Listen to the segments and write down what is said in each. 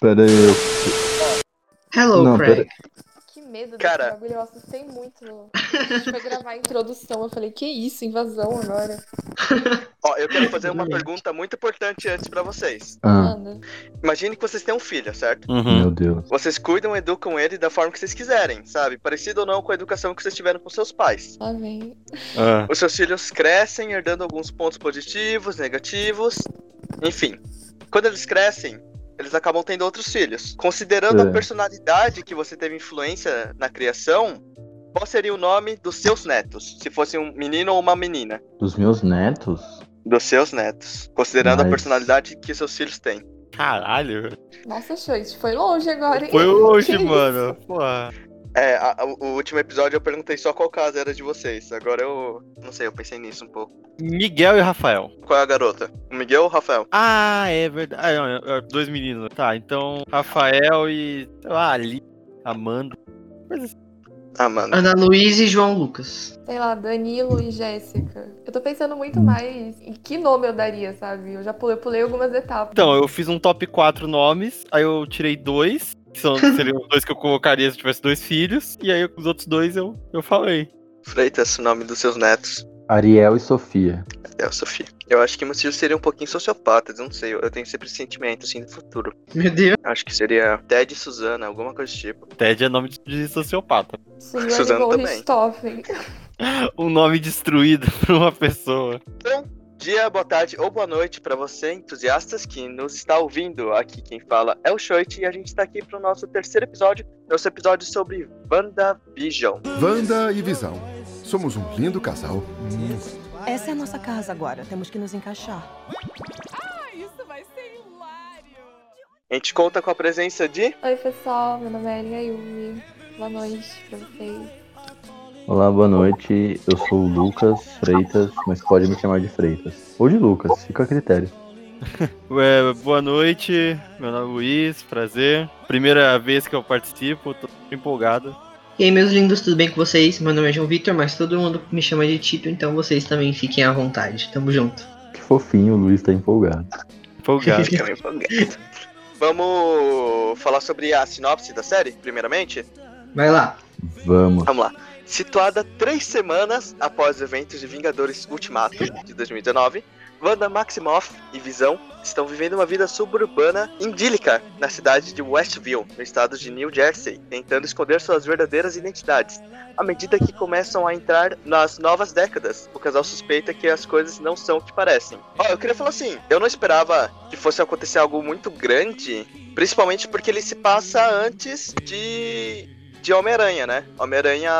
Pera aí, eu... Hello, Não, Craig. pera- Que medo desse Cara. bagulho, eu assustei muito. A gente foi gravar a introdução, eu falei, que isso, invasão agora. Ó, eu quero fazer uma pergunta muito importante antes pra vocês. Ah. Imagine que vocês têm um filho, certo? Uhum. meu Deus. Vocês cuidam e educam ele da forma que vocês quiserem, sabe? Parecido ou não com a educação que vocês tiveram com seus pais. Vem. Ah, Os seus filhos crescem herdando alguns pontos positivos, negativos, enfim. Quando eles crescem, eles acabam tendo outros filhos. Considerando É. a personalidade que você teve influência na criação, qual seria o nome dos seus netos? Se fosse um menino ou uma menina? Dos meus netos? Dos seus netos. Considerando a Mas- personalidade que seus filhos têm. caralho. Nossa, Choice, foi longe agora, hein? Foi Que isso? mano. Porra. É, a- a- o último episódio eu perguntei só qual casa era de vocês. Agora eu. Não sei, eu pensei nisso um pouco. Miguel e Rafael. Qual é a garota? O Miguel ou o Rafael? Ah, é verdade. Ah, não, é- é dois meninos. Tá, então Rafael e. sei lá, Ali, Amanda. Coisa assim. Mano. Ana Luísa e João Lucas. Sei lá, Danilo e Jéssica. Eu tô pensando muito mais em que nome eu daria, sabe? Eu já pulei, eu pulei algumas etapas. Então, eu fiz um top 4 nomes, aí eu tirei dois, são, seriam os dois que eu colocaria se eu tivesse dois filhos, e aí os outros dois eu, eu falei. Freitas, o nome dos seus netos. Ariel e Sofia. É, Sofia. Eu acho que meus filhos seriam um pouquinho sociopatas, eu não sei. Eu tenho sempre esse sentimento, assim, do futuro. Meu Deus. Acho que seria Ted e Suzana, alguma coisa do tipo. Ted é nome de- sociopata. Von também. Richthofen. Um nome destruído por uma pessoa. Dia, boa tarde ou boa noite pra você, entusiastas que nos está ouvindo. Aqui quem fala é o Choit e a gente está aqui pro nosso terceiro episódio, nosso episódio sobre WandaVision. Wanda e Visão. Somos um lindo casal. Hum. Essa é a nossa casa agora. Temos que nos encaixar. A gente conta com a presença de Oi, pessoal, meu nome é Elia Yumi. Boa noite pra vocês. Olá, boa noite. Eu sou o Lucas Freitas, mas pode me chamar de Freitas. Ou de Lucas, fica a critério. É, boa noite, meu nome é Luiz, prazer. Primeira vez que eu participo, tô empolgado. E aí, meus lindos, tudo bem com vocês? Meu nome é João Vitor, mas todo mundo me chama de Tito, então vocês também fiquem à vontade. Tamo junto. Que fofinho, o Luiz tá empolgado. Empolgado. Fica meio empolgado. Vamos falar sobre a sinopse da série, primeiramente? Vai lá. Vamos. Vamos lá. Situada três semanas após os eventos de Vingadores Ultimato de 2019, Wanda Maximoff e Visão estão vivendo uma vida suburbana idílica na cidade de Westview, no estado de New Jersey, tentando esconder suas verdadeiras identidades. À medida que começam a entrar nas novas décadas, o casal suspeita que as coisas não são o que parecem. Ó, eu queria falar assim, eu não esperava que fosse acontecer algo muito grande, principalmente porque ele se passa antes de de Homem-Aranha, né? Homem-Aranha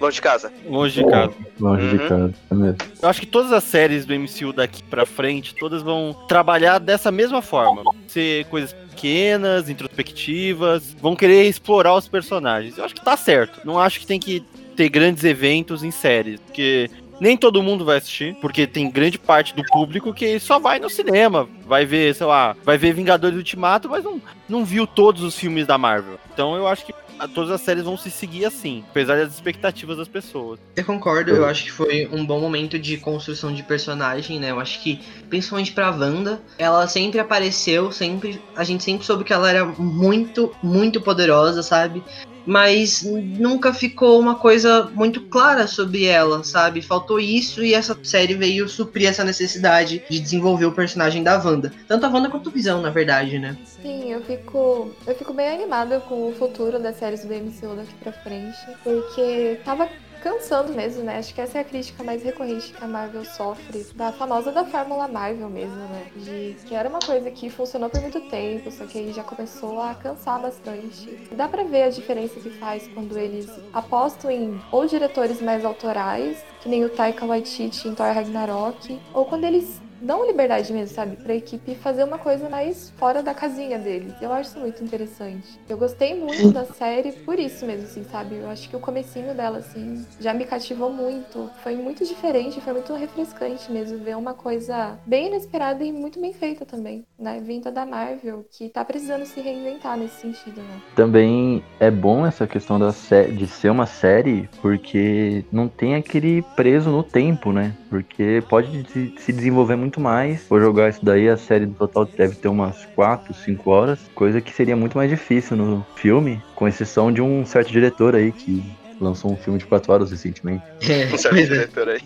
longe de casa. Longe de casa. Longe de Uhum. casa, é mesmo. Eu acho que todas as séries do MCU daqui pra frente, todas vão trabalhar dessa mesma forma. Ser coisas pequenas, introspectivas, vão querer explorar os personagens. Eu acho que tá certo. Não acho que tem que ter grandes eventos em séries, porque nem todo mundo vai assistir, porque tem grande parte do público que só vai no cinema, vai ver, sei lá, vai ver Vingadores Ultimato, mas não, não viu todos os filmes da Marvel. Então eu acho que todas as séries vão se seguir assim, apesar das expectativas das pessoas. Eu concordo, eu acho que foi um bom momento de construção de personagem, né? Eu acho que, principalmente pra Wanda, ela sempre apareceu, sempre. A gente sempre soube que ela era muito, muito poderosa, sabe? Mas nunca ficou uma coisa muito clara sobre ela, sabe? Faltou isso e essa série veio suprir essa necessidade de desenvolver o personagem da Wanda. Tanto a Wanda quanto o Visão, na verdade, né? Sim, eu fico, eu fico bem animada com o futuro das séries do MCU daqui pra frente, porque tava cansando mesmo, né? Acho que essa é a crítica mais recorrente que a Marvel sofre, da famosa da fórmula Marvel mesmo, né? De que era uma coisa que funcionou por muito tempo, só que aí já começou a cansar bastante. Dá pra ver a diferença que faz quando eles apostam em ou diretores mais autorais, que nem o Taika Waititi em Thor Ragnarok, ou quando eles dão liberdade mesmo, sabe? Pra equipe fazer uma coisa mais fora da casinha deles. Eu acho isso muito interessante. Eu gostei muito da série por isso mesmo, assim, sabe? Eu acho que o comecinho dela, assim, já me cativou muito. Foi muito diferente, foi muito refrescante mesmo ver uma coisa bem inesperada e muito bem feita também, né? Vinda da Marvel, que tá precisando se reinventar nesse sentido, né? Também é bom essa questão da de ser uma série, porque não tem aquele preso no tempo, né? Porque pode se- se desenvolver muito mais. Vou jogar isso daí, a série no total deve ter umas 4, 5 horas, coisa que seria muito mais difícil no filme, com exceção de um certo diretor aí que lançou um filme de 4 horas recentemente. É, Um certo é. diretor aí.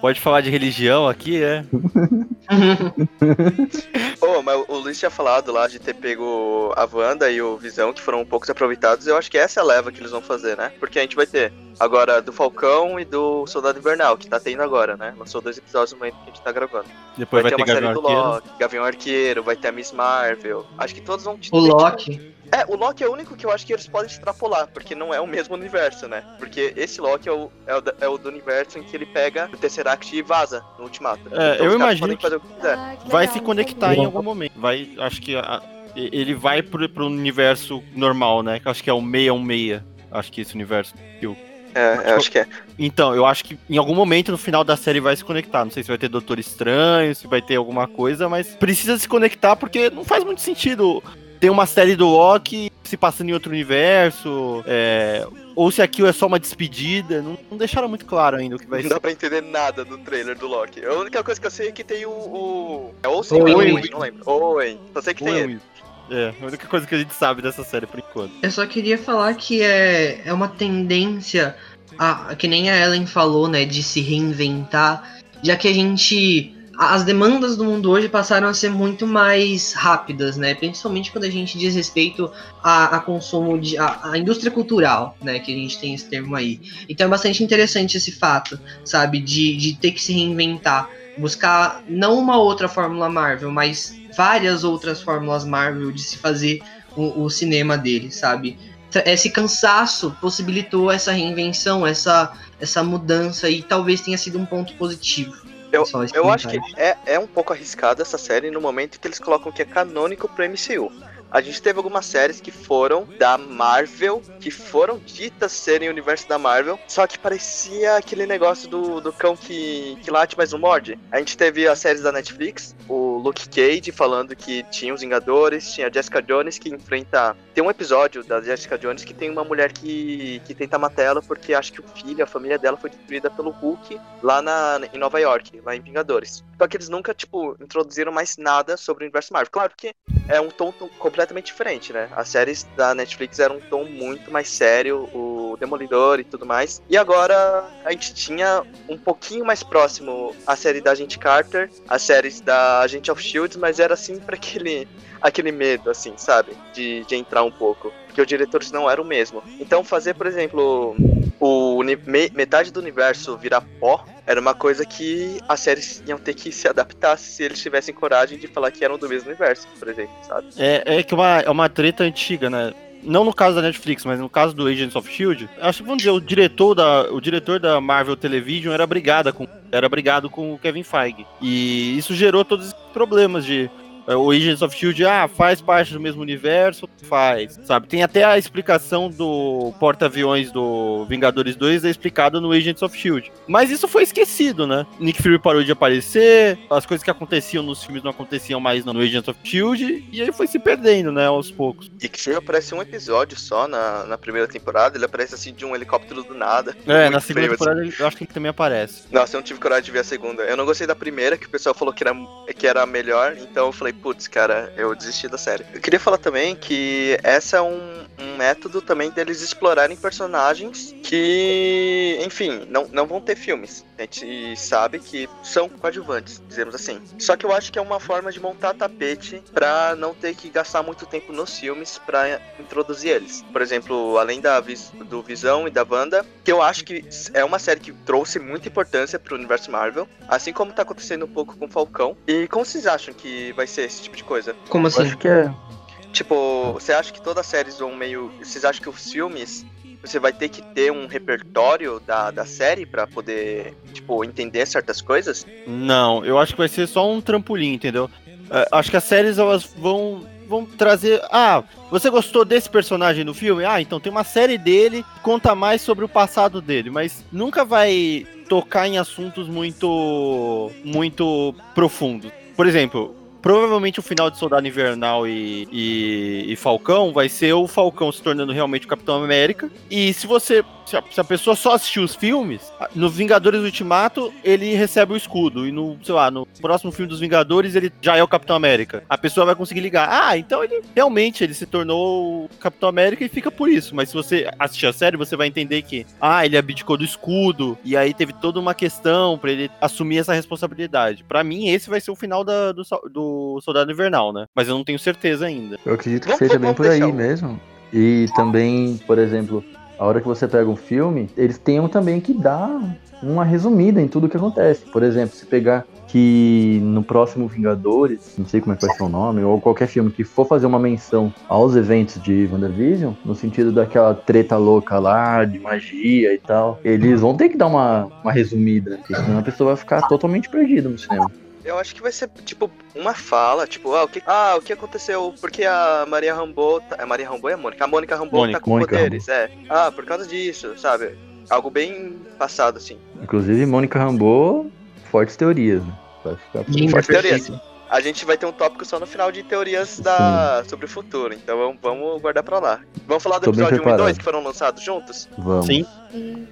Pode falar de religião aqui, é? Mas o Luiz tinha falado lá de ter pego a Wanda e o Visão, que foram um poucos aproveitados. Eu acho que essa é a leva que eles vão fazer, né? Porque a gente vai ter agora do Falcão e do Soldado Invernal, que tá tendo agora, né? Lançou dois episódios no momento que a gente tá gravando. Depois vai, ter ter uma série do Arqueiro. Loki, Gavião Arqueiro, vai ter a Miss Marvel. Acho que todos vão ter. O Loki. É, o Loki é o único que eu acho que eles podem extrapolar, porque não é o mesmo universo, né? Porque esse Loki é o, é o, é o do universo em que ele pega o Tesseract e vaza no Ultimato. É, Então eu imagino que- fazer o que quiser. Ah, que Vai se conectar em algum momento. Vai, acho que a- ele vai pro, pro universo normal, né? Que eu acho que é o 616. Acho que esse universo. É, eu acho que é. Então, eu acho que em algum momento no final da série vai se conectar. Não sei se vai ter Doutor Estranho, se vai ter alguma coisa, mas precisa se conectar porque não faz muito sentido ter uma série do Loki se passando em outro universo, é, ou se aquilo é só uma despedida. Não, não deixaram muito claro ainda o que vai Não ser. dá pra entender nada do trailer do Loki. A única coisa que eu sei é que tem o. o... É ou sim, Owen. Owen, não lembro. Owen. Só sei que tem ele. É, a única coisa que a gente sabe dessa série por enquanto. Eu só queria falar que é, é uma tendência, a, que nem a Ellen falou, né, de se reinventar, já que a gente. As demandas do mundo hoje passaram a ser muito mais rápidas, né? Principalmente quando a gente diz respeito a, a consumo de. A, a indústria cultural, né? Que a gente tem esse termo aí. Então é bastante interessante esse fato, sabe? De, de ter que se reinventar. Buscar não uma outra fórmula Marvel, mas várias outras fórmulas Marvel de se fazer o, o cinema dele, sabe? Tra- Esse cansaço possibilitou essa reinvenção, essa, essa mudança e talvez tenha sido um ponto positivo. Eu, eu acho que é, é um pouco arriscada essa série no momento que eles colocam que é canônico pro MCU. A gente teve algumas séries que foram da Marvel, que foram ditas serem o universo da Marvel, só que parecia aquele negócio do, do cão que, que late, mas não morde. A gente teve as séries da Netflix, o Luke Cage falando que tinha os Vingadores, tinha a Jessica Jones que enfrenta. Tem um episódio da Jessica Jones que tem uma mulher que, que tenta matar ela porque acha que o filho, a família dela foi destruída pelo Hulk lá na, em Nova York, lá em Vingadores. Só que eles nunca, tipo, introduziram mais nada sobre o universo Marvel. Claro que é um tom tom completamente diferente, né? As séries da Netflix eram um tom muito mais sério, o Demolidor e tudo mais. E agora a gente tinha um pouquinho mais próximo a série da Agente Carter, as séries da Agente of Shield, mas era sempre aquele aquele medo, assim, sabe? De, de entrar um pouco. Porque os diretores não eram o mesmo. Então fazer, por exemplo, o me- metade do universo virar pó era uma coisa que as séries iam ter que se adaptar se eles tivessem coragem de falar que eram do mesmo universo, por exemplo, sabe? É, é que uma, é uma treta antiga, né? Não no caso da Netflix, mas no caso do Agents of Shield, acho que vamos dizer, o diretor da, o diretor da Marvel Television era brigada com, era brigado com o Kevin Feige. E isso gerou todos esses problemas de o Agents of Shield, ah, faz parte do mesmo universo, faz, sabe? Tem até a explicação do porta-aviões do Vingadores 2 é explicado no Agents of Shield. Mas isso foi esquecido, né? Nick Fury parou de aparecer, as coisas que aconteciam nos filmes não aconteciam mais no Agents of Shield, e aí foi se perdendo, né, aos poucos. Que filme aparece um episódio só na, na primeira temporada, ele aparece assim de um helicóptero do nada. É, na segunda feio, assim. temporada eu acho que ele também aparece. Nossa, eu não tive coragem de ver a segunda. Eu não gostei da primeira, que o pessoal falou que era, que era a melhor, então eu falei, putz, cara, eu desisti da série. Eu queria falar também que essa é um, um método também deles explorarem personagens que, enfim, não, não vão ter filmes. A gente sabe que são coadjuvantes, dizemos assim. Só que eu acho que é uma forma de montar tapete pra não ter que gastar muito tempo nos filmes pra introduzir eles. Por exemplo, além da do Visão e da Wanda, que eu acho que é uma série que trouxe muita importância pro universo Marvel, assim como tá acontecendo um pouco com Falcão. E como vocês acham que vai ser esse tipo de coisa? Como Eu assim? acho que é. Tipo, você acha que todas as séries vão meio. Vocês acham que os filmes você vai ter que ter um repertório da, da série pra poder, tipo, entender certas coisas? Não, eu acho que vai ser só um trampolim, entendeu? É, acho que as séries elas vão vão trazer, ah, você gostou desse personagem no filme? Ah, então tem uma série dele, que conta mais sobre o passado dele, mas nunca vai tocar em assuntos muito muito profundos. Por exemplo, provavelmente o final de Soldado Invernal e, e, e Falcão vai ser o Falcão se tornando realmente o Capitão América. E se você se a, se a pessoa só assistiu os filmes, no Vingadores Ultimato ele recebe o escudo. E no, sei lá, no próximo filme dos Vingadores ele já é o Capitão América. A pessoa vai conseguir ligar. Ah, então ele realmente ele se tornou o Capitão América e fica por isso. Mas se você assistir a série, você vai entender que, ah, ele abdicou do escudo. E aí teve toda uma questão pra ele assumir essa responsabilidade. Pra mim, esse vai ser o final da- do, do Soldado Invernal, né? Mas eu não tenho certeza ainda. Eu acredito que Vamos- seja bem por aí o- mesmo. E também, por exemplo, a hora que você pega um filme, eles tenham também que dar uma resumida em tudo que acontece. Por exemplo, se pegar que no próximo Vingadores, não sei como é que vai ser o nome, ou qualquer filme que for fazer uma menção aos eventos de WandaVision, no sentido daquela treta louca lá, de magia e tal, eles vão ter que dar uma, uma resumida, porque senão a pessoa vai ficar totalmente perdida no cinema. Eu acho que vai ser, tipo, uma fala, tipo, ah, o que, ah, o que aconteceu? Porque a Maria Rambo. Tá, é Maria Rambo é a Mônica? A Mônica Rambo Mônica, tá com Mônica poderes, é. Ah, por causa disso, sabe? Algo bem passado, assim. Inclusive, Mônica Rambeau, fortes teorias, né? Vai ficar por Linda, Forte teoria, perfeita. A gente vai ter um tópico só no final de teorias da... sobre o futuro, então vamos, vamos guardar pra lá. Vamos falar do Tô episódio 1 e 2 preparado. que foram lançados juntos? Vamos. Sim. Hum,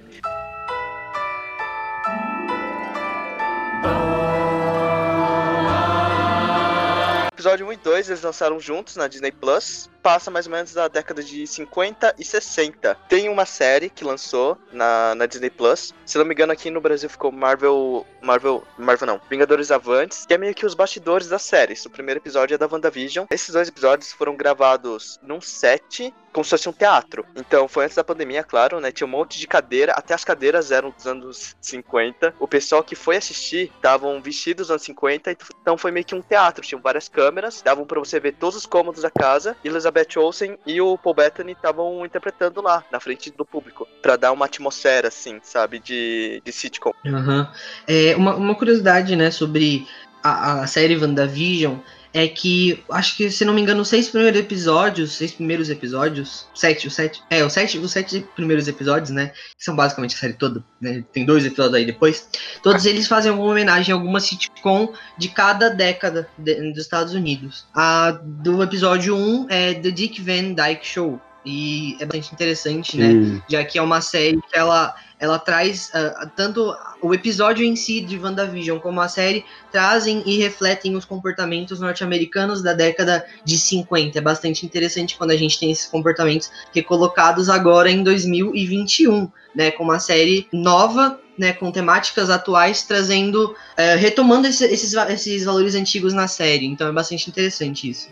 Episódio 1 e 2 eles lançaram juntos na Disney Plus. Passa mais ou menos da década de 50 e 60. Tem uma série que lançou na, na Disney Plus. Se não me engano, aqui no Brasil ficou Marvel. Marvel. Marvel não. Vingadores Avantes, que é meio que os bastidores da série. O primeiro episódio é da WandaVision. Esses dois episódios foram gravados num set. Como se fosse um teatro. Então, foi antes da pandemia, claro, né? Tinha um monte de cadeira. Até as cadeiras eram dos anos 50. O pessoal que foi assistir estavam vestidos dos anos 50. Então, foi meio que um teatro. Tinham várias câmeras. Davam pra você ver todos os cômodos da casa. E Olsen e o Paul Bettany estavam interpretando lá, na frente do público. Pra dar uma atmosfera, assim, sabe? De, de sitcom. Aham. É, uma, uma curiosidade, né, sobre a, a série WandaVision é que, acho que, se não me engano, os seis primeiros episódios, seis primeiros episódios, sete, os sete, é, os sete, os sete primeiros episódios, né, que são basicamente a série toda, né, tem dois episódios aí depois, todos eles fazem alguma homenagem a alguma sitcom de cada década de- dos Estados Unidos. A do episódio 1 é The Dick Van Dyke Show, e é bastante interessante, né, já que é uma série que ela, ela traz ah, tanto o episódio em si de WandaVision como a série trazem e refletem os comportamentos norte-americanos da década de 50. É bastante interessante quando a gente tem esses comportamentos recolocados agora em 2021, né, com uma série nova, né, com temáticas atuais, trazendo, eh, retomando esse- esses, esses valores antigos na série. Então é bastante interessante isso.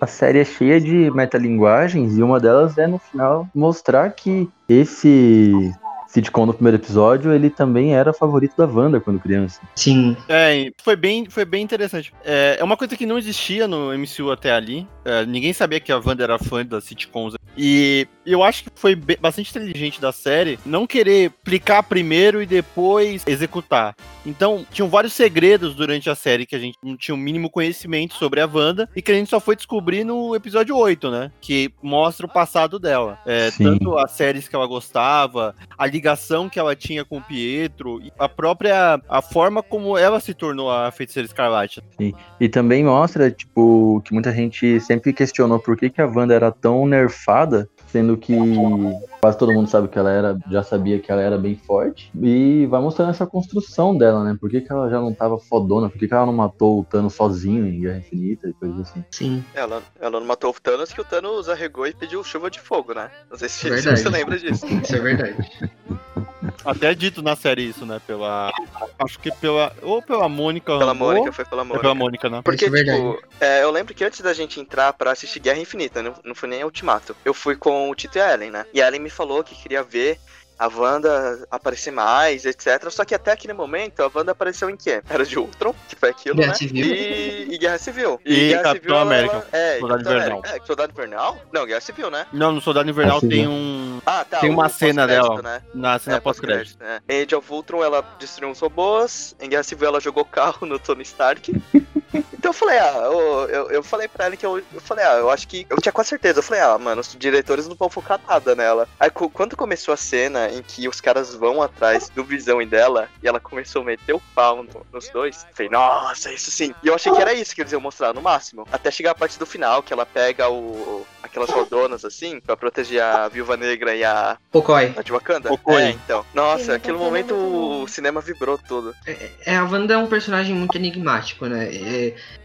a série é cheia de metalinguagens e uma delas é no final mostrar que esse sitcom no primeiro episódio, ele também era favorito da Wanda quando criança. Sim. É, foi bem, foi bem interessante. É, é uma coisa que não existia no MCU até ali. É, ninguém sabia que a Wanda era fã das sitcoms. E eu acho que foi bastante inteligente da série não querer explicar primeiro e depois executar. Então, tinham vários segredos durante a série que a gente não tinha o mínimo conhecimento sobre a Wanda e que a gente só foi descobrir no episódio 8, né? Que mostra o passado dela. É, Sim. tanto as séries que ela gostava, a ligação que ela tinha com o Pietro, e a própria a forma como ela se tornou a feiticeira escarlate. E também mostra, tipo, que muita gente sempre questionou por que, que a Wanda era tão nerfada, sendo que quase todo mundo sabe que ela era, já sabia que ela era bem forte. E vai mostrando essa construção dela, né? Por que, que ela já não tava fodona? Por que, que ela não matou o Thanos sozinho em Guerra Infinita e coisas assim? Sim. Ela, ela não matou o Thanos, que o Thanos arregou e pediu chuva de fogo, né? Não sei se, se Verdade. você lembra disso. Isso é verdade. Até é dito na série isso, né? Pela. Acho que pela. Ou pela Mônica. Pela Mônica, foi pela É Mônica. pela Mônica, né? Porque, Isso é verdade. tipo, é, eu lembro que antes da gente entrar pra assistir Guerra Infinita, não, não foi nem Ultimato, eu fui com o Tito e a Ellen, né? E a Ellen me falou que queria ver a Wanda aparecer mais, etc. Só que até aquele momento, a Wanda apareceu em quê? Era de Ultron, que foi aquilo, Guerra né? Civil. E, e Guerra Civil. E Guerra Capitão ela- América. é, e Soldado Invernal. É, Soldado Invernal? Não, Guerra Civil, né? Não, no Soldado Invernal Assim, tem né? um. Ah, tá. Tem uma cena dela. Né? Na cena É, pós-crédito. pós-crédito. É. Em Age of Ultron, ela destruiu uns robôs. Em Guerra Civil, ela jogou carro no Tony Stark. então eu falei, ah, eu, eu, eu falei pra ela que eu, eu falei, ah, eu acho que. Eu tinha quase certeza. Eu falei, ah, mano, os diretores não vão focar nada nela. Aí quando começou a cena em que os caras vão atrás do Visão e dela, e ela começou a meter o pau no- nos dois, eu falei, nossa, isso sim. E eu achei que era isso que eles iam mostrar no máximo. Até chegar a parte do final, que ela pega o. aquelas rodonas assim, pra proteger a Viúva Negra e a, Pocói. a de Wakanda? Pocói. É, então. Nossa, aquele momento é o cinema vibrou todo. É, a Wanda é um personagem muito enigmático, né? É,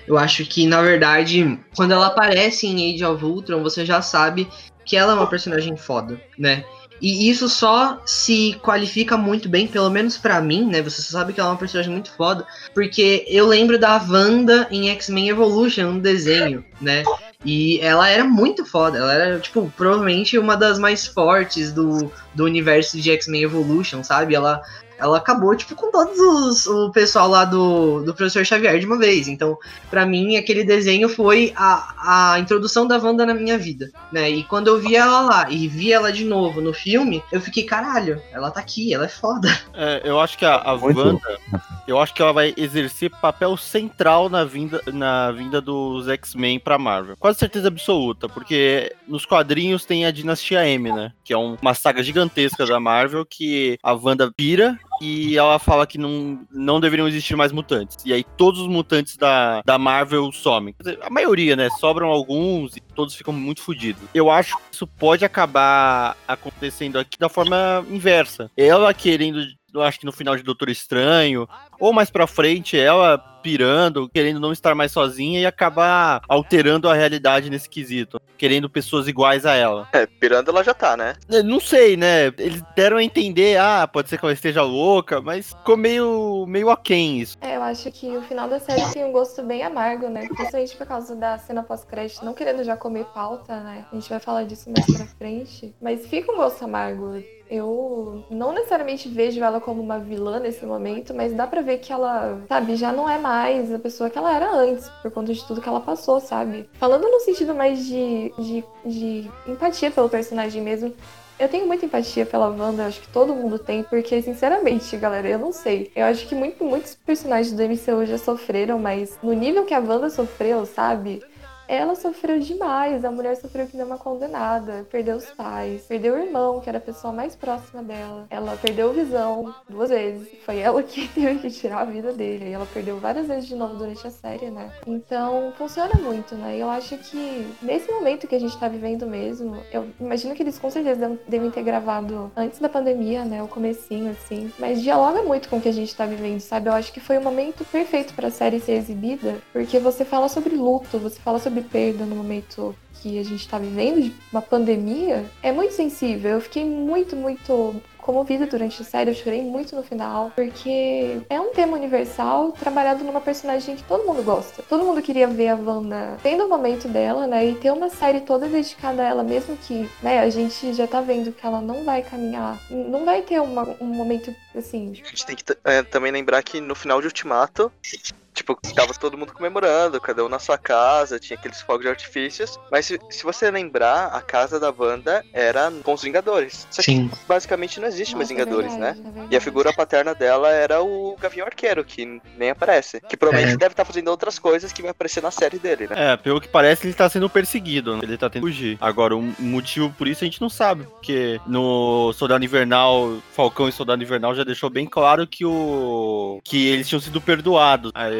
eu acho que, na verdade, quando ela aparece em Age of Ultron, você já sabe que ela é uma personagem foda, né? E isso só se qualifica muito bem, pelo menos pra mim, né? Você sabe que ela é uma personagem muito foda, porque eu lembro da Wanda em X-Men Evolution, um desenho, né? E ela era muito foda, ela era, tipo, provavelmente uma das mais fortes do, do universo de X-Men Evolution, sabe? Ela, ela acabou, tipo, com todos os, o pessoal lá do, do Professor Xavier de uma vez. Então, pra mim, aquele desenho foi a, a introdução da Wanda na minha vida, né? E quando eu vi ela lá e vi ela de novo no filme, eu fiquei, caralho, ela tá aqui, ela é foda. É, eu acho que a, a. Wanda, eu acho que ela vai exercer papel central na vinda, na vinda dos X-Men pra Marvel. Quase certeza absoluta, porque nos quadrinhos tem a Dinastia M, né? Que é um- uma saga gigantesca da Marvel que a Wanda pira e ela fala que não, não deveriam existir mais mutantes. E aí todos os mutantes da, da Marvel somem. A maioria, né? Sobram alguns e todos ficam muito fodidos. Eu acho que isso pode acabar acontecendo aqui da forma inversa. Ela querendo, eu acho que no final de Doutor Estranho, ou mais pra frente, ela pirando, querendo não estar mais sozinha e acabar alterando a realidade nesse quesito. Querendo pessoas iguais a ela. É, pirando ela já tá, né? Eu Não sei, né? Eles deram a entender, ah, pode ser que ela esteja louca, mas ficou meio, meio aquém isso. É, eu acho que o final da série tem um gosto bem amargo, né? Principalmente por causa da cena pós-crédito. Não querendo já comer pauta, né? A gente vai falar disso mais pra frente. Mas fica um gosto amargo. Eu não necessariamente vejo ela como uma vilã nesse momento, mas dá pra ver que ela, sabe, já não é mais a pessoa que ela era antes, por conta de tudo que ela passou, sabe? Falando no sentido mais de, de, de empatia pelo personagem mesmo, eu tenho muita empatia pela Wanda, acho que todo mundo tem, porque, sinceramente, galera, eu não sei. Eu acho que muito, muitos personagens do MCU já sofreram, mas no nível que a Wanda sofreu, sabe? Ela sofreu demais, a mulher sofreu que nem uma condenada, perdeu os pais, perdeu o irmão, que era a pessoa mais próxima dela. Ela perdeu visão duas vezes. Foi ela que teve que tirar a vida dele. E ela perdeu várias vezes de novo durante a série, né? Então, funciona muito, né? Eu acho que nesse momento que a gente tá vivendo mesmo, eu imagino que eles com certeza devem ter gravado antes da pandemia, né? O comecinho, assim. Mas dialoga muito com o que a gente tá vivendo, sabe? Eu acho que foi o momento perfeito pra série ser exibida, porque você fala sobre luto, você fala sobre perda no momento que a gente tá vivendo, de uma pandemia, é muito sensível. Eu fiquei muito, muito comovida durante a série, eu chorei muito no final, porque é um tema universal trabalhado numa personagem que todo mundo gosta. Todo mundo queria ver a Wanda tendo o momento dela, né? E ter uma série toda dedicada a ela, mesmo que, né, a gente já tá vendo que ela não vai caminhar, não vai ter uma- um momento assim. A gente tem que é, também lembrar que no final de Ultimato, tipo, tava todo mundo comemorando, cada um na sua casa, tinha aqueles fogos de artifícios. Mas se, se você lembrar, a casa da Wanda era com os Vingadores. Só Sim. que basicamente não existe mais Nossa, é Vingadores, verdade, né? é verdade. E a figura paterna dela era o Gavião Arqueiro, que nem aparece. Que provavelmente É. deve estar fazendo outras coisas que vai aparecer na série dele, né? É, pelo que parece, ele tá sendo perseguido, né? ele tá tendo que fugir. Agora, o motivo por isso a gente não sabe, porque no Soldado Invernal, Falcão e Soldado Invernal já deixou bem claro que o que eles tinham sido perdoados. Aí,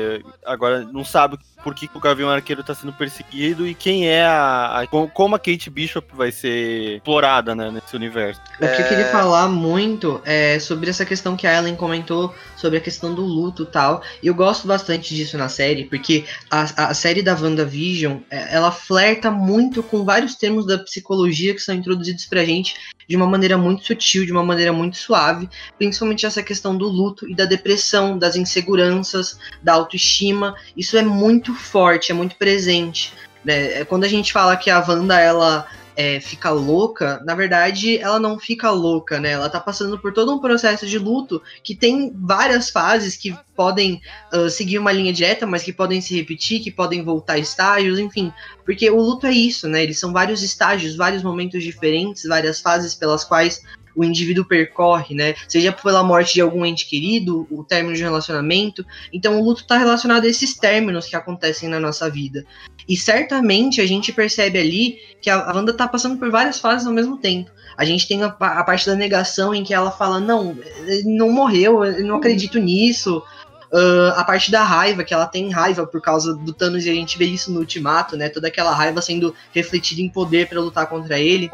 agora não sabe por que que o Gavião Arqueiro tá sendo perseguido e quem é a, a- como- a Kate Bishop vai ser explorada, né, nesse universo. O que eu É. queria falar muito é sobre essa questão que a Ellen comentou sobre a questão do luto e tal. E eu gosto bastante disso na série, porque a, a série da WandaVision, é, ela flerta muito com vários termos da psicologia que são introduzidos pra gente de uma maneira muito sutil, de uma maneira muito suave, principalmente essa questão do luto e da depressão, das inseguranças, da autoestima. Isso é muito forte, é muito presente. Né? É, Quando a gente fala que a Wanda, ela é, fica louca, na verdade, ela não fica louca, né? Ela tá passando por todo um processo de luto que tem várias fases que podem ah, seguir uma linha direta, mas que podem se repetir, que podem voltar estágios, enfim. Porque o luto é isso, né? Eles são vários estágios, vários momentos diferentes, várias fases pelas quais o indivíduo percorre, né? Seja pela morte de algum ente querido, o término de um relacionamento. Então, o luto está relacionado a esses términos que acontecem na nossa vida. E certamente a gente percebe ali que a Wanda tá passando por várias fases ao mesmo tempo. A gente tem a, a parte da negação em que ela fala: Não, ele não morreu, eu não acredito nisso. Uh, a parte da raiva, que ela tem raiva por causa do Thanos e a gente vê isso no Ultimato, né? Toda aquela raiva sendo refletida em poder para lutar contra ele.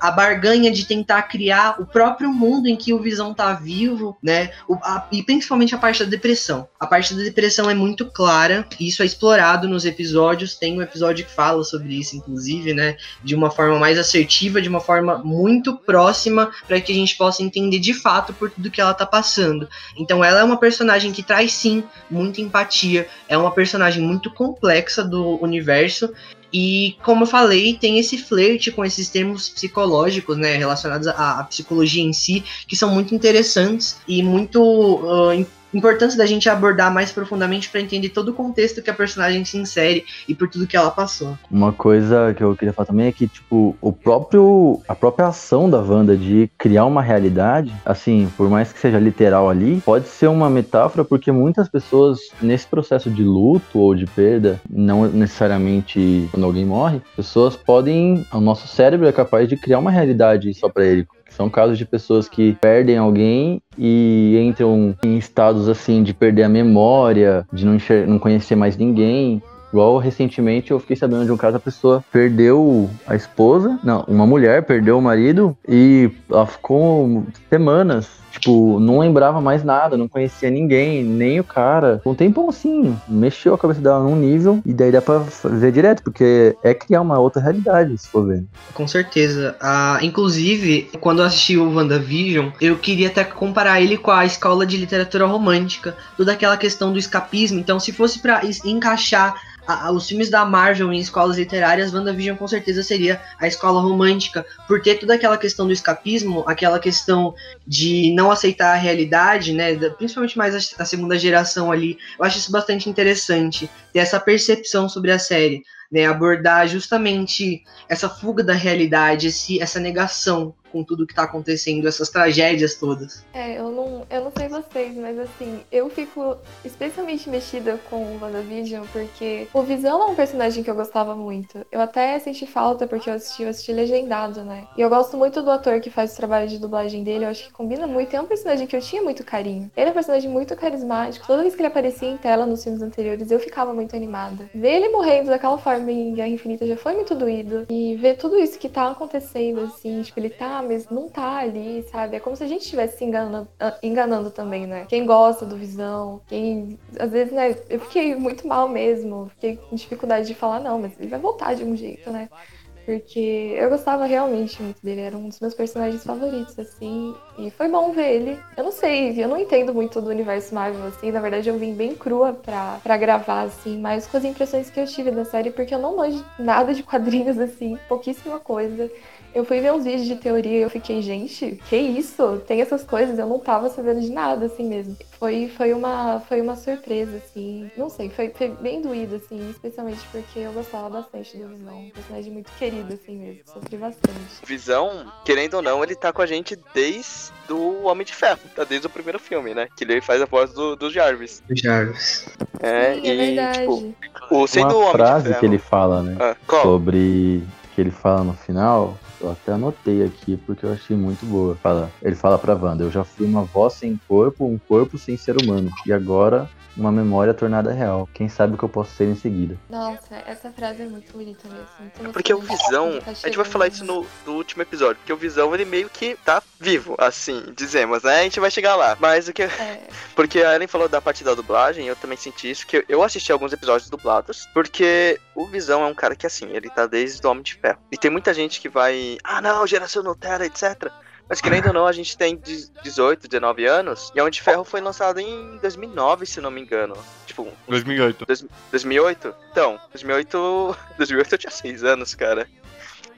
A barganha de tentar criar o próprio mundo em que o Visão tá vivo, né? O, a, e principalmente a parte da depressão. A parte da depressão é muito clara, e isso é explorado nos episódios. Tem um episódio que fala sobre isso, inclusive, né? De uma forma mais assertiva, de uma forma muito próxima, para que a gente possa entender de fato por tudo que ela tá passando. Então ela é uma personagem que traz sim muita empatia, é uma personagem muito complexa do universo. E, como eu falei, tem esse flerte com esses termos psicológicos, né, relacionados à, à psicologia em si, que são muito interessantes e muito uh, importância da gente abordar mais profundamente para entender todo o contexto que a personagem se insere e por tudo que ela passou. Uma coisa que eu queria falar também é que, tipo, o próprio. a própria ação da Wanda de criar uma realidade, assim, por mais que seja literal ali, pode ser uma metáfora porque muitas pessoas, nesse processo de luto ou de perda, não necessariamente quando alguém morre, pessoas podem. O nosso cérebro é capaz de criar uma realidade só para ele são casos de pessoas que perdem alguém e entram em estados assim de perder a memória, de não, não conhecer mais ninguém. Igual recentemente eu fiquei sabendo de um caso, a pessoa perdeu a esposa, não, uma mulher perdeu o marido e ela ficou semanas Tipo, não lembrava mais nada, não conhecia ninguém, nem o cara. Um tempão assim, mexeu a cabeça dela num nível e daí dá pra fazer direto, porque é criar uma outra realidade, se for ver. Com certeza. Ah, inclusive, quando eu assisti o WandaVision, eu queria até comparar ele com a escola de literatura romântica, toda aquela questão do escapismo. Então, se fosse para encaixar os filmes da Marvel em escolas literárias, WandaVision com certeza seria a escola romântica, por ter toda aquela questão do escapismo, aquela questão de não aceitar a realidade, né? Principalmente mais a, a segunda geração ali. Eu acho isso bastante interessante, ter essa percepção sobre a série. Né, abordar justamente essa fuga da realidade, esse, essa negação com tudo que tá acontecendo, essas tragédias todas. É, eu não, eu não sei vocês, mas assim, eu fico especialmente mexida com o WandaVision, porque o Visão é um personagem que eu gostava muito. Eu até senti falta porque eu assisti, eu assisti legendado, né? E eu gosto muito do ator que faz o trabalho de dublagem dele, eu acho que combina muito. É um personagem que eu tinha muito carinho. Ele é um personagem muito carismático. Toda vez que ele aparecia em tela nos filmes anteriores, eu ficava muito animada. Ver ele morrendo daquela forma em Guerra Infinita já foi muito doído. E ver tudo isso que tá acontecendo, assim, tipo, ele tá mas não tá ali, sabe? É como se a gente estivesse se enganando, ah, enganando também, né? Quem gosta do Visão, quem. Às vezes, né? Eu fiquei muito mal mesmo, fiquei com dificuldade de falar, não, mas ele vai voltar de um jeito, né? Porque eu gostava realmente muito dele, era um dos meus personagens favoritos, assim. E foi bom ver ele. Eu não sei, eu não entendo muito do universo Marvel, assim. Na verdade, eu vim bem crua pra, pra gravar, assim, mas com as impressões que eu tive da série, porque eu não manjo nada de quadrinhos, assim, pouquíssima coisa. Eu fui ver uns vídeos de teoria e eu fiquei, gente, que isso? Tem essas coisas, eu não tava sabendo de nada, assim mesmo. Foi, foi, uma, foi uma surpresa, assim. Não sei, foi, foi bem doído, assim, especialmente porque eu gostava bastante do Visão. Um personagem muito querido, assim mesmo. Sofri bastante. Visão, querendo ou não, ele tá com a gente desde do Homem de Ferro, tá desde o primeiro filme, né? Que ele faz a voz do, do Jarvis. Do Jarvis. É, Sim, e, é verdade. tipo, o, sendo o Uma Homem frase de Ferro, que ele fala, né? Ah, qual? Sobre que ele fala no final, eu até anotei aqui porque eu achei muito boa. Fala, ele fala pra Wanda, eu já fui uma voz sem corpo, um corpo sem ser humano. E agora uma memória tornada real. Quem sabe o que eu posso ser em seguida. Nossa, essa frase é muito bonita mesmo. Muito Porque o. Visão, Tá a gente vai falar isso no, no último episódio, porque o Visão ele meio que tá vivo, assim, dizemos, né? A gente vai chegar lá. Mas o que. É, Porque a Ellen falou da parte da dublagem, eu também senti isso, que eu assisti alguns episódios dublados, porque o Visão é um cara que, assim, ele tá desde o Homem de Ferro. E tem muita gente que vai, ah não, geração Nutella, etc. Mas querendo ou não, a gente tem 18, 19 anos, e Homem de Ferro foi lançado em 2009, se não me engano. Tipo, 2008. dois- 2008? Então, 2008, 2008 eu tinha 6 anos, cara.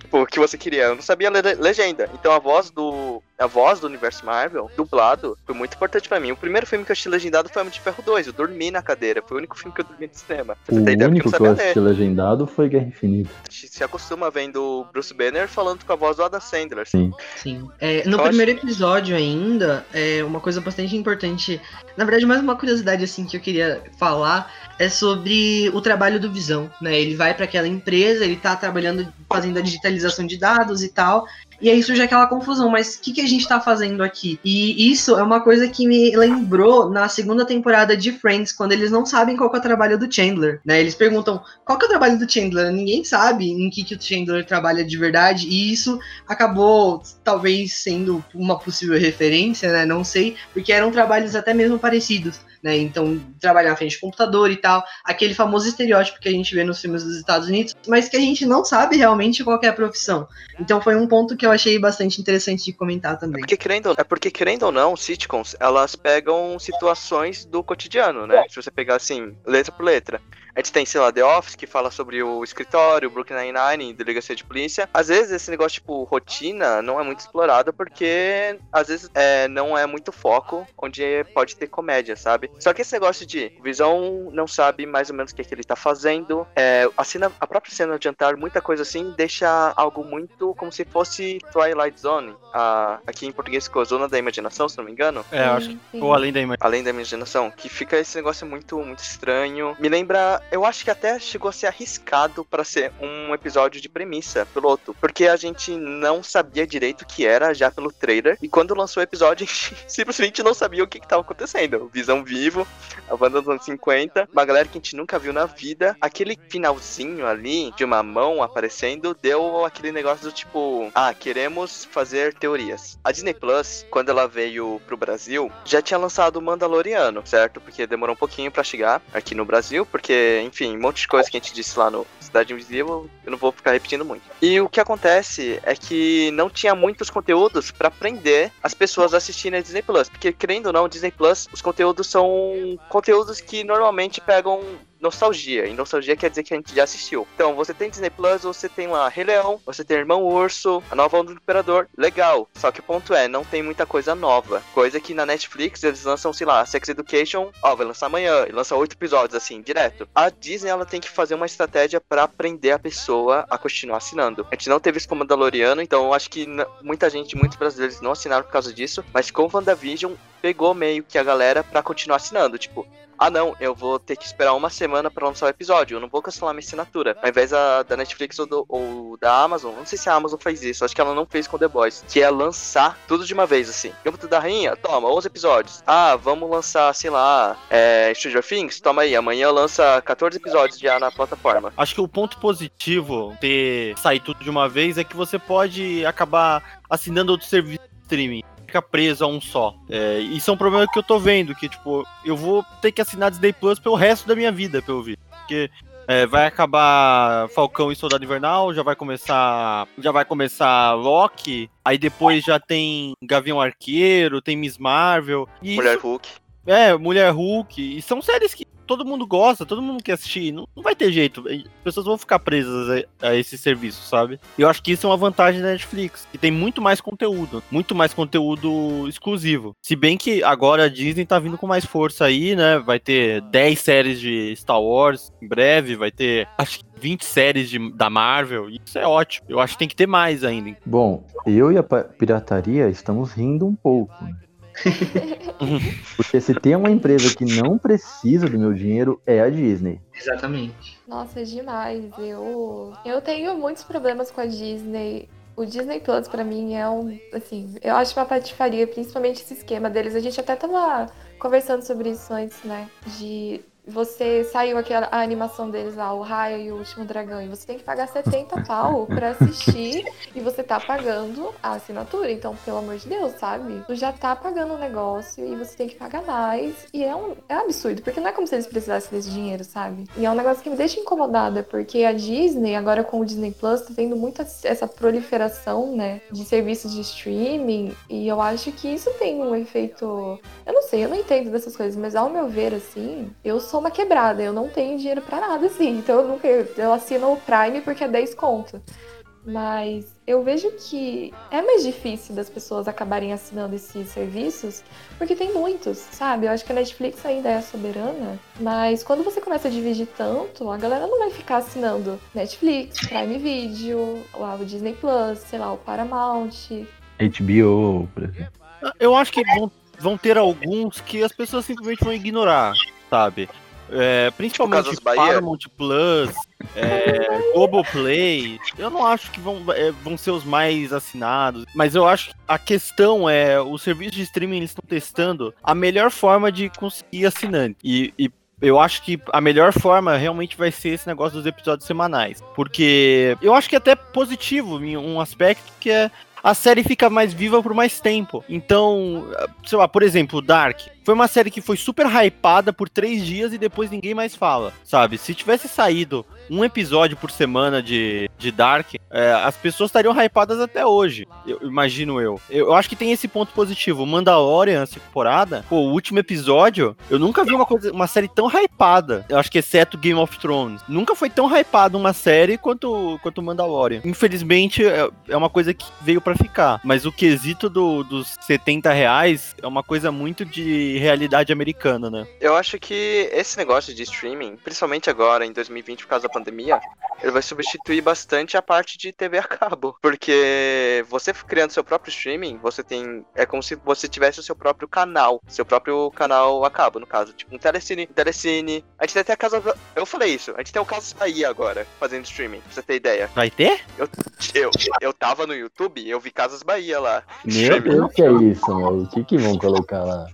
Tipo, o que você queria? Eu não sabia ler legenda. Então a voz do. A voz do universo Marvel, dublado, foi muito importante pra mim. O primeiro filme que eu assisti legendado foi Homem de Ferro 2. Eu dormi na cadeira. Foi o único filme que eu dormi no cinema. O você ter ideia, único que eu assisti ler. legendado foi Guerra Infinita. A gente se acostuma vendo o Bruce Banner falando com a voz do Adam Sandler. Sim. Sim. É, no Eu acho- primeiro episódio ainda, é uma coisa bastante importante. Na verdade, mais uma curiosidade assim que eu queria falar é sobre o trabalho do Visão, né? Ele vai para aquela empresa, ele tá trabalhando, fazendo a digitalização de dados e tal. E aí surge aquela confusão, mas o que, que a gente tá fazendo aqui? E isso é uma coisa que me lembrou na segunda temporada de Friends, quando eles não sabem qual é o trabalho do Chandler, né? Eles perguntam qual é o trabalho do Chandler, ninguém sabe em que, que o Chandler trabalha de verdade, e isso acabou talvez sendo uma possível referência, né? Não sei, porque eram trabalhos até mesmo parecidos né? Então, trabalhar à frente de computador e tal, aquele famoso estereótipo que a gente vê nos filmes dos Estados Unidos, mas que a gente não sabe realmente qual é a profissão. Então, foi um ponto que eu achei bastante interessante de comentar também. Porque querendo, é porque querendo ou não, sitcoms, elas pegam situações do cotidiano, né? Se você pegar assim, letra por letra. A gente tem, sei lá, The Office, que fala sobre o escritório, Brooklyn Nine-Nine, delegacia de polícia. Às vezes esse negócio, tipo, rotina, não é muito explorado porque, às vezes, é, não é muito foco onde pode ter comédia, sabe? Só que esse negócio de Visão não sabe mais ou menos o que, é que ele tá fazendo. É, a, cena, a própria cena de jantar, muita coisa assim, deixa algo muito como se fosse Twilight Zone. A, aqui em português ficou Zona da Imaginação, se não me engano. É, acho que ficou além da imaginação. Além da imaginação. Que fica esse negócio muito, muito estranho. Me lembra eu acho que até chegou a ser arriscado para ser um episódio de premissa piloto, porque a gente não sabia direito o que era já pelo trailer, e quando lançou o episódio, a gente simplesmente não sabia o que estava acontecendo. Visão vivo, a banda dos anos 50, uma galera que a gente nunca viu na vida, aquele finalzinho ali de uma mão aparecendo deu aquele negócio do tipo, ah, queremos fazer teorias. A Disney Plus, quando ela veio pro Brasil, já tinha lançado o Mandaloriano, certo? Porque demorou um pouquinho para chegar aqui no Brasil, porque enfim, um monte de coisa que a gente disse lá no Cidade Invisível, eu não vou ficar repetindo muito. E o que acontece é que não tinha muitos conteúdos para prender as pessoas a assistirem a Disney Plus, porque querendo ou não, Disney Plus, os conteúdos são conteúdos que normalmente pegam nostalgia. E nostalgia quer dizer que a gente já assistiu. Então, você tem Disney Plus, você tem lá Rei Leão, você tem Irmão Urso, A Nova Onda do Imperador. Legal. Só que o ponto é, não tem muita coisa nova. Coisa que na Netflix eles lançam, sei lá, Sex Education, ó, vai lançar amanhã. E lança oito episódios, assim, direto. A Disney, ela tem que fazer uma estratégia para prender a pessoa a continuar assinando. A gente não teve isso com Mandaloriano, então eu acho que muita gente, muitos brasileiros não assinaram por causa disso. Mas com o WandaVision, pegou meio que a galera para continuar assinando. Tipo, ah não, eu vou ter que esperar uma semana para lançar o episódio, eu não vou cancelar minha assinatura. Ao invés da, da Netflix ou, do, ou, da Amazon, não sei se a Amazon faz isso, acho que ela não fez com The Boys, que é lançar tudo de uma vez, assim. Gambito da Rainha, toma, 11 episódios. Ah, vamos lançar, sei lá, é, Stranger Things, toma aí, amanhã lança 14 episódios já na plataforma. Acho que o ponto positivo de sair tudo de uma vez é que você pode acabar assinando outro serviço de streaming fica preso a um só. É, isso é um problema que eu tô vendo, que, tipo, eu vou ter que assinar Disney Plus pelo resto da minha vida, pelo visto. Porque é, vai acabar Falcão e Soldado Invernal, já vai começar. Já vai começar Loki, aí depois já tem Gavião Arqueiro, tem Miss Marvel. Mulher isso, Hulk. É, Mulher Hulk. E são séries que todo mundo gosta, todo mundo quer assistir. Não, não vai ter jeito. As pessoas vão ficar presas a, a, esse serviço, sabe? Eu acho que isso é uma vantagem da Netflix, que tem muito mais conteúdo, muito mais conteúdo exclusivo. Se bem que agora a Disney tá vindo com mais força aí, né? Vai ter 10 séries de Star Wars em breve, vai ter acho que 20 séries de, da Marvel. Isso é ótimo. Eu acho que tem que ter mais ainda. Bom, eu e a pirataria estamos rindo um pouco. Porque se tem uma empresa que não precisa do meu dinheiro, é a Disney. Exatamente. Nossa, é demais. Eu, eu tenho muitos problemas com a Disney. O Disney Plus, para mim, é um. Assim, eu acho uma patifaria, principalmente esse esquema deles. A gente até tava conversando sobre isso antes, né? De você saiu aquela a animação deles lá, o Raio e o Último Dragão, e você tem que pagar 70 pau pra assistir e você tá pagando a assinatura. Então, pelo amor de Deus, sabe? Tu já tá pagando o um negócio e você tem que pagar mais. E é um, é um absurdo, porque não é como se eles precisassem desse dinheiro, sabe? E é um negócio que me deixa incomodada, porque a Disney, agora com o Disney Plus, tá tendo muita essa proliferação, né, de serviços de streaming, e eu acho que isso tem um efeito. Eu não sei, eu não entendo dessas coisas, mas ao meu ver, assim, eu sou sou uma quebrada, eu não tenho dinheiro para nada assim. Então eu nunca eu assino o Prime porque é 10 conto. Mas eu vejo que é mais difícil das pessoas acabarem assinando esses serviços, porque tem muitos, sabe? Eu acho que a Netflix ainda é soberana, mas quando você começa a dividir tanto, a galera não vai ficar assinando Netflix, Prime Video, o Disney Plus, sei lá, o Paramount. HBO, por exemplo. Eu acho que vão, vão ter alguns que as pessoas simplesmente vão ignorar, sabe? É, principalmente Bahia? Paramount Plus, é, Globoplay, eu não acho que vão, é, vão ser os mais assinados, mas eu acho que a questão é, os serviços de streaming eles estão testando a melhor forma de conseguir assinante. E, e eu acho que a melhor forma realmente vai ser esse negócio dos episódios semanais. Porque eu acho que é até positivo em um aspecto que é a série fica mais viva por mais tempo. Então, sei lá, por exemplo, Dark. Foi uma série que foi super hypada por três dias e depois ninguém mais fala, sabe? Se tivesse saído um episódio por semana de, de Dark, é, as pessoas estariam hypadas até hoje, eu, imagino eu. eu. acho que tem esse ponto positivo. Mandalorian, essa temporada, pô, o último episódio, eu nunca vi uma, coisa, uma série tão hypada. Eu acho que exceto Game of Thrones. Nunca foi tão hypada uma série quanto, quanto Mandalorian. Infelizmente, é, é uma coisa que veio para ficar. Mas o quesito do, dos 70 reais é uma coisa muito de realidade americana, né? Eu acho que esse negócio de streaming, principalmente agora, em 2020, por causa da pandemia, ele vai substituir bastante a parte de TV a cabo. Porque você criando seu próprio streaming, você tem. É como se você tivesse o seu próprio canal. Seu próprio canal a cabo, no caso. Tipo, um telecine. Um telecine. A gente tem até a casa. Eu falei isso. A gente tem o Casas Bahia agora, fazendo streaming, pra você ter ideia. Vai ter? Eu, eu, eu tava no YouTube eu vi Casas Bahia lá. Meu. Deus, que é isso, meu? O que que vão colocar lá?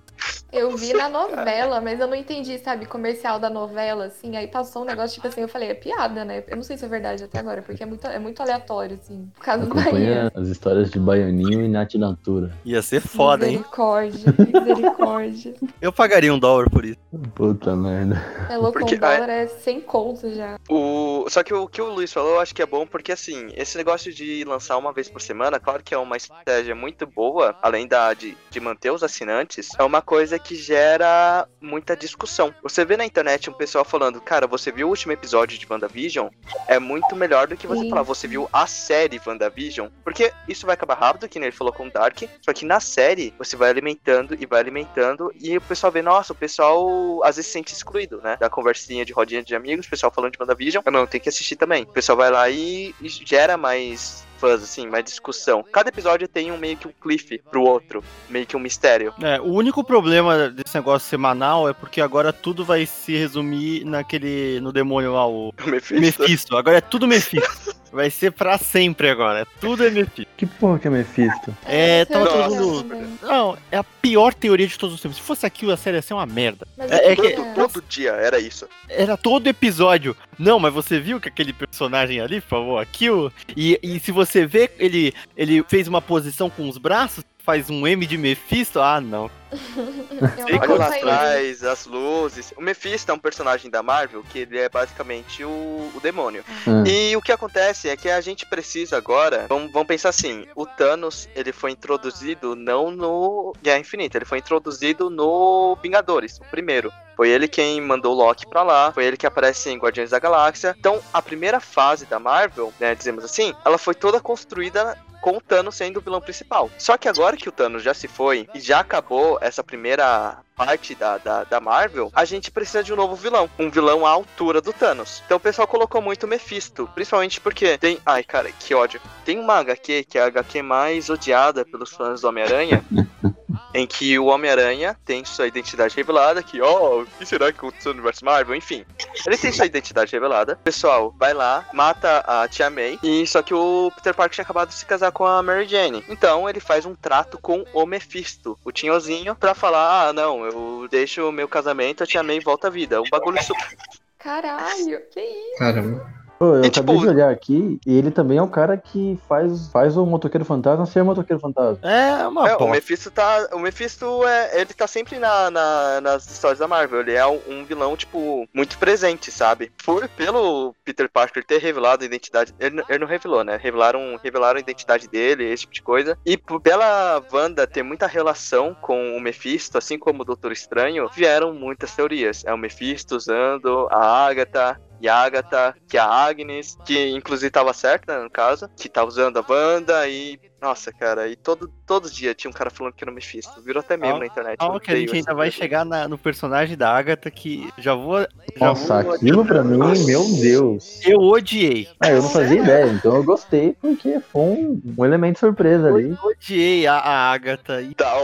Eu vi na novela, mas eu não entendi, sabe? Comercial da novela, assim. Aí passou um negócio, tipo assim, eu falei, é piada, né? Eu não sei se é verdade até agora, porque é muito, é muito aleatório, assim. Por causa do Bahia. Acompanha as histórias de Baianinho e Nath Natura. Ia ser foda, hein? Misericórdia, misericórdia. Eu pagaria um dólar por isso. Puta merda. É louco, Porque, um dólar é 100 conto já. O... Só que o que o Luiz falou, eu acho que é bom porque, assim, esse negócio de lançar uma vez por semana, claro que é uma estratégia muito boa, além da de, de manter os assinantes, é uma coisa que gera muita discussão. Você vê na internet um pessoal falando, cara, você viu o último episódio de WandaVision? É muito melhor do que você Sim. falar, você viu a série WandaVision? Porque isso vai acabar rápido, que nem ele falou com o Dark, só que na série você vai alimentando e vai alimentando, e o pessoal vê, nossa, o pessoal às vezes se sente excluído, né? Da conversinha de rodinha de amigos, o pessoal falando de WandaVision, ah, não, tem que assistir também. O pessoal vai lá e, e gera mais fãs, assim, mais discussão. Cada episódio tem um meio que um cliff pro outro, meio que um mistério. É, o único problema desse negócio semanal é porque agora tudo vai se resumir naquele. no demônio lá, o O Mephisto. Mephisto. Agora é tudo Mephisto. Vai ser pra sempre agora. Tudo é Mephisto. Que porra que é Mephisto? É, Essa tava eu todo mundo-. Não, é a pior teoria de todos os tempos. Se fosse aquilo, a série ia ser uma merda. Mas É- é que- Todo, todo dia era isso. Era todo episódio. Não, mas você viu que aquele personagem ali, por favor, aquilo. E, e se você vê, ele, ele fez uma posição com os braços, faz um M de Mephisto. Ah, não. Sei não Olha lá acompanhei. atrás, as luzes. O Mephisto é um personagem da Marvel que ele é basicamente o, o demônio. Ah, E o que acontece é que a gente precisa agora. Vamos, vamos pensar assim: o Thanos ele foi introduzido não no Guerra Infinita, ele foi introduzido no Vingadores, o primeiro. Foi ele quem mandou o Loki pra lá, foi ele que aparece em Guardiões da Galáxia. Então, a primeira fase da Marvel, né, dizemos assim, ela foi toda construída com o Thanos sendo o vilão principal. Só que agora que o Thanos já se foi e já acabou essa primeira parte da, da, da Marvel, a gente precisa de um novo vilão. Um vilão à altura do Thanos. Então o pessoal colocou muito Mephisto. Principalmente porque tem. Ai, cara, que ódio. Tem uma HQ que é a HQ mais odiada pelos fãs do Homem-Aranha. em que o Homem-Aranha tem sua identidade revelada, que, ó, o que será que aconteceu no universo Marvel? Enfim, ele tem sua identidade revelada. O pessoal vai lá, mata a Tia May, e só que o Peter Parker tinha acabado de se casar com a Mary Jane. Então ele faz um trato com o Mephisto, o tinhozinho, pra falar, ah, não, eu deixo o meu casamento, a Tia May volta à vida. Um bagulho super... Caralho, que isso? Caramba. Pô, eu E, acabei tipo- de olhar aqui e ele também é o cara que faz, faz o motoqueiro fantasma ser o motoqueiro fantasma. É uma É, o. Mephisto tá. O Mephisto é. Ele tá sempre na, na- nas histórias da Marvel. Ele é um, um vilão, tipo, muito presente, sabe? Por, pelo Peter Parker ter revelado a identidade. Ele, não- ele não revelou, né? Revelaram, revelaram a identidade dele, esse tipo de coisa. E por- pela Wanda ter muita relação com o Mephisto, assim como o Doutor Estranho, vieram muitas teorias. É o Mephisto usando a Agatha. Agatha, que é a Agnes, que inclusive tava certa, no caso, que tá usando a Wanda e. Nossa, cara, e todo, todo dia tinha um cara falando que era o Mephisto. Virou até Calma, na internet. Calma que a gente ainda vai chegar na- no personagem da Agatha que já vou. Já Nossa, vou aquilo pra mim, meu Deus. Eu odiei. Ah, eu não fazia ideia, então eu gostei porque foi um, um elemento surpresa ali. Eu odiei a, a Agatha. E, Tá,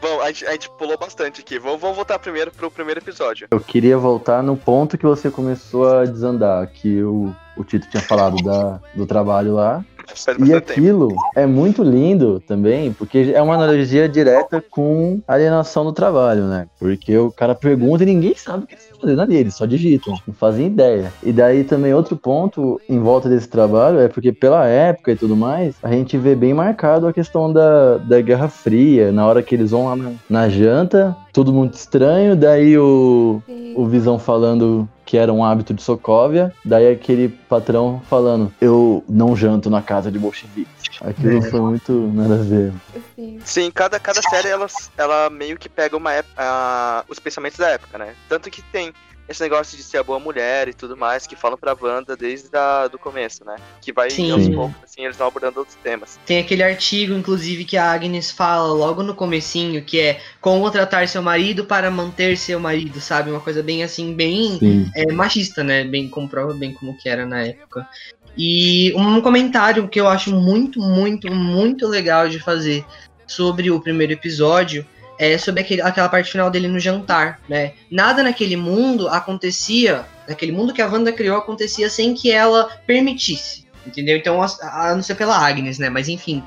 vamos, a, gente, a gente pulou bastante aqui. Vamos, vamos voltar primeiro pro primeiro episódio. Eu queria voltar no ponto que você começou a desandar, que o, o Tito tinha falado da, do trabalho lá. E bastante tempo. aquilo é muito lindo também, porque é uma analogia direta com alienação do trabalho, né? Porque o cara pergunta e ninguém sabe o que eles estão fazendo ali, eles só digitam, não fazem ideia. E daí também outro ponto em volta desse trabalho é porque pela época e tudo mais, a gente vê bem marcado a questão da, da Guerra Fria, na hora que eles vão lá na, na janta, tudo muito estranho, daí o, Sim. o Visão falando que era um hábito de Sokovia, daí aquele patrão falando, eu não janto na casa de bolcheviques. Aquilo foi muito nada a ver. Sim. Sim, cada, cada série ela, ela meio que pega uma ép- a- os pensamentos da época, né? Tanto que tem esse negócio de ser a boa mulher e tudo mais, que falam pra Wanda desde o do começo, né? Que vai Sim. aos poucos, assim, eles vão abordando outros temas. Tem aquele artigo, inclusive, que a Agnes fala logo no comecinho, que é como tratar seu marido para manter seu marido, sabe? Uma coisa bem assim, bem é, machista, né? Bem, comprova bem como que era na época. E um comentário que eu acho muito, muito, muito legal de fazer sobre o primeiro episódio é sobre aquele, aquela parte final dele no jantar, né? Nada naquele mundo acontecia, naquele mundo que a Wanda criou acontecia sem que ela permitisse, entendeu? Então, a, a não ser pela Agnes, né? Mas enfim,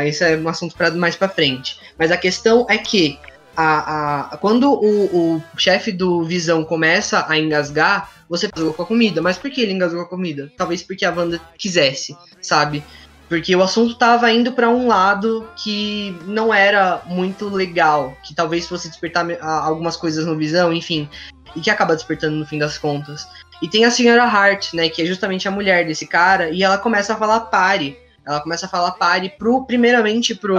isso é um assunto para mais pra frente. Mas a questão é que a, a, quando o, o chefe do Visão começa a engasgar, você engasgou com a comida. Mas por que ele engasgou com a comida? Talvez porque a Wanda quisesse, sabe? Porque o assunto tava indo pra um lado que não era muito legal, que talvez fosse despertar algumas coisas no Visão, enfim, e que acaba despertando no fim das contas. E tem a senhora Hart, né, que é justamente a mulher desse cara, e ela começa a falar pare. Ela começa a falar pare pro, primeiramente pro,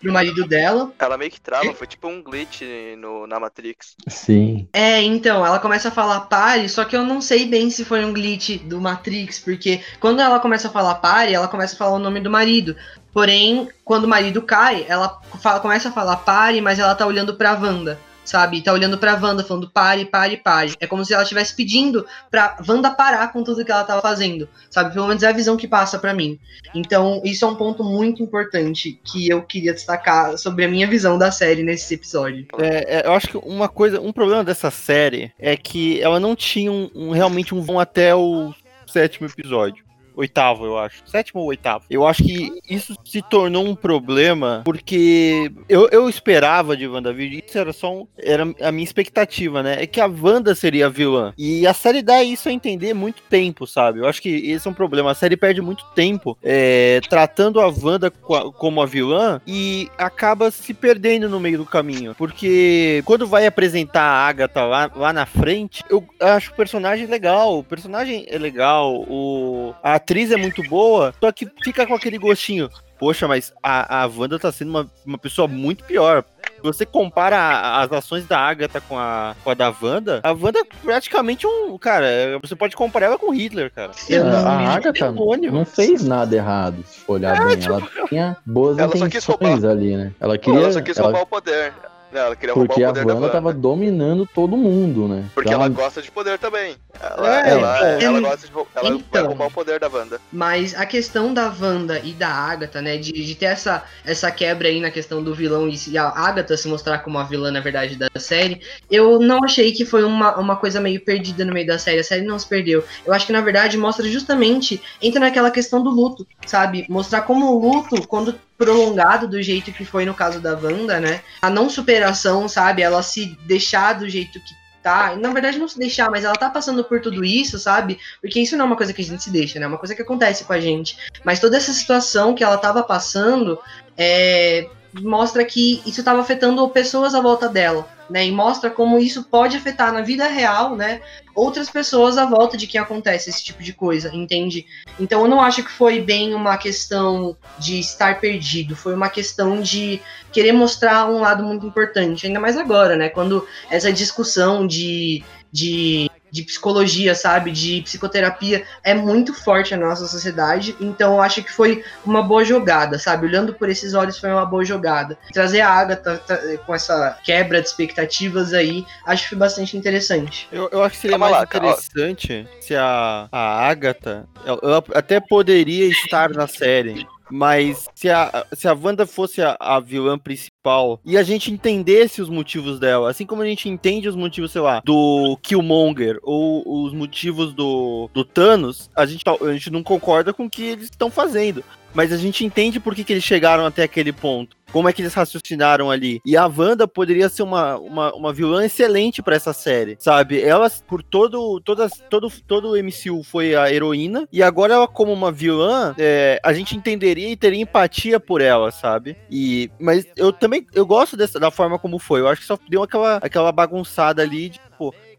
pro marido dela, Ela meio que trava, foi tipo um glitch no, na Matrix. Sim. É, então, ela começa a falar pare, só que eu não sei bem se foi um glitch do Matrix, porque quando ela começa a falar pare, ela começa a falar o nome do marido. Porém, quando o marido cai, ela fala- começa a falar pare, mas ela tá olhando pra Wanda, sabe? Tá olhando pra Wanda, falando pare, pare, pare. É como se ela estivesse pedindo pra Wanda parar com tudo que ela tava fazendo, sabe? Pelo menos é a visão que passa pra mim. Então, isso é um ponto muito importante que eu queria destacar sobre a minha visão da série nesse episódio. É, é, eu acho que uma coisa, um problema dessa série é que ela não tinha um, um- realmente um vão até o sétimo episódio. Oitavo, eu acho. Sétimo ou oitavo. Eu acho que isso se tornou um problema porque eu, eu esperava de WandaVision, isso era só um, era a minha expectativa, né? É que a Wanda seria a vilã. E a série dá isso a entender muito tempo, sabe? Eu acho que esse é um problema. A série perde muito tempo é, tratando a Wanda co- como a vilã e acaba se perdendo no meio do caminho. Porque quando vai apresentar a Agatha lá, lá na frente, eu acho o personagem legal. O personagem é legal, o, a atriz é muito boa, só que fica com aquele gostinho. Poxa, mas a, a Wanda tá sendo uma, uma pessoa muito pior. Se você compara a- as ações da Agatha com a, com a da Wanda, a Wanda é praticamente um. Cara, você pode comparar ela com Hitler, cara. A a me Agatha demônio. não fez nada errado, se for olhar bem. Ela tinha boas Ela só quis intenções ali, né? Ela queria. ela só quis ela- roubar o poder. Não, ela queria porque a roubar o poder da Wanda Wanda. tava dominando todo mundo, né? Porque Então, ela gosta de poder também. Ela, É, ela, então. ela gosta de ela vai Então. roubar o poder da Wanda. Mas a questão da Wanda e da Agatha, né? De, de ter essa, essa quebra aí na questão do vilão e se a Agatha se mostrar como a vilã, na verdade, da série, eu não achei que foi uma, uma coisa meio perdida no meio da série. A série não se perdeu. Eu acho que, na verdade, mostra justamente, entra naquela questão do luto, sabe? Mostrar como o luto, quando prolongado do jeito que foi no caso da Wanda, né? A não superação, sabe? Ela se deixar do jeito que tá. Na verdade, não se deixar, mas ela tá passando por tudo isso, sabe? Porque isso não é uma coisa que a gente se deixa, né? É uma coisa que acontece com a gente. Mas toda essa situação que ela tava passando é, mostra que isso tava afetando pessoas à volta dela, né? E mostra como isso pode afetar na vida real, né? Outras pessoas à volta de quem acontece esse tipo de coisa, entende? Então eu não acho que foi bem uma questão de estar perdido, foi uma questão de querer mostrar um lado muito importante, ainda mais agora, né? Quando essa discussão de, de de psicologia, sabe? De psicoterapia é muito forte na nossa sociedade. Então eu acho que foi uma boa jogada, sabe? Olhando por esses olhos foi uma boa jogada. Trazer a Agatha tá, com essa quebra de expectativas aí, acho que foi bastante interessante. Eu, eu acho que seria Calma mais lá, calma. interessante se a, a Agatha. Ela, ela até poderia estar na série. Mas se a, se a Wanda fosse a, a vilã principal e a gente entendesse os motivos dela, assim como a gente entende os motivos, sei lá, do Killmonger ou os motivos do, do Thanos, a gente, a gente não concorda com o que eles estão fazendo. Mas a gente entende por que, que eles chegaram até aquele ponto. Como é que eles raciocinaram ali. E a Wanda poderia ser uma, uma, uma vilã excelente pra essa série, sabe? Ela, por todo, todas, todo, todo o MCU foi a heroína. E agora ela, como uma vilã, é, a gente entenderia e teria empatia por ela, sabe? E, mas eu também eu gosto dessa, da forma como foi. Eu acho que só deu aquela, aquela bagunçada ali de,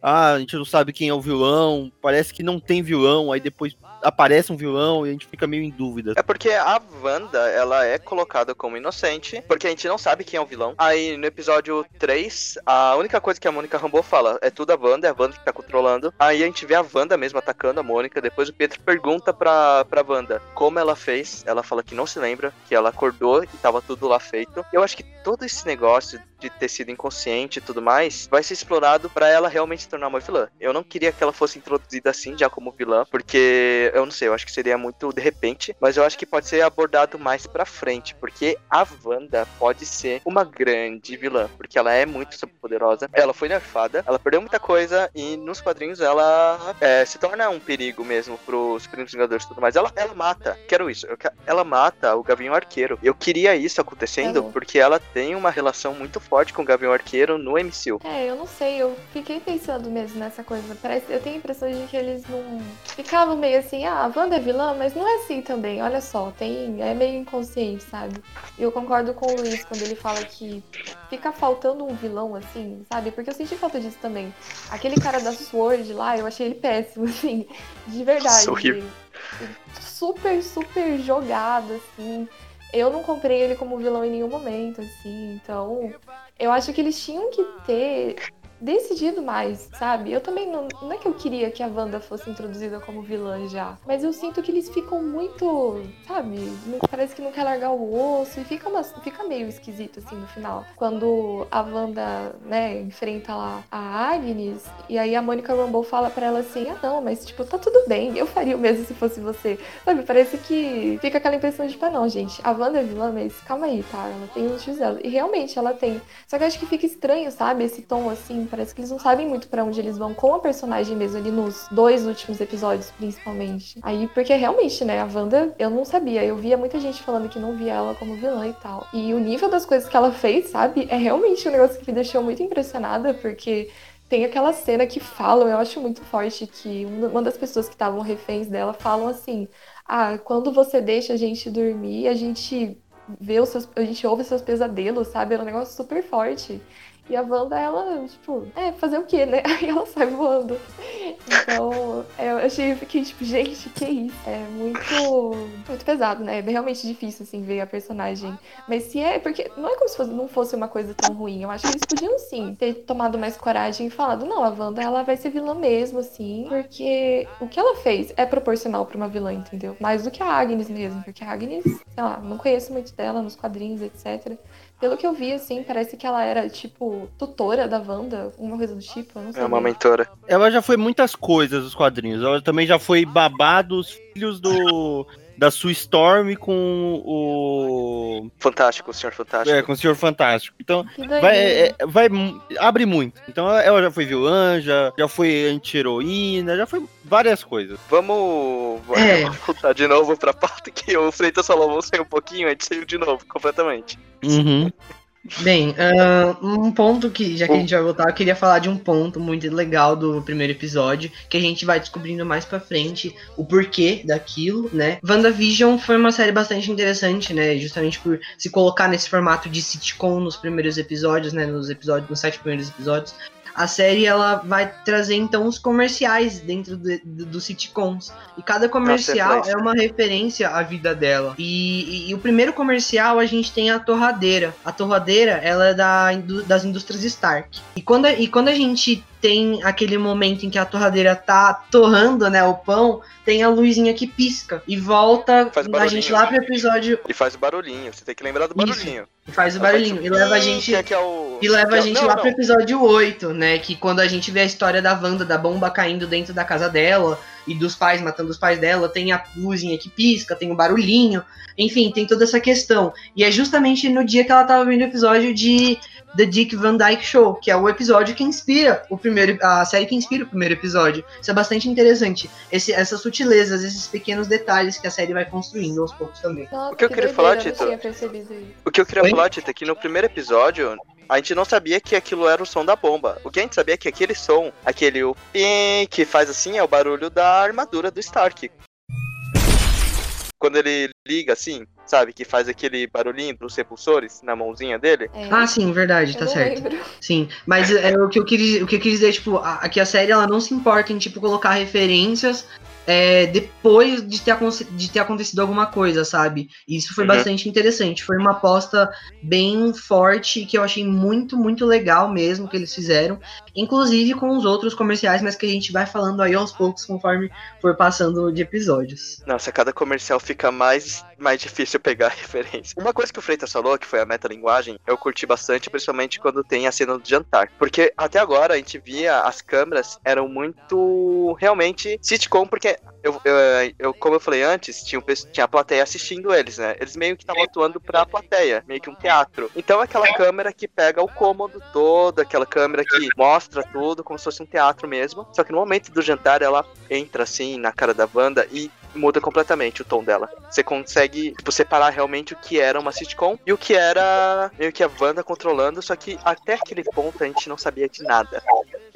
ah, a gente não sabe quem é o vilão, parece que não tem vilão, aí depois aparece um vilão e a gente fica meio em dúvida. É porque a Wanda, ela é colocada como inocente, porque a gente não sabe quem é o vilão. Aí no episódio 3, a única coisa que a Mônica Rambeau fala é tudo a Wanda, é a Wanda que tá controlando. Aí a gente vê a Wanda mesmo atacando a Mônica, depois o Pedro pergunta pra, pra Wanda como ela fez. Ela fala que não se lembra, que ela acordou e tava tudo lá feito. Eu acho que todo esse negócio de ter sido inconsciente e tudo mais vai ser explorado pra ela realmente se tornar uma vilã. Eu não queria que ela fosse introduzida assim já como vilã, porque eu não sei, eu acho que seria muito de repente, mas eu acho que pode ser abordado mais pra frente, porque a Wanda pode ser uma grande vilã, porque ela é muito poderosa, ela foi nerfada, ela perdeu muita coisa e nos quadrinhos ela é, se torna um perigo mesmo pros primos Vingadores e tudo mais. Ela, ela mata, quero isso, eu ela mata o Gavião Arqueiro. Eu queria isso acontecendo Uhum. porque ela tem uma relação muito forte com o Gavião Arqueiro no MCU. É, eu não sei, eu fiquei pensando mesmo nessa coisa. Parece, eu tenho a impressão de que eles não. Ficavam meio assim, ah, a Wanda é vilã, mas não é assim também. Olha só, tem. É meio inconsciente, sabe? E eu concordo com o Luiz quando ele fala que fica faltando um vilão, assim, sabe? Porque eu senti falta disso também. Aquele cara da Sword lá, eu achei ele péssimo, assim, de verdade. Nossa, horrível. Super, super jogado, assim. Eu não comprei ele como vilão em nenhum momento, assim, então. Eu acho que eles tinham que ter decidido mais, sabe? Eu também não, não é que eu queria que a Wanda fosse introduzida como vilã já, mas eu sinto que eles ficam muito, sabe? Parece que não quer largar o osso e fica, uma- fica meio esquisito assim no final. Quando a Wanda, né, enfrenta lá a Agnes e aí a Mônica Rambeau fala pra ela assim: "Ah, não, mas tipo, tá tudo bem. Eu faria o mesmo se fosse você". Sabe? Parece que fica aquela impressão de, tipo, "Ah, não, gente, a Wanda é vilã, mas calma aí, tá? Ela tem os dela". E realmente ela tem. Só que eu acho que fica estranho, sabe? Esse tom assim, parece que eles não sabem muito pra onde eles vão com a personagem mesmo ali nos dois últimos episódios, principalmente. Aí, porque realmente, né, a Wanda, eu não sabia. Eu via muita gente falando que não via ela como vilã e tal. E o nível das coisas que ela fez, sabe? É realmente um negócio que me deixou muito impressionada, porque tem aquela cena que falam, eu acho muito forte, que uma das pessoas que estavam reféns dela falam assim: Ah, quando você deixa a gente dormir, a gente vê os seus. A gente ouve seus pesadelos, sabe? É um negócio super forte. E a Wanda, ela, tipo, é, fazer o quê, né? Aí ela sai voando. Então, eu achei, fiquei tipo, gente, que isso? É muito, muito pesado, né? É realmente difícil, assim, ver a personagem. Mas se é, porque não é como se fosse, não fosse uma coisa tão ruim. Eu acho que eles podiam, sim, ter tomado mais coragem e falado, não, a Wanda, ela vai ser vilã mesmo, assim, porque o que ela fez é proporcional pra uma vilã, entendeu? Mais do que a Agnes mesmo, porque a Agnes, sei lá, não conheço muito dela nos quadrinhos, etc. Pelo que eu vi, assim, parece que ela era, tipo, tutora da Wanda, uma coisa do tipo, eu não sei. É uma bem. mentora. Ela já foi muitas coisas nos quadrinhos. Ela também já foi babá dos filhos do. Da Sue Storm com o. Fantástico, o Senhor Fantástico. É, com o Senhor Fantástico. Então, vai, é, é, vai. Abre muito. Então ela- já foi vilã, já, já foi anti-heroína, já foi várias coisas. Vamos É. vamos voltar de novo pra pauta que o Freitas falou, vamos sair um pouquinho, a gente saiu de novo, completamente. Uhum. Bem, ah, um ponto que, já que a gente vai voltar, eu queria falar de um ponto muito legal do primeiro episódio, que a gente vai descobrindo mais pra frente o porquê daquilo, né? WandaVision foi uma série bastante interessante, né? Justamente por se colocar nesse formato de sitcom nos primeiros episódios, né? Nos episódios, nos sete primeiros episódios. A série ela vai trazer então os comerciais dentro do- do- dos sitcoms. E cada comercial Nossa, é uma referência à vida dela. E, e- e o primeiro comercial a gente tem a torradeira. A torradeira ela é da, das indústrias Stark. E quando, a- e quando a gente tem aquele momento em que a torradeira tá torrando, né, o pão, tem a luzinha que pisca e volta Faz a gente lá pro episódio E faz o barulhinho. Você tem que lembrar do Isso. barulhinho. e faz o barulhinho e leva a gente é, é o... e leva é a gente não, lá não. pro episódio 8, né? Que quando a gente vê a história da Wanda, da bomba caindo dentro da casa dela e dos pais matando os pais dela, tem a luzinha que pisca, tem o barulhinho, enfim, tem toda essa questão. E é justamente no dia que ela tava vendo o episódio de The Dick Van Dyke Show, que é o episódio que inspira o primeiro, a série que inspira o primeiro episódio. Isso é bastante interessante. Esse, essas sutilezas, esses pequenos detalhes que a série vai construindo aos poucos também. Nossa, O que eu queria falar, Tito? O que eu queria Oi? falar, Tita, é que no primeiro episódio, a gente não sabia que aquilo era o som da bomba. O que a gente sabia é que aquele som, aquele o pim que faz assim, é o barulho da armadura do Stark. Quando ele liga assim, sabe, que faz aquele barulhinho dos repulsores na mãozinha dele. É, Ah, sim, verdade, eu tá certo. lembro. Sim, mas é, o, que eu quis, o que eu quis dizer, tipo, a- aqui a série ela não se importa em, tipo, colocar referências é, depois de ter, de ter acontecido alguma coisa, sabe? E isso foi Uhum. bastante interessante. Foi uma aposta bem forte que eu achei muito, muito legal mesmo que eles fizeram. Inclusive com os outros comerciais, mas que a gente vai falando aí aos poucos conforme for passando de episódios. Nossa, cada comercial fica mais, mais difícil pegar referência. Uma coisa que o Freitas falou, que foi a metalinguagem, eu curti bastante, principalmente quando tem a cena do jantar. Porque até agora a gente via as câmeras eram muito realmente sitcom, porque eu, eu, eu- como eu falei antes, tinha, tinha a plateia assistindo eles, né? Eles meio que estavam atuando pra plateia, meio que um teatro. Então aquela câmera que pega o cômodo todo, aquela câmera que mostra tudo, como se fosse um teatro mesmo. Só que no momento do jantar ela entra assim na cara da Wanda e muda completamente o tom dela. Você consegue tipo, separar realmente o que era uma sitcom e o que era meio que a Wanda controlando, só que até aquele ponto a gente não sabia de nada.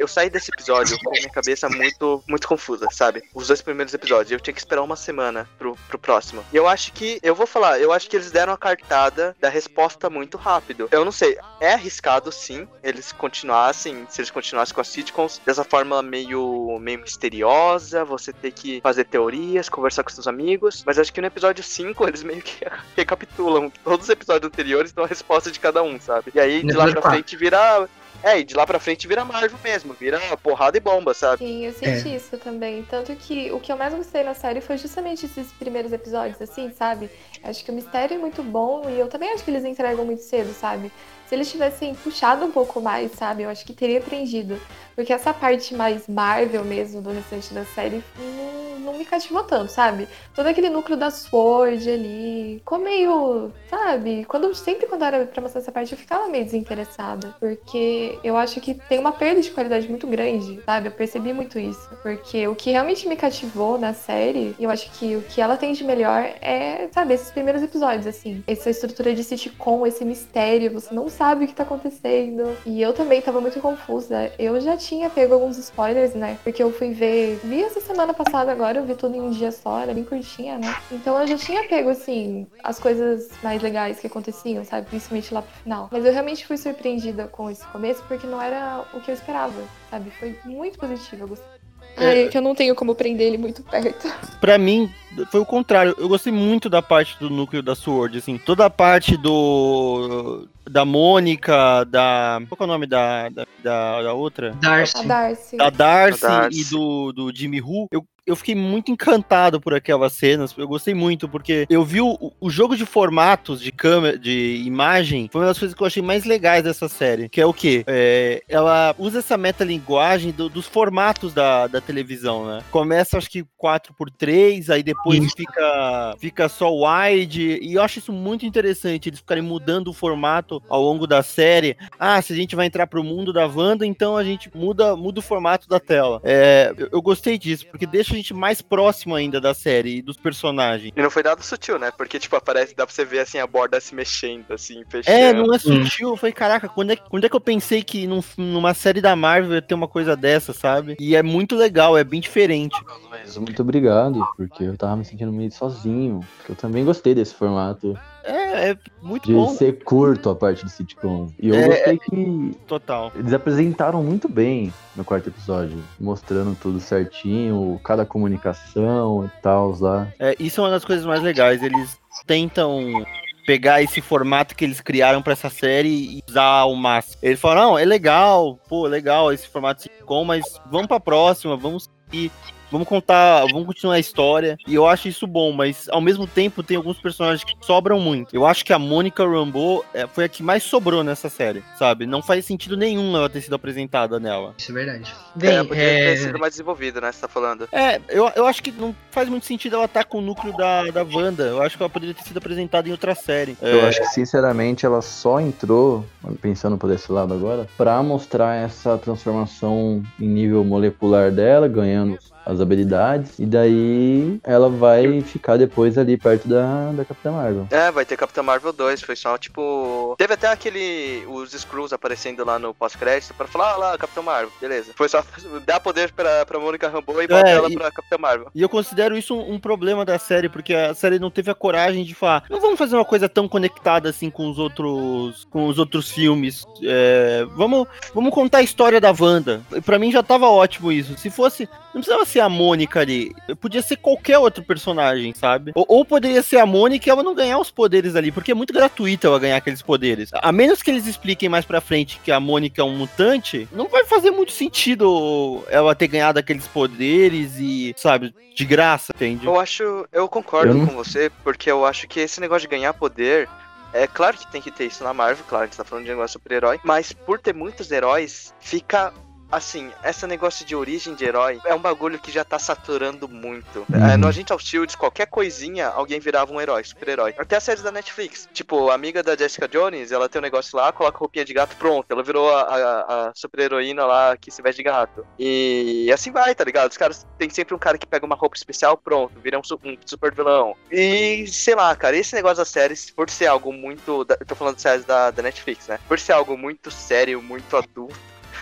Eu saí desse episódio com a minha cabeça muito, muito confusa, sabe? Os dois primeiros episódios. Eu tinha que esperar uma semana pro, pro próximo. E eu acho que, eu vou falar, eu acho que eles deram a cartada da resposta muito rápido. Eu não sei, é arriscado sim, eles continuassem, se eles continuassem com as sitcoms dessa forma meio, meio misteriosa, você ter que fazer teorias, conversar com seus amigos. Mas acho que no episódio 5 eles meio que recapitulam todos os episódios anteriores dão a resposta de cada um, sabe? E aí de lá pra frente vira. É, e de lá pra frente vira Marvel mesmo, vira porrada e bomba, sabe? Sim, eu senti isso também. Tanto que o que eu mais gostei na série foi justamente esses primeiros episódios, assim, sabe? Acho que o mistério é muito bom e eu também acho que eles entregam muito cedo, sabe? Se eles tivessem puxado um pouco mais, sabe? Eu acho que teria aprendido. Porque essa parte mais Marvel mesmo do restante da série não, não me cativou tanto, sabe? Todo aquele núcleo da Sword ali. Ficou meio. Sabe? Quando, sempre quando era pra mostrar essa parte, eu ficava meio desinteressada. Porque eu acho que tem uma perda de qualidade muito grande, sabe? Eu percebi muito isso. Porque o que realmente me cativou na série, e eu acho que o que ela tem de melhor é, sabe, esses primeiros episódios, assim. Essa estrutura de sitcom, esse mistério, você não sabe o que tá acontecendo. E eu também tava muito confusa. Eu já tinha pego alguns spoilers, né? Porque eu fui ver. Vi essa semana passada agora, eu vi tudo em um dia só, era bem curtinha, né? Então eu já tinha pego, assim, as coisas mais legais que aconteciam, sabe? Principalmente lá pro final. Mas eu realmente fui surpreendida com esse começo, porque não era o que eu esperava, sabe? Foi muito positivo, eu gostei. Ai, é que eu não tenho como prender ele muito perto. Pra mim, foi o contrário. Eu gostei muito da parte do núcleo da Sword, assim. Toda a parte do. Da Mônica, da. Qual é o nome da, da, da, outra? Darcy. A Darcy. Da Darcy, Da Darcy. e do, do Jimmy Who. Eu, eu fiquei muito encantado por aquelas cenas. Eu gostei muito, porque eu vi o, o jogo de formatos de câmera, de imagem, foi uma das coisas que eu achei mais legais dessa série. Que é o quê? É, ela usa essa metalinguagem do, dos formatos da, da televisão, né? Começa, acho que 4x3, aí depois Isso. fica, fica só wide. E eu acho isso muito interessante, eles ficarem mudando o formato ao longo da série. Ah, se a gente vai entrar pro mundo da Wanda, então a gente muda, muda o formato da tela. É, eu, eu gostei disso, porque deixa a gente mais próximo ainda da série e dos personagens. E não foi nada sutil, né? Porque, tipo, aparece, dá pra você ver assim a borda se mexendo, assim, fechando. É, não é sutil. Eu falei, caraca, quando é, quando é que eu pensei que num- numa série da Marvel ia ter uma coisa dessa, sabe? E é muito legal, é bem diferente. Mas muito obrigado, porque eu tava me sentindo meio sozinho. Porque eu também gostei desse formato É, é muito de bom, ser curto a parte do sitcom. E eu É. gostei que total. eles apresentaram muito bem no quarto episódio, mostrando tudo certinho, cada comunicação e tal lá. É, isso é uma das coisas mais legais. Eles tentam pegar esse formato que eles criaram pra essa série e usar ao máximo. Eles falaram, não, é legal, pô, legal esse formato sitcom, mas vamos pra próxima, vamos seguir. Vamos contar, vamos continuar a história. E eu acho isso bom, mas ao mesmo tempo tem alguns personagens que sobram muito. Eu acho que a Mônica Rambeau é, foi a que mais sobrou nessa série, sabe? Não faz sentido nenhum ela ter sido apresentada nela. Isso é verdade. É, Bem, podia é, ter sido mais desenvolvido, né? Você tá falando. É, eu, eu acho que não faz muito sentido ela estar com o núcleo da, da Wanda. Eu acho que ela poderia ter sido apresentada em outra série. Eu É, acho que, sinceramente, ela só entrou, pensando por esse lado agora, pra mostrar essa transformação em nível molecular dela, ganhando as habilidades, e daí ela vai ficar depois ali perto da, da Capitã Marvel. É, vai ter Capitã Marvel 2, foi só tipo. Teve até aquele. Os Screws aparecendo lá no pós-crédito pra falar, ah lá, Capitã Marvel, beleza. Foi só dar poder pra, pra Mônica Rambeau e botar É, ela e- pra Capitã Marvel. E eu considero isso um, um problema da série, porque a série não teve a coragem de falar, não vamos fazer uma coisa tão conectada assim com os outros, com os outros filmes. É, vamos, vamos contar a história da Wanda. Pra mim já tava ótimo isso. Se fosse, não precisava ser a Mônica ali, podia ser qualquer outro personagem, sabe? Ou, ou poderia ser a Mônica e ela não ganhar os poderes ali, porque é muito gratuito ela ganhar aqueles poderes. A menos que eles expliquem mais pra frente que a Mônica é um mutante, não vai fazer muito sentido ela ter ganhado aqueles poderes e, sabe, de graça, entende? Eu acho. Eu concordo Eu com você, porque eu acho que esse negócio de ganhar poder. É claro que tem que ter isso na Marvel, claro, a gente tá falando de negócio super-herói, mas por ter muitos heróis, fica. Assim, esse negócio de origem de herói é um bagulho que já tá saturando muito. Uhum. É, no Agente of Shield, qualquer coisinha, alguém virava um herói, super-herói. Até as séries da Netflix. Tipo, a amiga da Jessica Jones, ela tem um negócio lá, coloca roupinha de gato, pronto. Ela virou a, a- a super-heroína lá que se veste de gato. E assim vai, tá ligado? Os caras tem sempre um cara que pega uma roupa especial, pronto, vira um, um super vilão. E sei lá, cara, esse negócio das séries, por ser algo muito. da- eu tô falando de séries da, da Netflix, né? Por ser algo muito sério, muito adulto.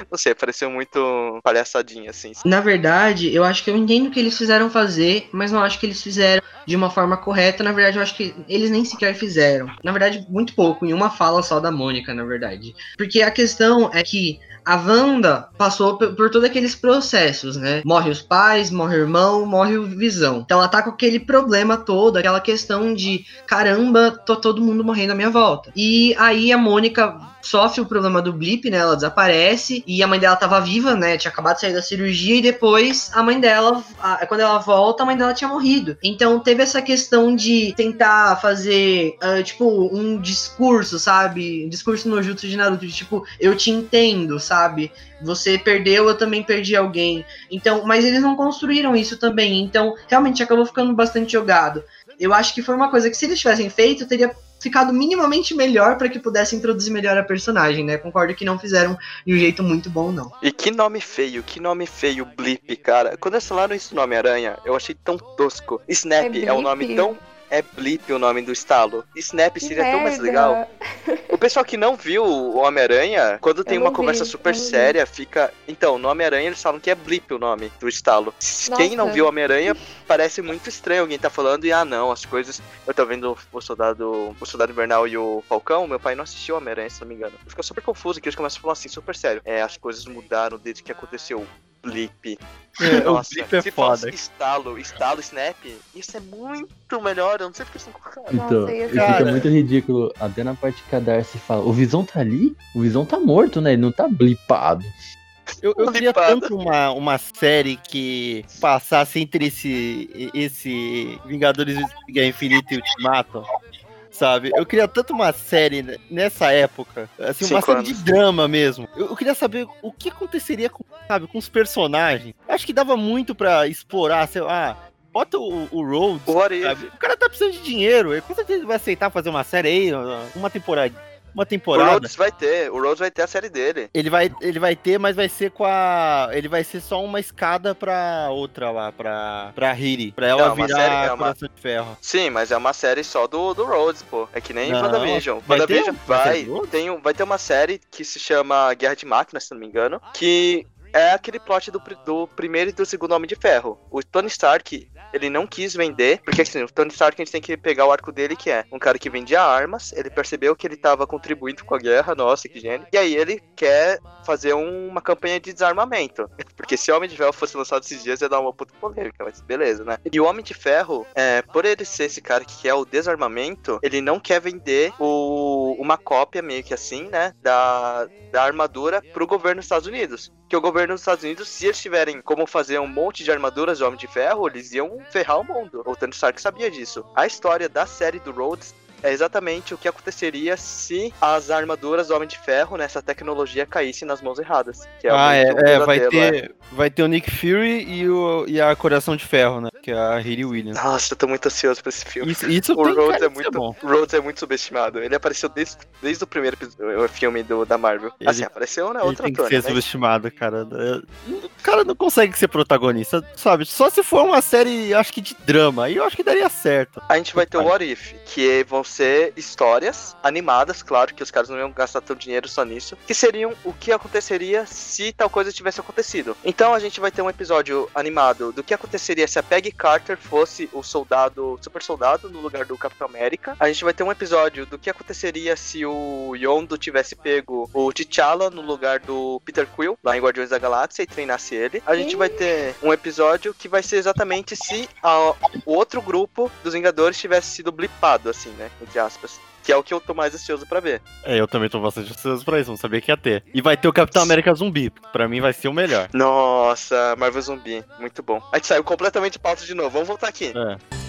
Não sei, pareceu muito palhaçadinha, assim. Na verdade, eu acho que eu entendo o que eles fizeram fazer, mas não acho que eles fizeram de uma forma correta. Na verdade, eu acho que eles nem sequer fizeram. Na verdade, muito pouco, em uma fala só da Mônica, na verdade. Porque a questão é que a Wanda passou por, todos aqueles processos, né? Morre os pais, morre o irmão, morre o Visão. Então ela tá com aquele problema todo, aquela questão de caramba, tô todo mundo morrendo à minha volta. E aí a Mônica sofre o problema do blip, né? Ela desaparece e a mãe dela tava viva, né? Tinha acabado de sair da cirurgia e depois a mãe dela, a- quando ela volta, a mãe dela tinha morrido. Então teve essa questão de tentar fazer, ah, tipo, um discurso, sabe? Um discurso no Jutsu de Naruto, de tipo, eu te entendo, sabe? Você perdeu, eu também perdi alguém. Então, mas eles não construíram isso também. Então, realmente acabou ficando bastante jogado. Eu acho que foi uma coisa que se eles tivessem feito, teria ficado minimamente melhor para que pudesse introduzir melhor a personagem, né? Concordo que não fizeram de um jeito muito bom, não. E que nome feio, que nome feio, Blip, cara. Quando eles falaram isso no Homem-Aranha, eu achei tão tosco. Snap é, É um nome tão. É Blip o nome do estalo. Snap seria tão mais legal. O pessoal que não viu o Homem-Aranha, quando tem uma não conversa vi, super vi. séria, fica. Então, no Homem-Aranha eles falam que é Blip o nome do estalo. Quem não Nossa. viu o Homem-Aranha parece muito estranho alguém tá falando e ah não, as coisas. Eu tô vendo o soldado. O soldado invernal e o Falcão, meu pai não assistiu o Homem-Aranha, se não me engano. Fica super confuso que eles começam a falar assim, super sério. É, as coisas mudaram desde que aconteceu Blip. É, o Nossa, Blip é se foda. fosse estalo, estalo, snap, isso é muito melhor. Eu não sei porque eles não colocaram. Então, ia e ser- fica Cara. muito ridículo. Até na parte que a Darcy fala: O Visão tá ali? O Visão tá morto, né? Ele não tá blipado. Eu, eu queria Limpado. tanto uma, uma série que passasse entre esse, esse Vingadores de Guerra Infinita e Ultimato. Sabe? Eu queria tanto uma série ne- nessa época, assim, uma Cinco série anos. de drama mesmo. Eu, eu queria saber o que aconteceria com, sabe, com os personagens. Acho que dava muito pra explorar, sei lá, bota o, o Rhodes, O? O cara tá precisando de dinheiro, ele com certeza vai aceitar fazer uma série aí, uma temporada. Uma O temporada. Rhodes vai ter, o Rhodes vai ter a série dele. Ele vai, ele vai ter, mas vai ser com a. Ele vai ser só uma escada pra outra lá, pra, pra Hiri. Pra ela Não, uma virar série, é uma- de ferro. Sim, mas é uma série só do, do Rhodes, pô. É que nem Não, WandaVision. vai ter WandaVision série vai, tem um, vai ter uma série que se chama Guerra de Máquinas, se não me engano, que é aquele plot do, do primeiro e do segundo Homem de Ferro. O Tony Stark, ele não quis vender, porque assim, o Tony Stark a gente tem que pegar o arco dele, que é um cara que vendia armas, ele percebeu que ele tava contribuindo com a guerra, nossa, que gênio. E aí ele quer fazer um- uma campanha de desarmamento. Porque se o Homem de Ferro fosse lançado esses dias, ia dar uma puta polêmica, mas beleza, né? E o Homem de Ferro, é, por ele ser esse cara que quer o desarmamento, ele não quer vender o- uma cópia, meio que assim, né? Da, da armadura pro governo dos Estados Unidos. Que o governo dos Estados Unidos, se eles tiverem como fazer um monte de armaduras de Homem de Ferro, eles iam ferrar o mundo. O Tony Stark sabia disso. A história da série do Rhodes é exatamente o que aconteceria se as armaduras do Homem de Ferro, nessa tecnologia, caíssem nas mãos erradas. Que ah, é, é, vai ter, vai ter o Nick Fury e, o, e a Coração de Ferro, né? Que é a Riri Williams. Nossa, eu tô muito ansioso pra esse filme. Isso, isso O Rhodes é muito, bom. Rhodes é muito subestimado. Ele apareceu desde, desde o primeiro filme do, da Marvel. Ele- assim, apareceu na Ele outra tem que ser né? subestimado, cara. É, O cara não consegue ser protagonista, sabe? Só se for uma série, acho que de drama. Aí eu acho que daria certo. A gente vai ter o What If, que vão ser histórias animadas, claro, que os caras não iam gastar tanto dinheiro só nisso, que seriam o que aconteceria se tal coisa tivesse acontecido. Então a gente vai ter um episódio animado do que aconteceria se a Peggy Carter fosse o soldado, super soldado, no lugar do Capitão América. A gente vai ter um episódio do que aconteceria se o Yondo tivesse pego o T'Challa no lugar do Peter Quill, lá em Guardiões da Galáxia, e treinasse ele. A gente vai ter um episódio que vai ser exatamente se o outro grupo dos Vingadores tivesse sido blipado, assim, né? Entre aspas. Que é o que eu tô mais ansioso pra ver. É, eu também tô bastante ansioso pra isso, não sabia que ia ter. E vai ter o Capitão América Zumbi, pra mim vai ser o melhor. Nossa, Marvel Zumbi, muito bom. A gente saiu completamente de pauta de novo, vamos voltar aqui. É.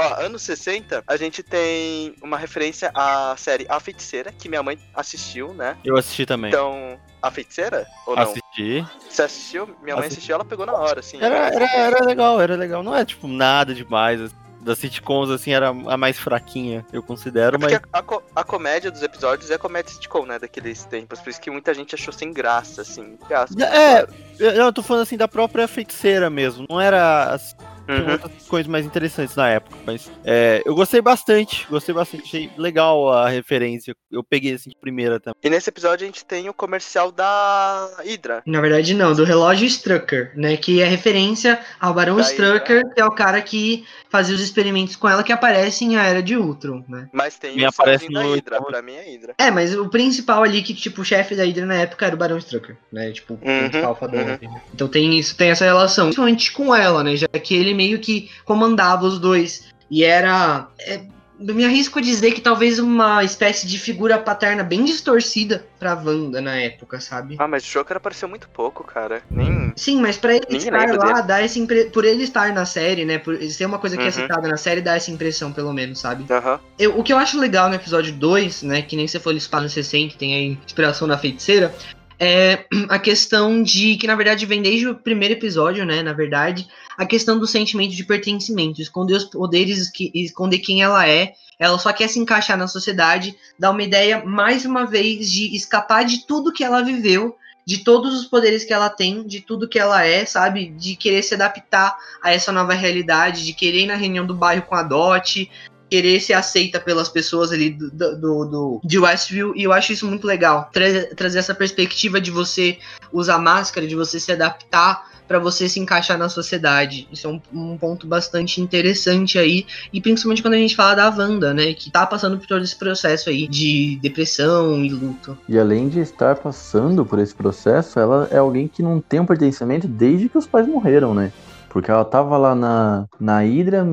Ó, anos 60, a gente tem uma referência à série A Feiticeira, que minha mãe assistiu, né? Eu assisti também. Então, A Feiticeira? Ou não? assisti. Você assistiu? Minha mãe Assisti. assistiu, ela pegou na hora, assim. Era, era, era legal, era legal. Não é tipo nada demais. assim. Das sitcoms, assim, era a mais fraquinha, eu considero, É mas. a, a a comédia dos episódios é a comédia sitcom, né? Daqueles tempos. Por isso que muita gente achou sem graça, assim. aspas, É, claro. eu, eu tô falando assim da própria feiticeira mesmo. Não era. as- Uhum. outras coisas mais interessantes na época, mas é, eu gostei bastante, gostei bastante, achei legal a referência. Eu peguei assim de primeira também. E nesse episódio a gente tem o comercial da Hydra. Na verdade, não, do relógio Strucker, né? Que é referência ao Barão Da Strucker, que é o cara que fazia os experimentos com ela que aparece em A Era de Ultron, né? Mas tem Me o aparece no- Hydra. Pra mim é Hydra. É, mas o principal ali, que, tipo, o chefe da Hydra na época era o Barão Strucker, né? Tipo, o Uhum, principal uhum. Então tem isso, tem essa relação. Principalmente com ela, né? Já que ele meio que comandava os dois. E era. É, me arrisco a dizer que talvez uma espécie de figura paterna bem distorcida pra Wanda na época, sabe? Ah, mas o Joker apareceu muito pouco, cara. Nem. Sim, mas pra ele Ninguém estar lá, dele. dá essa impre... por ele estar na série, né? Por ser uma coisa que é Uhum. citada na série, dá essa impressão, pelo menos, sabe? Aham. Eu- o que eu acho legal no episódio 2, né? Que nem você foi espaço no 60, tem a inspiração da feiticeira. É a questão de que, na verdade, vem desde o primeiro episódio, né? Na verdade, a questão do sentimento de pertencimento, esconder os poderes, esconder quem ela é. Ela só quer se encaixar na sociedade, dá uma ideia, mais uma vez, de escapar de tudo que ela viveu, de todos os poderes que ela tem, de tudo que ela é, sabe? De querer se adaptar a essa nova realidade, de querer ir na reunião do bairro com a Dot, querer ser aceita pelas pessoas ali do, do, do- de Westview, e eu acho isso muito legal. Tra- trazer essa perspectiva de você usar máscara, de você se adaptar para você se encaixar na sociedade. Isso é um, um ponto bastante interessante aí, e principalmente quando a gente fala da Wanda, né, que tá passando por todo esse processo aí de depressão e luto. E além de estar passando por esse processo, ela é alguém que não tem um pertencimento desde que os pais morreram, né? Porque ela tava lá na, na Hydra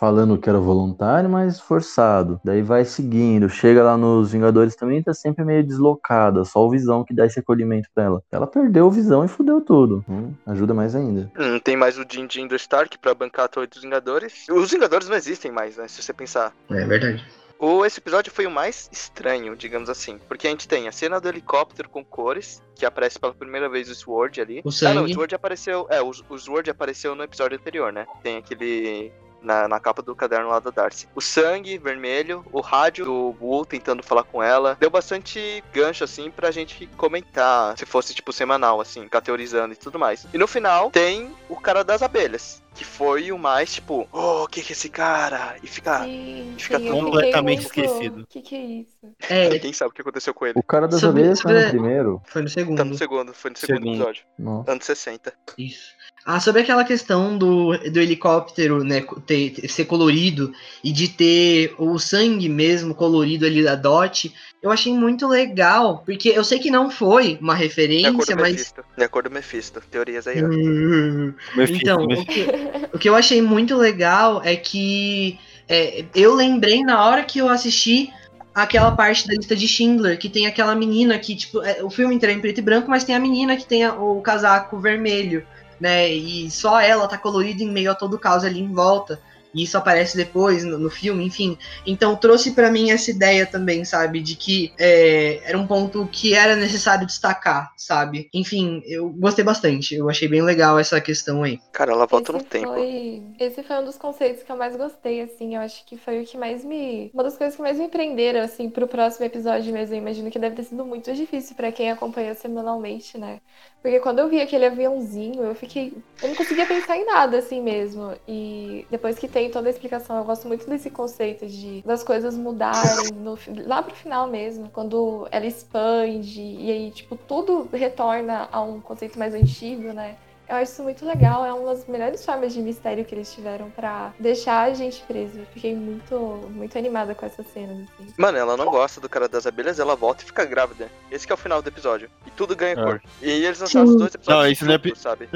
falando que era voluntário, mas forçado. Daí vai seguindo, chega lá nos Vingadores também, tá sempre meio deslocada, só o Visão que dá esse acolhimento pra ela. Ela perdeu o Visão e fudeu tudo. Hum, ajuda mais ainda. Não tem mais o Din Din do Stark pra bancar a Torre dos Vingadores. Os Vingadores não existem mais, né? Se você pensar. É verdade. O, esse episódio foi o mais estranho, digamos assim. Porque a gente tem a cena do helicóptero com cores, que aparece pela primeira vez o Sword ali. O Ah, não, o. Sword apareceu. É, o, o Sword apareceu no episódio anterior, né? Tem aquele. Na, na capa do caderno lá da Darcy. O sangue vermelho, o rádio do Wu tentando falar com ela. Deu bastante gancho, assim, pra gente comentar. Se fosse, tipo, semanal, assim, ficar teorizando e tudo mais. E no final tem o cara das abelhas. que foi o mais, tipo, oh, o que que é esse cara? E fica. Sim, fica sim, completamente esquecido. O que, que é isso? É, Ninguém sabe o que aconteceu com ele. O cara das Sobre- abelhas tá no primeiro. foi no Tá segundo. no segundo, foi no segundo, Segundo. episódio. Nossa. Anos 60. Isso. Ah, sobre aquela questão do, do helicóptero, né, ter, ter- ser colorido e de ter o sangue mesmo colorido ali da Dot, eu achei muito legal, porque eu sei que não foi uma referência, mas Mephisto. De acordo com Mephisto. Teorias aí, ó. Hum, Mephisto, Então, o Mephisto. que, o que eu achei muito legal é que é, eu lembrei na hora que eu assisti aquela parte da lista de Schindler, que tem aquela menina que, tipo, é, o filme inteiro é em preto e branco, mas tem a menina que tem a- o casaco vermelho, né? E só ela tá colorida em meio a todo o caos ali em volta. E isso aparece depois no, no filme, enfim. Então trouxe pra mim essa ideia também, sabe? De que é, era um ponto que era necessário destacar, sabe? Enfim, eu gostei bastante. Eu achei bem legal essa questão aí. Cara, ela volta no esse tempo. Foi, esse foi um dos conceitos que eu mais gostei, assim. Eu acho que foi o que mais me. Uma das coisas que mais me prenderam, assim, pro próximo episódio mesmo. Eu imagino que deve ter sido muito difícil pra quem acompanha semanalmente, né? Porque quando eu vi aquele aviãozinho, eu fiquei. Eu não conseguia pensar em nada, assim mesmo. E depois que tem toda a explicação, eu gosto muito desse conceito de das coisas mudarem no, lá pro final mesmo. Quando ela expande e aí, tipo, tudo retorna a um conceito mais antigo, né? Eu acho isso muito legal, é uma das melhores formas de mistério que eles tiveram pra deixar a gente preso. Eu Fiquei muito, muito animada com essas cenas, assim. Mano, ela não gosta do cara das abelhas, ela volta e fica grávida. Esse que é o final do episódio. E tudo ganha É. cor. E eles lançaram os dois episódios Não, isso não é juntos, sabe?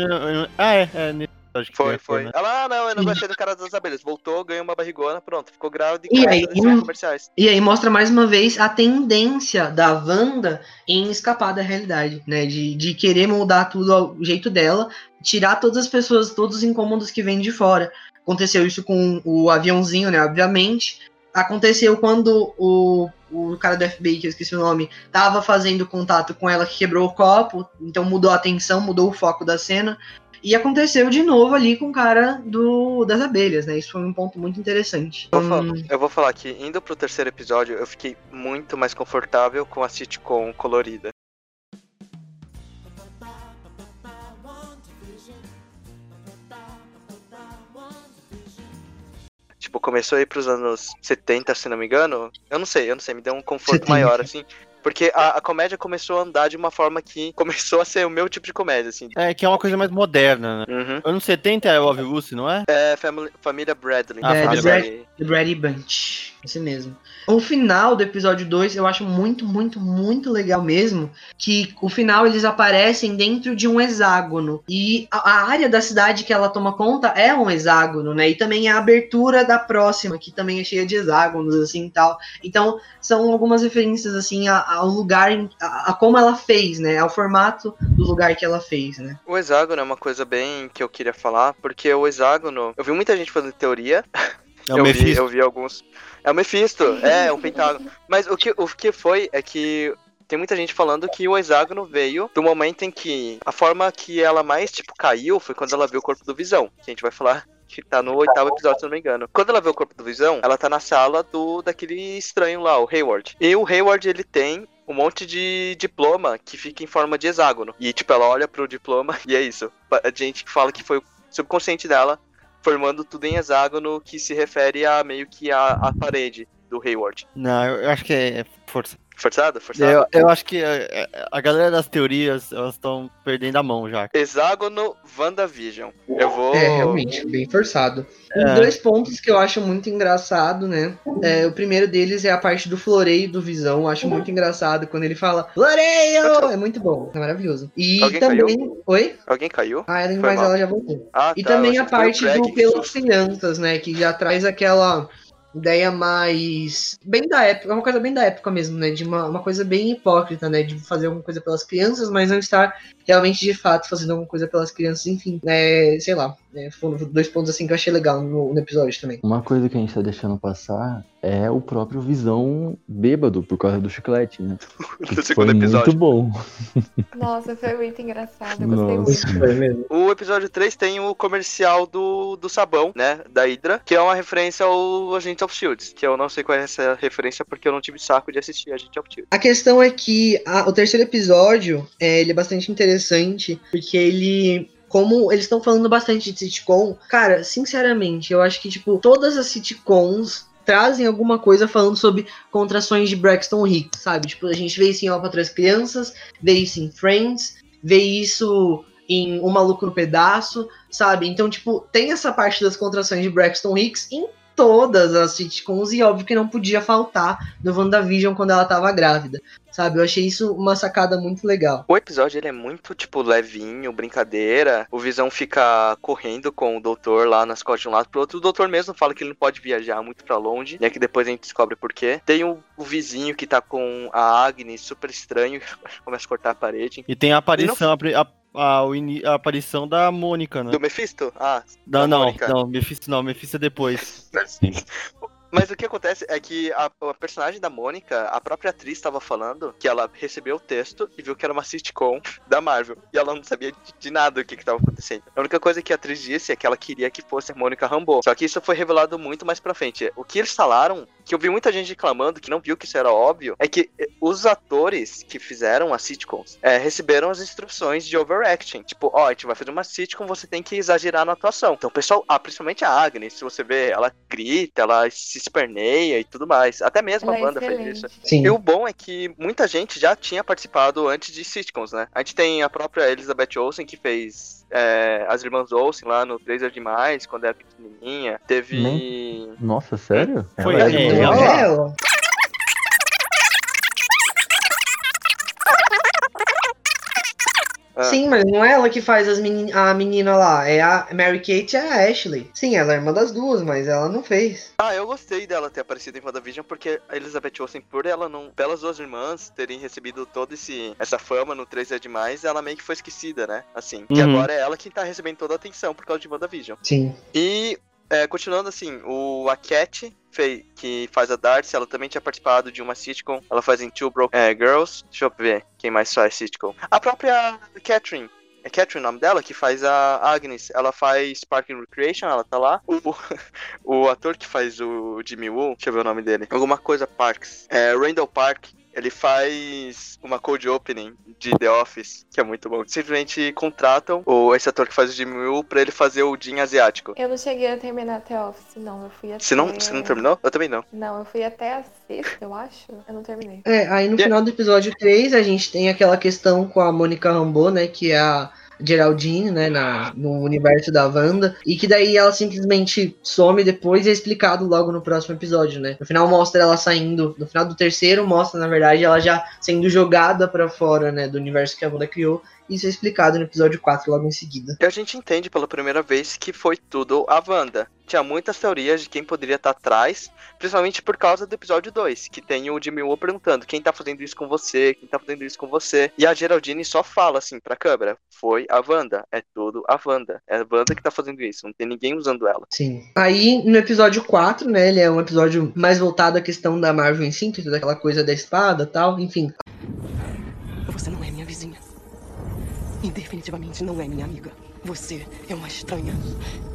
Ah, é, é. Foi, foi. né? Ela, ah, não, eu não gostei do cara das abelhas. Voltou, ganhou uma barrigona, pronto. Ficou grávida e E aí, comerciais. E aí mostra mais uma vez a tendência da Wanda em escapar da realidade, né? De, de querer mudar tudo ao jeito dela, tirar todas as pessoas, todos os incômodos que vêm de fora. Aconteceu isso com o aviãozinho, né? Obviamente. Aconteceu quando o, o cara do FBI, que eu esqueci o nome, tava fazendo contato com ela que quebrou o copo, então mudou a atenção, mudou o foco da cena. E aconteceu de novo ali com o cara do, das abelhas, né? Isso foi um ponto muito interessante. Vou falar- Hum, eu vou falar que, indo pro terceiro episódio, eu fiquei muito mais confortável com a sitcom colorida. Tipo, começou aí pros anos 70, se não me engano. Eu não sei, eu não sei, me deu um conforto 70. maior, assim. Porque a, a comédia começou a andar de uma forma que começou a ser o meu tipo de comédia, assim. É, que é uma coisa mais moderna, né? Uhum. Anos 70 é Love Lucy, não é? É family- família Bradley. Ah, É, Família Bradley. The Brady Bunch. Esse mesmo. O final do episódio 2 eu acho muito, muito, muito legal mesmo. Que o final eles aparecem dentro de um hexágono. E a, a área da cidade que ela toma conta é um hexágono, né? E também a abertura da próxima, que também é cheia de hexágonos, assim e tal. Então, são algumas referências, assim, a- ao lugar, em- a, a como ela fez, né? Ao formato do lugar que ela fez, né? O hexágono é uma coisa bem que eu queria falar, porque o hexágono. Eu vi muita gente fazendo teoria. É o eu, vi, eu vi alguns. É o Mephisto, é, é um pentágono. Mas o que, o que foi é que. Tem muita gente falando que o hexágono veio do momento em que a forma que ela mais, tipo, caiu foi quando ela viu o corpo do Visão. Que a gente vai falar tá no oitavo episódio, se não me engano. Quando ela vê o corpo do Visão, ela tá na sala do daquele estranho lá, o Hayward. E o Hayward, ele tem um monte de diploma que fica em forma de hexágono. E, tipo, ela olha pro diploma e é isso. A gente fala que foi o subconsciente dela formando tudo em hexágono que se refere a meio que a, a parede do Hayward. Não, eu acho que é força. Forçado? Forçado? Eu, eu acho que é, é, a galera das teorias, elas estão perdendo a mão já. Hexágono WandaVision. Eu vou. É, realmente, bem forçado. É. Dois pontos que eu acho muito engraçado, né? É, o primeiro deles é a parte do floreio do Visão. Eu acho muito engraçado quando ele fala Floreio! É muito bom, é maravilhoso. E Alguém também. Oi? Alguém caiu? Ah, mas mal. ela já voltou. Ah, E tá, também a parte do pelas crianças, né? Que já traz aquela ideia mais. bem da época, é uma coisa bem da época mesmo, né? De uma, uma coisa bem hipócrita, né? De fazer alguma coisa pelas crianças, mas não estar realmente de fato fazendo alguma coisa pelas crianças, enfim. É, sei lá. né, foram dois pontos assim que eu achei legal no, no episódio também. Uma coisa que a gente tá deixando passar é o próprio Visão bêbado por causa do chiclete, né? Do Foi segundo episódio. muito bom. Nossa, foi muito engraçado. Eu gostei Nossa. muito. Foi mesmo. O episódio 3 tem o comercial do, do sabão, né? Da Hydra, que é uma referência ao Agente of Shields. Que eu não sei qual é essa referência porque eu não tive saco de assistir Agente of Shields. A questão é que a- o terceiro episódio é, ele é bastante interessante porque ele como eles estão falando bastante de sitcom, cara, sinceramente, eu acho que, tipo, todas as sitcoms trazem alguma coisa falando sobre contrações de Braxton Hicks, sabe? Tipo, a gente vê isso em para as Crianças, vê isso em Friends, vê isso em Um Maluco no Pedaço, sabe? Então, tipo, tem essa parte das contrações de Braxton Hicks em todas as sitcoms e óbvio que não podia faltar no WandaVision quando ela tava grávida, sabe? Eu achei isso uma sacada muito legal. O episódio ele é muito, tipo, levinho, brincadeira. O Visão fica correndo com o doutor lá nas costas de um lado pro outro. O doutor mesmo fala que ele não pode viajar muito pra longe. E é que depois a gente descobre por quê. Tem o, o vizinho que tá com a Agnes, super estranho, começa a cortar a parede. E tem a aparição, a, a, a, a aparição da Mônica, né? Do Mephisto? Ah, Não, da não, Mônica. não, Mephisto não, Mephisto é depois. Mas o que acontece é que a, a personagem da Mônica, a própria atriz estava falando que ela recebeu o texto e viu que era uma sitcom da Marvel. E ela não sabia de, de nada o que estava acontecendo. A única coisa que a atriz disse é que ela queria que fosse a Mônica Rambeau. Só que isso foi revelado muito mais pra frente. O que eles falaram, que eu vi muita gente reclamando, que não viu que isso era óbvio, é que eh, os atores que fizeram as sitcoms eh, receberam as instruções de overacting. Tipo, ó, a gente vai fazer uma sitcom, você tem que exagerar na atuação. Então, o pessoal, ah, principalmente a Agnes, se você vê, ela grita, ela se esperneia e tudo mais. Até mesmo Ela a é banda fez excelente. isso. Sim. E o bom é que muita gente já tinha participado antes de sitcoms, né? A gente tem a própria Elizabeth Olsen que fez é, as irmãs Olsen lá no Trazer Demais, quando era pequenininha. Teve. Nossa, sério? Foi Ela a- é- é, ela- é ela. Ah. Sim, mas não é ela que faz as meni- a menina lá, é a Mary Kate e a Ashley. Sim, ela é irmã das duas, mas ela não fez. Ah, eu gostei dela ter aparecido em WandaVision porque a Elizabeth Olsen, por ela não. Pelas duas irmãs terem recebido toda esse, essa fama no 3 é demais, ela meio que foi esquecida, né? Assim. Uhum. agora é ela quem tá recebendo toda a atenção por causa de WandaVision. Sim. E é, continuando assim, o a Cat, que faz a Darcy, ela também tinha participado de uma sitcom. Ela faz em Two Broke é, Girls. Deixa eu ver quem mais faz sitcom. A própria Catherine. É Catherine o nome dela, que faz a Agnes. Ela faz Park and Recreation, ela tá lá. O, o ator que faz o Jimmy Woo, deixa eu ver o nome dele. Alguma coisa Parks. É Randall Park. Ele faz uma cold opening de The Office, que é muito bom. Simplesmente contratam o, esse ator que faz o Jimmy Woo pra ele fazer o Jim asiático. Eu não cheguei a terminar até Office, não. Eu fui até. Você não, você não terminou? Eu também não. Não, eu fui até a sexta, eu acho. Eu não terminei. É, aí no E- final do episódio 3, a gente tem aquela questão com a Mônica Rambeau, né, que é a Geraldine, né, na, no universo da Wanda, e que daí ela simplesmente some depois e é explicado logo no próximo episódio, né. No final mostra ela saindo, no final do terceiro mostra, na verdade, ela já sendo jogada pra fora, né, do universo que a Wanda criou, isso é explicado no episódio 4 logo em seguida. E a gente entende pela primeira vez que foi tudo a Wanda. Tinha muitas teorias de quem poderia estar atrás, principalmente por causa do episódio 2, que tem o Jimmy Woo perguntando quem tá fazendo isso com você, quem tá fazendo isso com você. E a Geraldine só fala assim pra câmera: foi a Wanda, é tudo a Wanda. É a Wanda que tá fazendo isso, não tem ninguém usando ela. Sim. Aí, no episódio 4, né, ele é um episódio mais voltado à questão da Marvel em si, toda aquela coisa da espada e tal, enfim. Você não é minha vizinha. E definitivamente não é minha amiga. Você é uma estranha.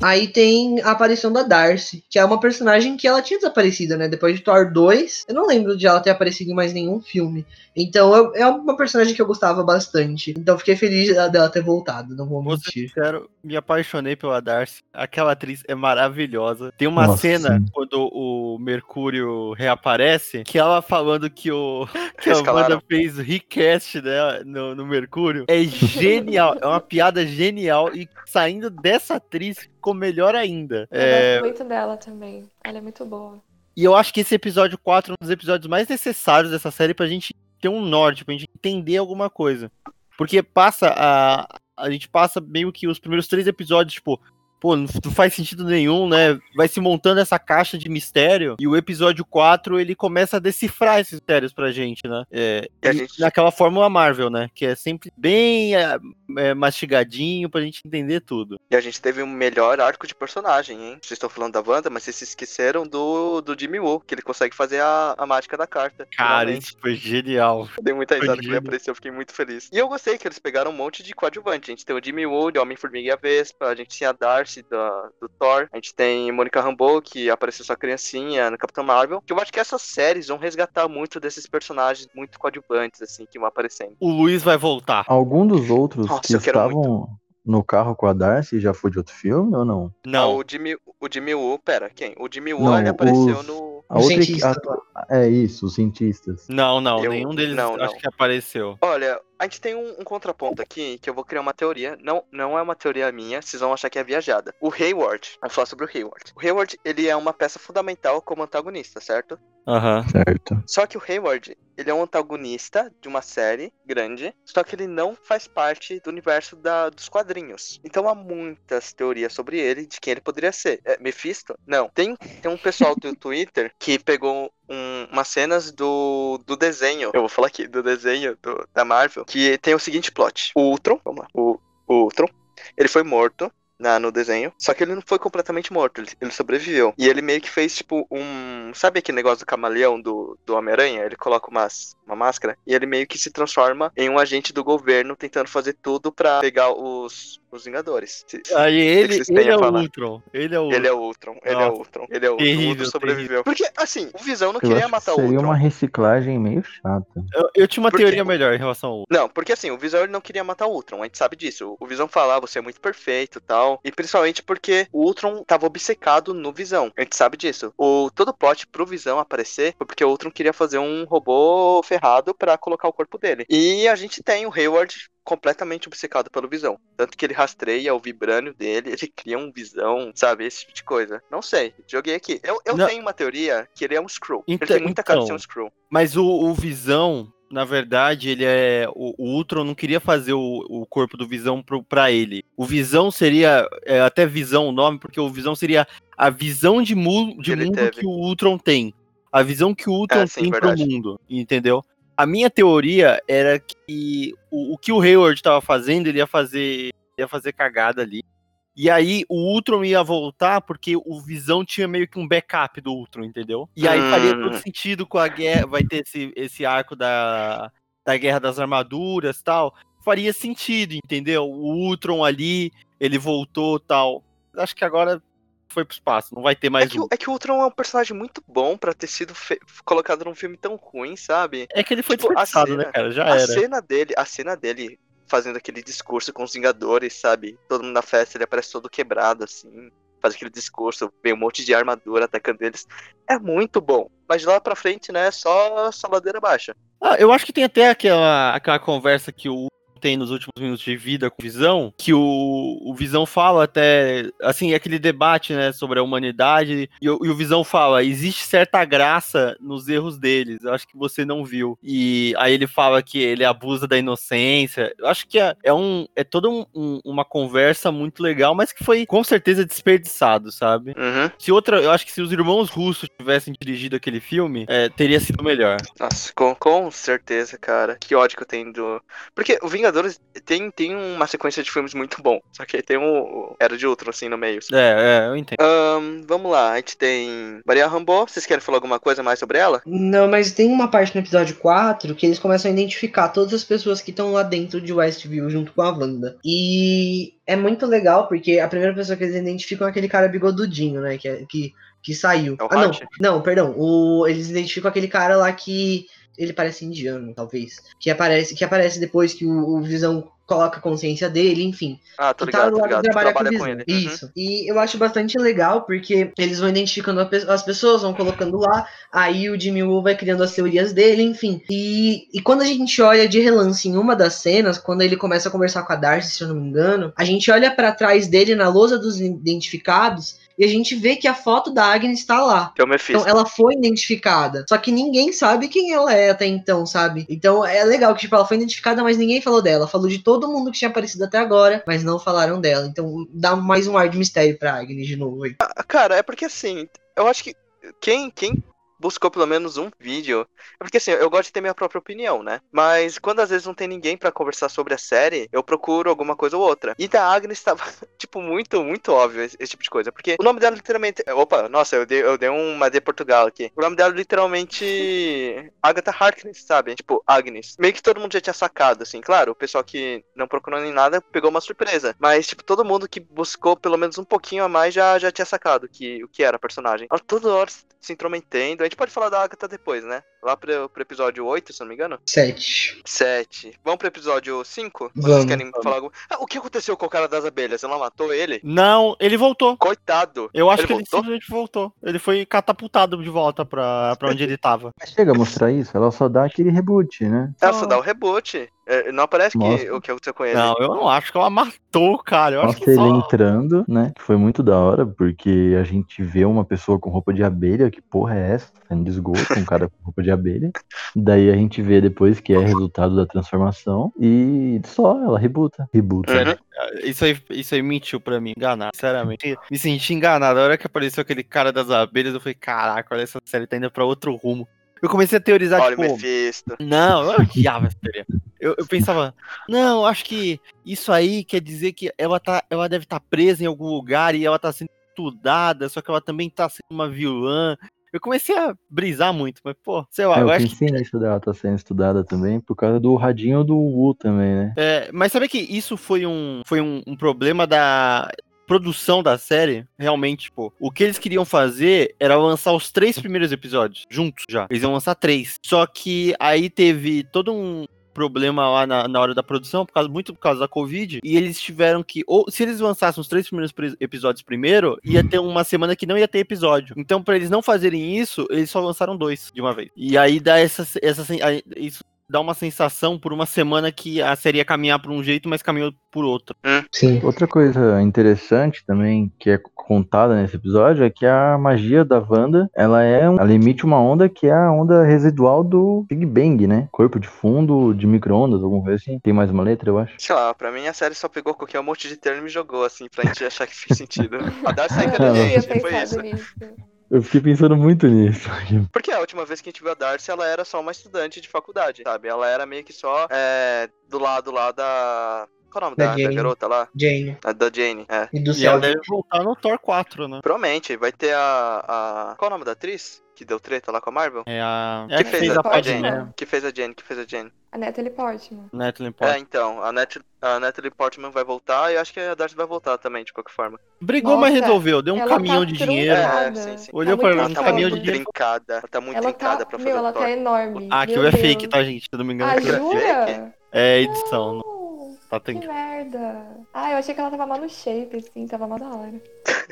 Aí tem a aparição da Darcy, que é uma personagem que ela tinha desaparecido, né? Depois de Thor 2, eu não lembro de ela ter aparecido em mais nenhum filme. Então eu- é uma personagem que eu gostava bastante. Então fiquei feliz dela ter voltado, não vou mentir. sincero, me apaixonei pela Darcy. Aquela atriz é maravilhosa. Tem uma Nossa, cena sim. quando o Mercúrio reaparece, que ela falando que o que a. Wanda fez recast né, no, no Mercúrio. É genial, é uma piada genial e saindo dessa atriz ficou melhor ainda. Eu É, gosto muito dela também. Ela é muito boa. e eu acho que esse episódio 4 é um dos episódios mais necessários dessa série pra gente ter um norte, pra gente entender alguma coisa. Porque passa a. A gente passa meio que os primeiros três episódios, tipo, pô, não faz sentido nenhum, né? Vai se montando essa caixa de mistério. E o episódio 4 ele começa a decifrar esses mistérios pra gente, né? É, E a gente- Naquela fórmula Marvel, né? Que é sempre bem é, é, mastigadinho pra gente entender tudo. E a gente teve um melhor arco de personagem, hein? Vocês estão falando da Wanda, mas vocês se esqueceram do, do Jimmy Woo, que ele consegue fazer a, a mágica da carta. Cara, isso foi genial. Dei muita risada que ele apareceu, eu fiquei muito feliz. E eu gostei que eles pegaram um monte de coadjuvante. A gente tem o Jimmy Woo, de Homem-Formiga e a Vespa, a gente tem a Darcy da, do Thor, a gente tem Mônica Rambeau, que apareceu sua criancinha no Capitão Marvel. Que eu acho que essas séries vão resgatar muito desses personagens muito coadjuvantes, assim, que vão aparecendo. O Luiz vai voltar. Algum dos outros Nossa, que estavam no carro com a Darcy já foi de outro filme ou não? Ah, Não, O Jimmy, o Jimmy Woo, pera, quem? O Jimmy Woo, Não, ele apareceu os- no... A outra cientista, a- é isso, os cientistas. não, não. Eu- Nenhum deles não, acho não. que apareceu. Olha, a gente tem um, um contraponto aqui que eu vou criar uma teoria. Não, não é uma teoria minha, vocês vão achar que é viajada. O Hayward, vamos falar sobre o Hayward. O Hayward, ele é uma peça fundamental como antagonista, certo? Aham. Certo. Só que o Hayward, ele é um antagonista de uma série grande, só que ele não faz parte do universo da- dos quadrinhos. Então há muitas teorias sobre ele, de quem ele poderia ser. É, Mephisto? Não. Tem, tem um pessoal do Twitter que pegou um- umas cenas do, do desenho, eu vou falar aqui, do desenho do- da Marvel, que tem o seguinte plot. O Ultron, vamos lá, o, o Ultron, ele foi morto na, no desenho. Só que ele não foi completamente morto, ele, ele sobreviveu. E ele meio que fez, tipo, um. Sabe aquele negócio do camaleão do, do Homem-Aranha? Ele coloca umas, uma máscara e ele meio que se transforma em um agente do governo tentando fazer tudo pra pegar os, os Vingadores. Se- Aí ele, ele é o? Ultron. Ele é o Ele é o Ultron, ele é o. Ultron, ele é o Ultron. o Terrível, Ultron sobreviveu. Porque, assim, o Visão não Eu queria matar que o seria Ultron. uma reciclagem meio chata. Eu, eu tinha uma Por quê? teoria melhor em relação ao Ultron. Não, porque assim, o Visão ele não queria matar o Ultron, a gente sabe disso. O Visão fala, "Ah, você é muito perfeito e tal. E principalmente porque o Ultron tava obcecado no Visão. A gente sabe disso. O todo o plot pro Visão aparecer foi porque o Ultron queria fazer um robô ferrado pra colocar o corpo dele. E a gente tem o Hayward completamente obcecado pelo Visão. Tanto que ele rastreia o vibrânio dele, ele cria um Visão, sabe? Esse tipo de coisa. Não sei, joguei aqui. Eu, eu Não. tenho uma teoria que ele é um Screw. Então- ele tem muita cara de ser então. um Screw. Mas o, o Visão, na verdade, ele é. O, o Ultron não queria fazer o, o corpo do Visão pro, pra ele. O Visão seria. é, até Visão o nome, porque o Visão seria a visão de, mu de mundo teve. que o Ultron tem. A visão que o Ultron É, sim, tem verdade. pro mundo. Entendeu? A minha teoria era que o, o que o Hayward tava fazendo, ele ia fazer. ia fazer cagada ali. E aí o Ultron ia voltar porque o Visão tinha meio que um backup do Ultron, entendeu? E aí faria Hum. todo sentido com a guerra, vai ter esse, esse arco da, da Guerra das Armaduras tal. Faria sentido, entendeu? O Ultron ali, ele voltou tal. Acho que agora foi pro espaço, não vai ter É mais que, um. é que o Ultron é um personagem muito bom pra ter sido colocado num filme tão ruim, sabe? É que ele foi tipo, né, cena- cara? Já A era. cena dele, a cena dele fazendo aquele discurso com os Vingadores, sabe? Todo mundo na festa, ele aparece todo quebrado, assim. Faz aquele discurso, vem um monte de armadura atacando eles. É muito bom. Mas lá pra frente, né, só, só ladeira baixa. Ah, eu acho que tem até aquela, aquela conversa que o tem nos últimos minutos de vida com o Visão, que o, o Visão fala até, assim, aquele debate, né, sobre a humanidade, e, o- e o Visão fala, existe certa graça nos erros deles, eu acho que você não viu. E aí ele fala que ele abusa da inocência, eu acho que é, é, um, é toda um- um- uma conversa muito legal, mas que foi com certeza desperdiçado, sabe? Uhum. Se outra, eu acho que se os irmãos russos tivessem dirigido aquele filme, é, teria sido melhor. Nossa, com, com certeza, cara. Que ódio que eu tenho do. Porque o Vingadores tem, tem uma sequência de filmes muito bom. Só que aí tem o Era de Ultron, assim, no meio. É, é, eu entendo. Ahn, vamos lá, a gente tem Maria Rambo. Vocês querem falar alguma coisa mais sobre ela? Não, mas tem uma parte no episódio 4 que eles começam a identificar todas as pessoas que estão lá dentro de Westview junto com a Wanda. E é muito legal porque a primeira pessoa que eles identificam é aquele cara bigodudinho, né? Que, é- que, que saiu. É o ah, não, não, perdão. O, eles identificam aquele cara lá que. Ele parece indiano, talvez. Que aparece, que aparece depois que o, o Visão coloca a consciência dele, enfim. Ah, tô que tá ligado, tô ligado. trabalhar Trabalha com, com ele. Uhum. Isso. E eu acho bastante legal porque eles vão identificando as pessoas, vão colocando lá, aí o Jimmy Woo vai criando as teorias dele, enfim. E, e quando a gente olha de relance em uma das cenas, quando ele começa a conversar com a Darcy, se eu não me engano, a gente olha pra trás dele na lousa dos identificados e a gente vê que a foto da Agnes tá lá. Que é o Mephisto. Então ela foi identificada. Só que ninguém sabe quem ela é até então, sabe? Então é legal que tipo, ela foi identificada, mas ninguém falou dela. Falou de todo mundo que tinha aparecido até agora, mas não falaram dela. Então dá mais um ar de mistério pra Agnes de novo aí. Ah, Cara, é porque assim, eu acho que quem, quem buscou pelo menos um vídeo. É porque assim, eu gosto de ter minha própria opinião, né? Mas quando às vezes não tem ninguém pra conversar sobre a série, eu procuro alguma coisa ou outra. E da Agnes tava, tipo, muito, muito óbvio esse, esse tipo de coisa. Porque o nome dela literalmente. Opa, nossa, eu dei, eu dei uma de Portugal aqui. O nome dela literalmente. Agatha Harkness, sabe? Tipo, Agnes. Meio que todo mundo já tinha sacado, assim. Claro, o pessoal que não procurou nem nada pegou uma surpresa. Mas, tipo, todo mundo que buscou pelo menos um pouquinho a mais já, já tinha sacado que, o que era a personagem. Ela toda hora se intrometendo. A gente pode falar da Agatha depois, né? Lá pro, pro episódio 8, se não me engano. Sete. 7. Vamos pro episódio 5? Vocês Vamos. querem falar algum... Ah, o que aconteceu com o cara das abelhas? Ela matou ele? Não, ele voltou. Coitado. Eu acho Ele que ele voltou? simplesmente voltou. Ele foi catapultado de volta pra, pra onde ele tava. Mas chega a mostrar isso, ela só dá aquele reboot, né? Ela só dá o reboot. É, não aparece que, Mostra. o que aconteceu com ele. Não, eu não acho que ela matou, cara. Eu acho que ele só... entrando, né? Que foi muito da hora, porque a gente vê uma pessoa com roupa de abelha, que porra é essa? Saindo de esgoto, um cara com roupa de abelha. Daí a gente vê depois que é resultado da transformação e só, ela rebuta. Rebuta. Uhum. Isso aí, isso aí mentiu pra mim, enganar, sinceramente. Me senti enganado. A hora que apareceu aquele cara das abelhas, eu falei, caraca, olha essa série tá indo pra outro rumo. Eu comecei a teorizar, Olha o tipo, Mephisto. não, eu odiava essa teoria. Eu, eu pensava, não, acho que isso aí quer dizer que ela, tá, ela deve estar presa em algum lugar e ela tá sendo estudada, só que ela também tá sendo uma vilã. Eu comecei a brisar muito, mas, pô, sei lá, É, eu eu acho que pensei nisso dela tá sendo estudada também, por causa do radinho do Wu também, né? É, mas sabe que isso foi um, foi um, um problema da produção da série? Realmente, tipo, o que eles queriam fazer era lançar os três primeiros episódios juntos já. Eles iam lançar três. Só que aí teve todo um problema lá na, na hora da produção, por causa, muito por causa da Covid, e eles tiveram que, ou se eles lançassem os três primeiros episódios primeiro, ia ter uma semana que não ia ter episódio. Então, pra eles não fazerem isso, eles só lançaram dois de uma vez. E aí dá essa, essa isso dá uma sensação por uma semana que a série ia caminhar por um jeito, mas caminhou por outro. Sim. Outra coisa interessante também, que é contada nesse episódio, é que a magia da Wanda, ela é um, ela emite uma onda que é a onda residual do Big Bang, né? Corpo de fundo de micro-ondas, alguma coisa assim. Tem mais uma letra, eu acho. Sei lá, pra mim a série só pegou qualquer monte de termo e me jogou, assim, pra gente achar que fez sentido. A não tinha inteligente, foi isso. nisso. Eu fiquei pensando muito nisso. Porque a última vez que a gente viu a Darcy, ela era só uma estudante de faculdade, sabe? Ela era meio que só é, do lado lá da. Qual é o nome Da da, da Jane. garota lá? Jane. A da Jane, é. E do E ela deve voltar no Thor 4, né? Provavelmente, vai ter a, a. Qual é o nome da atriz? Que deu treta lá com a Marvel? É a. É que a que fez, fez a, a Jane? Padmé. Que fez a Jane, que fez a Jane. A Natalie Portman. Natalie É, Portman. então, a, Net, a Natalie Portman vai voltar e eu acho que a Darcy vai voltar também, de qualquer forma. Brigou, mas Nossa, resolveu. Deu um ela caminhão tá de dinheiro. É, sim, sim. Olhou Tá pra muito ela, um tá caminhão muito de dinheiro. trincada. Ela tá muito Ela trincada tá, pra fazer meu, o ela Thor. tá enorme. Ah, aquilo é fake, tá, gente? Se eu não me engano, Ah, aquilo é jura? fake. jura? É edição. não- Não, Tá, Que merda. Ah, eu achei que ela tava mal no shape, assim, tava mal da hora.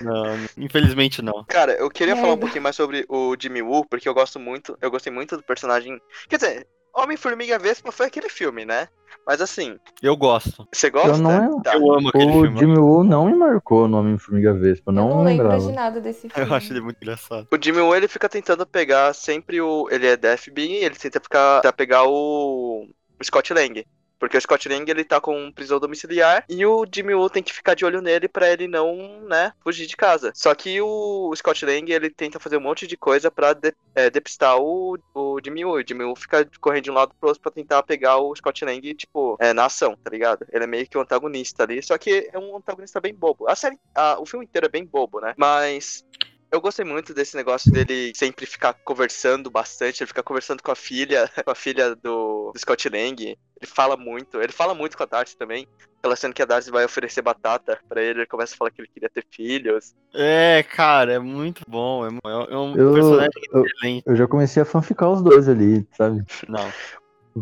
não, infelizmente não. Cara, eu queria falar um Merda. pouquinho mais sobre o Jimmy Woo, porque eu gosto muito, eu gostei muito do personagem. Quer dizer, Homem-Formiga Vespa foi aquele filme, né? Mas assim, Eu gosto. você gosta? não- Tá. Eu amo aquele O filme. Jimmy Woo não me marcou no Homem-Formiga Vespa, eu não, não lembro lembrava. de nada desse filme. Eu acho ele muito engraçado. O Jimmy Woo, ele fica tentando pegar sempre o... Ele é da FBI, ele tenta ficar, tentar pegar o... o Scott Lang. Porque o Scott Lang, ele tá com prisão domiciliar e o Jimmy Woo tem que ficar de olho nele pra ele não, né, fugir de casa. Só que o Scott Lang, ele tenta fazer um monte de coisa pra de, é, depistar o, o Jimmy Woo. O Jimmy Woo fica correndo de um lado pro outro pra tentar pegar o Scott Lang, tipo, é, na ação, tá ligado? Ele é meio que um antagonista ali, só que é um antagonista bem bobo. A série, a- o filme inteiro é bem bobo, né? Mas eu gostei muito desse negócio dele sempre ficar conversando bastante, ele ficar conversando com a filha, com a filha do, do Scott Lang. Ele fala muito, ele fala muito com a Darcy também. Ela sendo que a Darcy vai oferecer batata pra ele, ele começa a falar que ele queria ter filhos. É, cara, é muito bom. É, é um Eu- personagem eu- excelente. Eu já comecei a fanficar os dois ali, sabe? Não.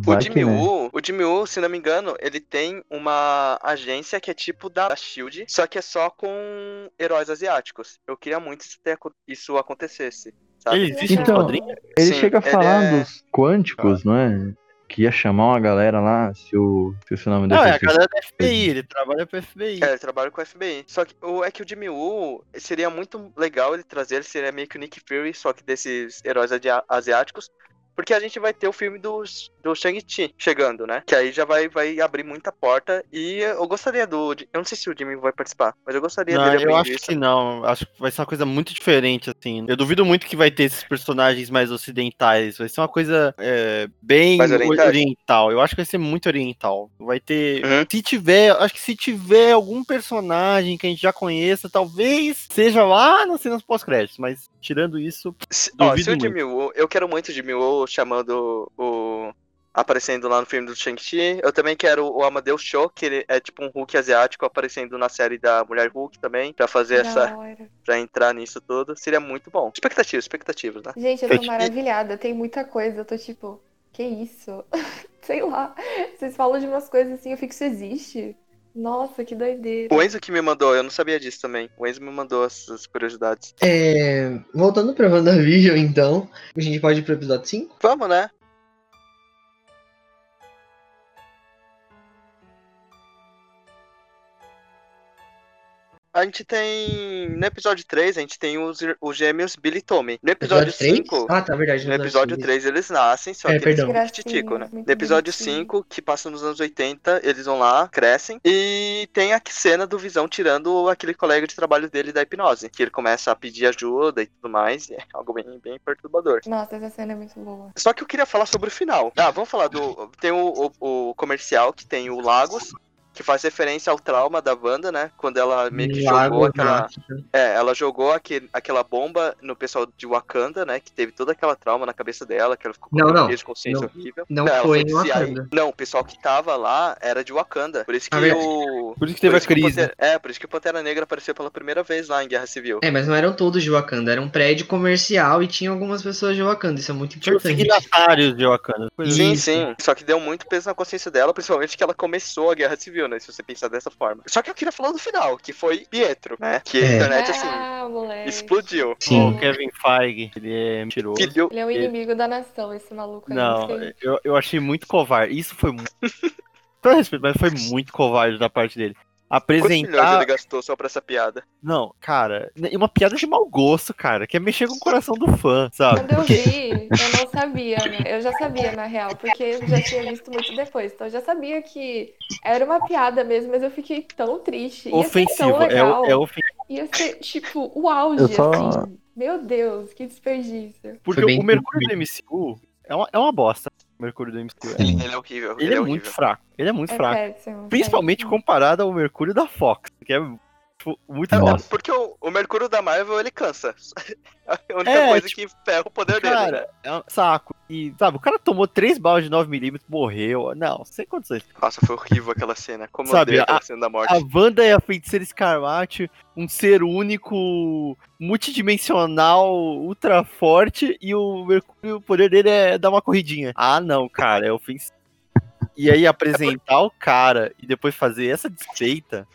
Vai o que, Jimmy né? Woo, o Jimmy Woo, se não me engano, ele tem uma agência que é tipo da Shield, só que é só com heróis asiáticos. Eu queria muito aco- isso acontecesse. Sabe? Ele existe Então? Ele Sim, chega a falar é- dos quânticos, não é? Que ia chamar uma galera lá, se o, se o nome Não, é a galera da FBI, ele trabalha pro FBI. É, ele trabalha com o FBI. Só que o, é que o Jimmy Woo seria muito legal ele trazer, ele seria meio que o Nick Fury, só que desses heróis asiáticos. Porque a gente vai ter o filme do, do Shang-Chi chegando, né? Que aí já vai, vai abrir muita porta. E eu gostaria do. Eu não sei se o Jimmy vai participar, mas eu gostaria Não, dele eu acho isso. que não. Acho que vai ser uma coisa muito diferente, assim. Eu duvido muito que vai ter esses personagens mais ocidentais. Vai ser uma coisa é, bem oriental. Eu acho que vai ser muito oriental. Vai ter. Uhum. Se tiver, acho que se tiver algum personagem que a gente já conheça, talvez seja lá nas cenas pós-créditos. Mas tirando isso, Se, ó, se o Jimmy eu quero muito o Jimmy Woo chamando o, aparecendo lá no filme do Shang-Chi. Eu também quero o Amadeus Cho, que ele é tipo um Hulk asiático aparecendo na série da Mulher Hulk também, pra fazer Da essa. hora. pra entrar nisso tudo. Seria muito bom. Expectativas, expectativas, né? Gente, eu tô maravilhada. Tem muita coisa. Eu tô tipo, que isso? Sei lá. Vocês falam de umas coisas assim, eu fico, isso existe? Nossa, que doideira. O Enzo que me mandou, eu não sabia disso também. O Enzo me mandou essas curiosidades. É, voltando pra WandaVision, então, a gente pode ir pro episódio 5? Vamos, né? A gente tem. No episódio 3, a gente tem os, os gêmeos Billy e Tommy. No episódio, 5. Ah, tá, verdade. No episódio 3 eles nascem, só É, que eles perdão. são titico, né? Muito No episódio bonitinho. 5, que passa nos anos 80, eles vão lá, crescem. E tem a cena do Visão tirando aquele colega de trabalho dele da hipnose. Que ele começa a pedir ajuda e tudo mais. E é algo bem, bem perturbador. Nossa, essa cena é muito boa. Só que eu queria falar sobre o final. Ah, vamos falar do. Tem o, o, o comercial que tem o Lagos, que faz referência ao trauma da Wanda, né? Quando ela meio que jogou aquela. É, ela jogou aquele, aquela bomba no pessoal de Wakanda, né? Que teve toda aquela trauma na cabeça dela, que ela ficou Não, com não. de consciência Não- horrível. não ela foi em. Wakanda. Não, o pessoal que tava lá era de Wakanda. Por isso que Ah, o. Por isso que teve a isso o crise. Pantera- é, por isso que o Pantera Negra apareceu pela primeira vez lá em Guerra Civil. É, mas não eram todos de Wakanda, era um prédio comercial e tinha algumas pessoas de Wakanda, isso é muito Tinha importante. signatários de Wakanda. Sim, Isso. sim. Só que deu muito peso na consciência dela, principalmente que ela começou a guerra civil, né? Se você pensar dessa forma. Só que eu queria falar do final, que foi Pietro, né? Que a É. internet, assim, ah, explodiu. Sim. O Kevin Feige, ele é mentiroso. Filho. Ele é o inimigo da nação, esse maluco. Não, eu, eu achei muito covarde. Isso foi muito. Todo respeito, mas foi muito covarde da parte dele. Quantos milhões Apresentar. ele gastou só pra essa piada? Não, cara, e uma piada de mau gosto, cara, que é mexer com o coração do fã, sabe? Quando eu vi, eu não sabia, né? Eu já sabia, na real, porque eu já tinha visto muito depois. Então eu já sabia que era uma piada mesmo, mas eu fiquei tão triste. Ia ser Ofensivo, tão é, é ofensivo. Ia ser, tipo, o auge, só- assim. Meu Deus, que desperdício. Porque o Mercúrio do MCU é uma, é uma bosta. Mercúrio do MCU. é- Ele é horrível. Ele é horrível. muito fraco. Ele é muito É fraco. péssimo. Principalmente péssimo. comparado ao Mercúrio da Fox, que é tipo, muito Nossa. Porque o, o Mercúrio da Marvel, ele cansa. É a única É, coisa tipo, que ferra o poder dele. Cara, é um saco. E, sabe, o cara tomou três balas de 9mm, morreu. Não, sem condições. Nossa, foi horrível aquela cena. Como Sabe, eu a- cena da morte. A Wanda é a feiticeira escarlate, um ser único, multidimensional, ultra forte, e o Mercúrio, o poder dele é dar uma corridinha. Ah, não, cara, é ofensivo. E aí apresentar o cara e depois fazer essa desfeita.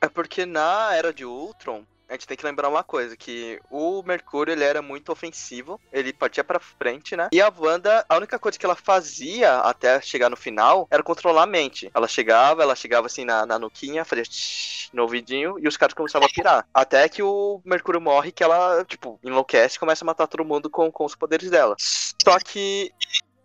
É porque na era de Ultron, a gente tem que lembrar uma coisa, que o Mercúrio ele era muito ofensivo, ele partia pra frente, né? E a Wanda, a única coisa que ela fazia até chegar no final era controlar a mente. Ela chegava, ela chegava assim na, na nuquinha, fazia tsh no ouvidinho e os caras começavam a pirar. Até que o Mercúrio morre, que ela, tipo, enlouquece e começa a matar todo mundo com, com os poderes dela. Só que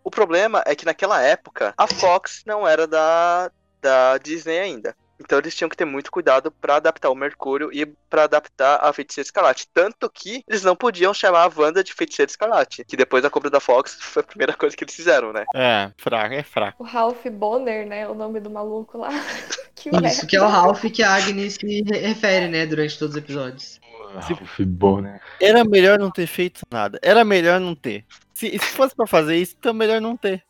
o problema é que naquela época a Fox não era da, da Disney ainda. Então eles tinham que ter muito cuidado pra adaptar o Mercúrio e pra adaptar a Feiticeira Escarlate. Tanto que eles não podiam chamar a Wanda de Feiticeira Escarlate. Que depois da compra da Fox foi a primeira coisa que eles fizeram, né? É, fraco, é fraco. O Ralph Bonner, né? O nome do maluco lá. que Isso, merda. que é o Ralph que a Agnes se re- refere, né, durante todos os episódios. Ralph Bonner. Era melhor não ter feito nada. Era melhor não ter. Se, se fosse pra fazer isso, então melhor não ter.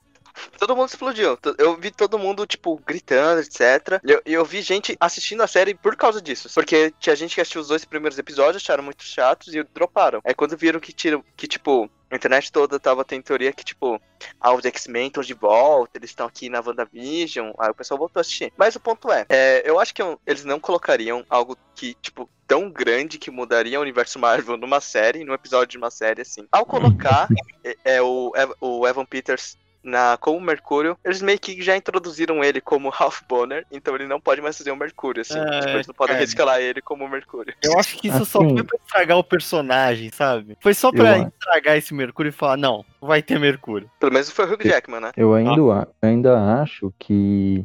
Todo mundo explodiu. Eu vi todo mundo, tipo, gritando, etc. E eu, eu vi gente assistindo a série por causa disso. Porque tinha gente que assistiu os dois primeiros episódios, acharam muito chatos e droparam. Aí quando viram que, tira, que tipo, a internet toda tava tendo teoria que, tipo, ah, os X-Men estão de volta, eles estão aqui na WandaVision. Aí o pessoal voltou a assistir. Mas o ponto é, é, eu acho que eles não colocariam algo que, tipo, tão grande que mudaria o universo Marvel numa série, num episódio de uma série, assim. Ao colocar é, é, o, Ev- o Evan Peters na, como Mercúrio, eles meio que já introduziram ele como Ralph Bonner, então ele não pode mais fazer o Mercúrio, assim. É, tipo, eles não podem cara. rescalar ele como Mercúrio. Eu acho que isso só Assim. foi pra estragar o personagem, sabe? Foi só pra Eu- estragar esse Mercúrio e falar, não, vai ter Mercúrio. Pelo menos foi o Hugh Jackman, né? Eu ainda, a- ainda acho que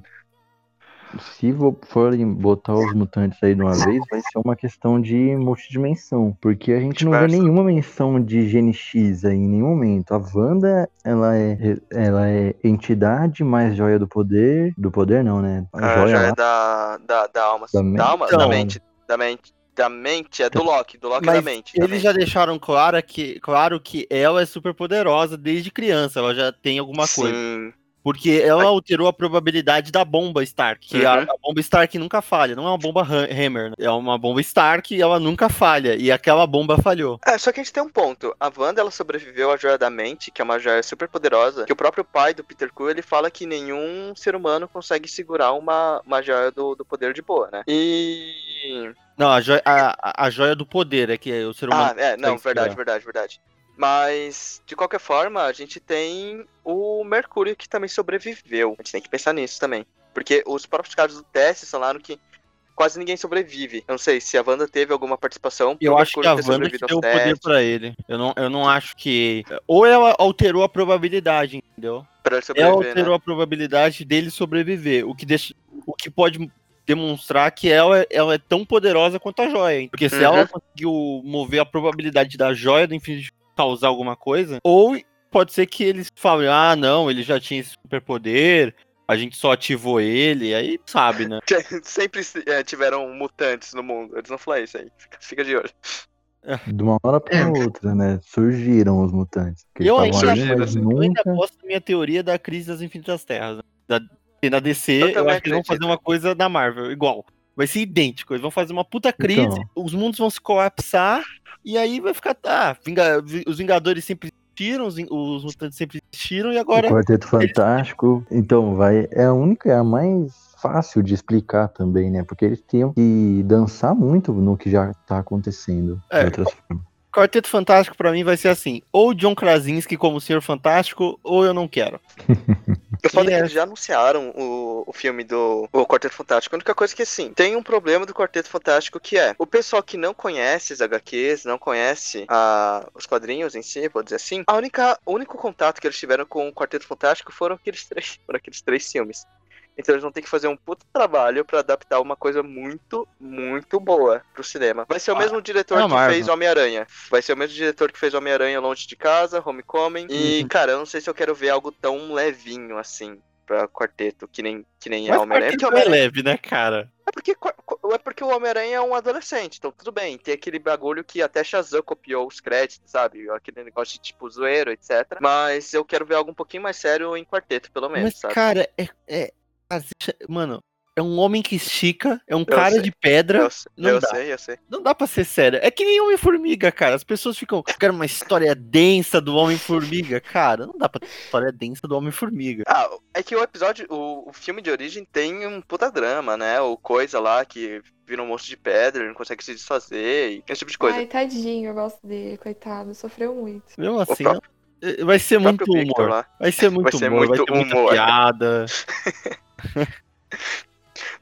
se forem botar os mutantes aí de uma vez, vai ser uma questão de multidimensão. Porque a gente não vê nenhuma menção de Gene X aí em nenhum momento. A Wanda, ela é, ela é entidade mais joia do poder. Do poder não, né? A Ah, joia é da, da, da alma. Da Da, alma? Então. da mente. Da mente. Da mente, é do Loki. Do Loki Mas da mente. da Eles mente. já deixaram claro que, claro que ela é super poderosa desde criança, ela já tem alguma coisa. Porque ela alterou a probabilidade da bomba Stark. Que a, Uhum. a bomba Stark nunca falha. Não é uma bomba Ha- Hammer. né? É uma bomba Stark e ela nunca falha. E aquela bomba falhou. É, só que a gente tem um ponto. A Wanda, ela sobreviveu à Joia da Mente, que é uma joia super poderosa, que o próprio pai do Peter Quill, ele fala que nenhum ser humano consegue segurar uma, uma joia do, do poder de boa, né? E... Não, a joia, a, a- a joia do poder é que o ser humano. Ah, é, não, verdade, verdade, verdade. Mas, de qualquer forma, a gente tem o Mercúrio que também sobreviveu. A gente tem que pensar nisso também. Porque os próprios caras do teste falaram que quase ninguém sobrevive. Eu não sei se a Wanda teve alguma participação. Eu acho que a Wanda que deu o poder pra ele. Eu não, eu não acho que. Ou ela alterou a probabilidade, entendeu? pra ele Ela sobreviver, alterou né? a probabilidade dele sobreviver. O que, deixa, o que pode demonstrar que ela, ela é tão poderosa quanto a joia. hein? Porque se Uhum. ela conseguiu mover a probabilidade da joia do infinito causar alguma coisa, ou pode ser que eles falem, ah, não, ele já tinha esse superpoder, a gente só ativou ele, aí sabe, né? Sempre é, tiveram mutantes no mundo. Eles não falam isso aí. Fica, fica de olho. De uma hora pra É. outra, né? Surgiram os mutantes. Eu ainda, ali, mas eu ainda nunca. gosto da minha teoria da crise das infinitas terras. né? Da, e na DC, Eu eu, acho que eles vão fazer uma coisa da Marvel, igual. Vai ser idêntico. Eles vão fazer uma puta crise, Então. os mundos vão se colapsar, e aí vai ficar. Ah, Vinga- vi- os Vingadores sempre existiram, os, os mutantes sempre existiram, e agora. O Quarteto Fantástico. Então, vai. É a única, é a mais fácil de explicar também, né? Porque eles tinham que dançar muito no que já tá acontecendo. É. De outras formas. Quarteto Fantástico pra mim vai ser assim: ou John Krasinski como Senhor Fantástico, ou eu não quero. Eu falo que é. eles já anunciaram o, o filme do o Quarteto Fantástico. A única coisa é que, assim, tem um problema do Quarteto Fantástico que é o pessoal que não conhece as HQs, não conhece a, os quadrinhos em si, vou dizer assim, a única, o único contato que eles tiveram com o Quarteto Fantástico foram aqueles três, foram aqueles três filmes. Então eles vão ter que fazer um puto trabalho pra adaptar uma coisa muito, muito boa pro cinema. Vai ser o Ah, mesmo diretor é que Marvel. fez Homem-Aranha. Vai ser o mesmo diretor que fez Homem-Aranha Longe de Casa, Homecoming. E, Uhum. cara, eu não sei se eu quero ver algo tão levinho assim pra quarteto, que nem, que nem é Mas Homem-Aranha. Porque Quarteto é leve, né, cara? é porque, é porque o Homem-Aranha é um adolescente, então tudo bem. Tem aquele bagulho que até Shazam copiou os créditos, sabe? Aquele negócio de tipo zoeiro, etc. Mas eu quero ver algo um pouquinho mais sério em quarteto, pelo menos, Mas, sabe? cara, é. é mano, é um homem que estica, é um Eu cara sei. de pedra. eu sei, não eu dá. sei, eu sei. Não dá pra ser sério. É que nem Homem-Formiga, cara. As pessoas ficam. Eu quero uma história densa do Homem-Formiga. Cara, não dá pra ter uma história densa do Homem-Formiga. Ah, é que o episódio, o, o filme de origem tem um puta drama, né? O coisa lá que vira um monstro de pedra, ele não consegue se desfazer e esse tipo de coisa. Ai, tadinho, eu gosto dele, coitado, sofreu muito. Mesmo assim, próprio- não- vai ser muito Victor humor. lá. Vai ser muito ser humor, vai muito ter muita humor. piada.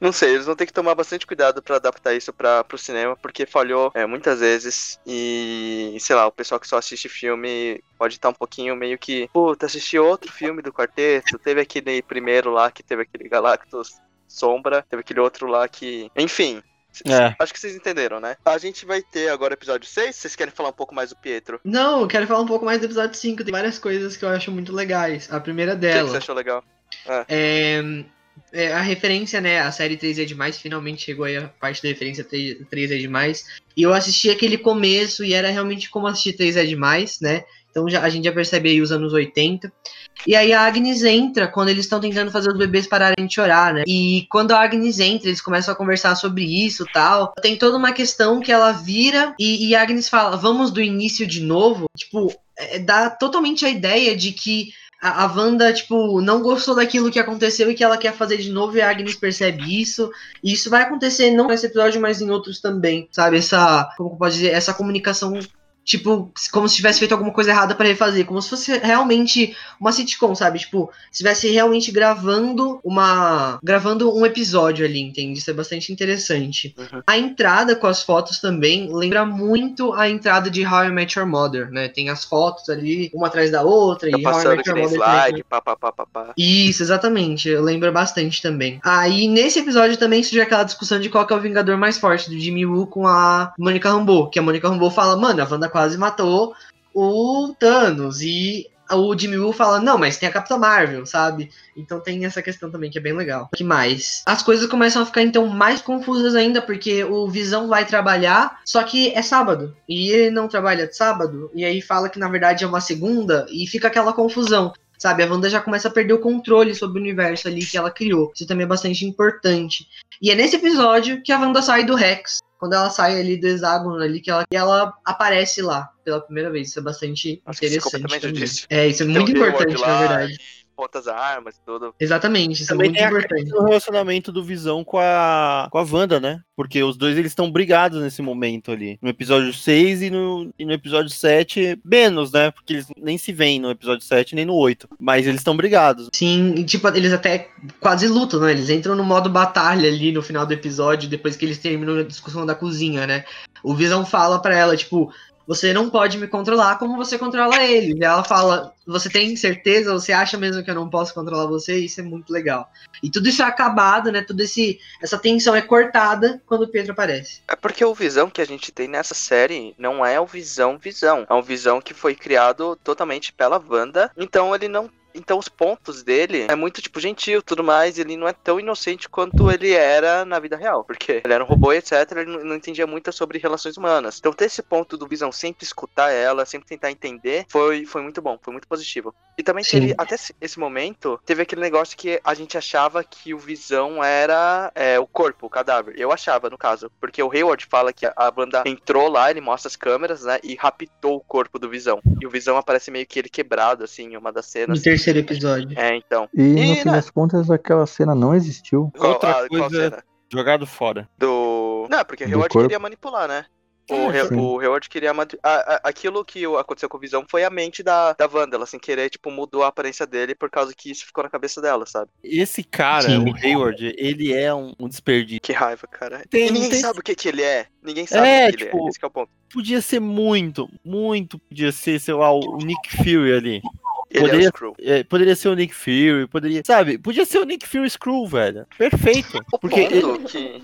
Não sei, eles vão ter que tomar bastante cuidado pra adaptar isso para pro cinema, porque falhou é, muitas vezes e, sei lá, o pessoal que só assiste filme pode estar um pouquinho meio que, puta, assisti outro filme do quarteto, teve aquele primeiro lá que teve aquele Galactus Sombra, teve aquele outro lá que, enfim. É. Acho que vocês entenderam, né? A gente vai ter agora o episódio 6. Vocês querem falar um pouco mais do Pietro? Não, eu quero falar um pouco mais do episódio 5. Tem várias coisas que eu acho muito legais. A primeira O que, que dela você achou legal? é, é a referência, né? A série 3 é demais. Finalmente chegou aí a parte da referência 3, 3 é demais. E eu assisti aquele começo e era realmente como assistir 3 é demais, né? Então já, a gente já percebe aí os anos 80. E aí a Agnes entra quando eles estão tentando fazer os bebês pararem de chorar, né? E quando a Agnes entra, eles começam a conversar sobre isso tal. Tem toda uma questão que ela vira e, e a Agnes fala: vamos do início de novo. Tipo, é, dá totalmente a ideia de que a, a Wanda, tipo, não gostou daquilo que aconteceu e que ela quer fazer de novo, e a Agnes percebe isso. E isso vai acontecer não nesse episódio, mas em outros também, sabe? Essa, como posso dizer, essa comunicação, tipo, como se tivesse feito alguma coisa errada pra refazer, como se fosse realmente uma sitcom, sabe? Tipo, se estivesse realmente gravando uma. gravando um episódio ali, entende? Isso é bastante interessante. Uhum. A entrada com as fotos também lembra muito a entrada de How I Met Your Mother, né? Tem as fotos ali, uma atrás da outra, Tá e How I Met Your Mother também slide, pá, pá, pá, pá, pá. isso, exatamente. Eu lembro bastante também. Aí, nesse episódio também surge aquela discussão de qual é o Vingador mais forte, do Jimmy Woo com a Monica Rambeau. Que a Monica Rambeau fala, mano, a Wanda quase matou o Thanos. E o Jimmy Woo fala, não, mas tem a Capitã Marvel, sabe? Então tem essa questão também que é bem legal. O que mais? As coisas começam a ficar então mais confusas ainda, porque o Visão vai trabalhar, só que é sábado. E ele não trabalha de sábado, e aí fala que na verdade é uma segunda, e fica aquela confusão. sabe? A Wanda já começa a perder o controle sobre o universo ali que ela criou. Isso também é bastante importante. E é nesse episódio que a Wanda sai do Rex. Quando ela sai ali do hexágono ali, que ela, ela aparece lá pela primeira vez. Isso é bastante Acho interessante. É, isso é muito importante, na verdade. E Ponta as armas e tudo. Exatamente, isso é Também muito tem a importante. do relacionamento do Visão com a, com a Wanda, né? Porque os dois eles estão brigados nesse momento ali. No episódio 6 e no, e no episódio 7, menos, né? Porque eles nem se veem no episódio 7 nem no 8. Mas eles estão brigados. Sim, e, tipo, eles até quase lutam, né? Eles entram no modo batalha ali no final do episódio, depois que eles terminam a discussão da cozinha, né? O Visão fala pra ela, tipo, você não pode me controlar como você controla ele. E ela fala, você tem certeza? Você acha mesmo que eu não posso controlar você? Isso é muito legal. E tudo isso é acabado, né? Tudo esse essa tensão é cortada quando o Pedro aparece. É porque o Visão que a gente tem nessa série não é o Visão Visão. É um Visão que foi criado totalmente pela Wanda. Então ele não. Então os pontos dele é muito, tipo, gentil e tudo mais. Ele não é tão inocente quanto ele era na vida real. Porque ele era um robô, etc. Ele não entendia muito sobre relações humanas. Então ter esse ponto do Visão sempre escutar ela, sempre tentar entender, foi, foi muito bom, foi muito positivo. E também Sim. teve, até esse- momento, teve aquele negócio que a gente achava que o Visão era é, o corpo, o cadáver. Eu achava, no caso. Porque o Hayward fala que a- banda entrou lá, ele mostra as câmeras, né? E raptou o corpo do Visão. E o Visão aparece meio que ele quebrado, assim, em uma das cenas. Terceiro episódio. É, então. E no E, fim né? das contas, aquela cena não existiu. Qual, Outra ah, qual coisa- cena? Jogado fora. Do. Não, porque o Do Hayward corpo? queria manipular, né? O, É, He- sim. o Hayward queria. a- a- aquilo que aconteceu com o Visão foi a mente da, da Wanda. Ela, sem querer, tipo, mudou a aparência dele por causa que isso ficou na cabeça dela, sabe? Esse cara, Sim. o Hayward, ele é um, um desperdício. Que raiva, cara. Tem- e ninguém tem- sabe o que, que ele é. Ninguém sabe É, o que ele tipo, é. Esse que é o ponto. Podia ser muito, muito, podia ser, sei lá, o Nick Fury ali. Ele é Poderia- o Skrull. É, poderia ser o Nick Fury, poderia. Sabe? Podia ser o Nick Fury Screw, velho. Perfeito. O Porque ele que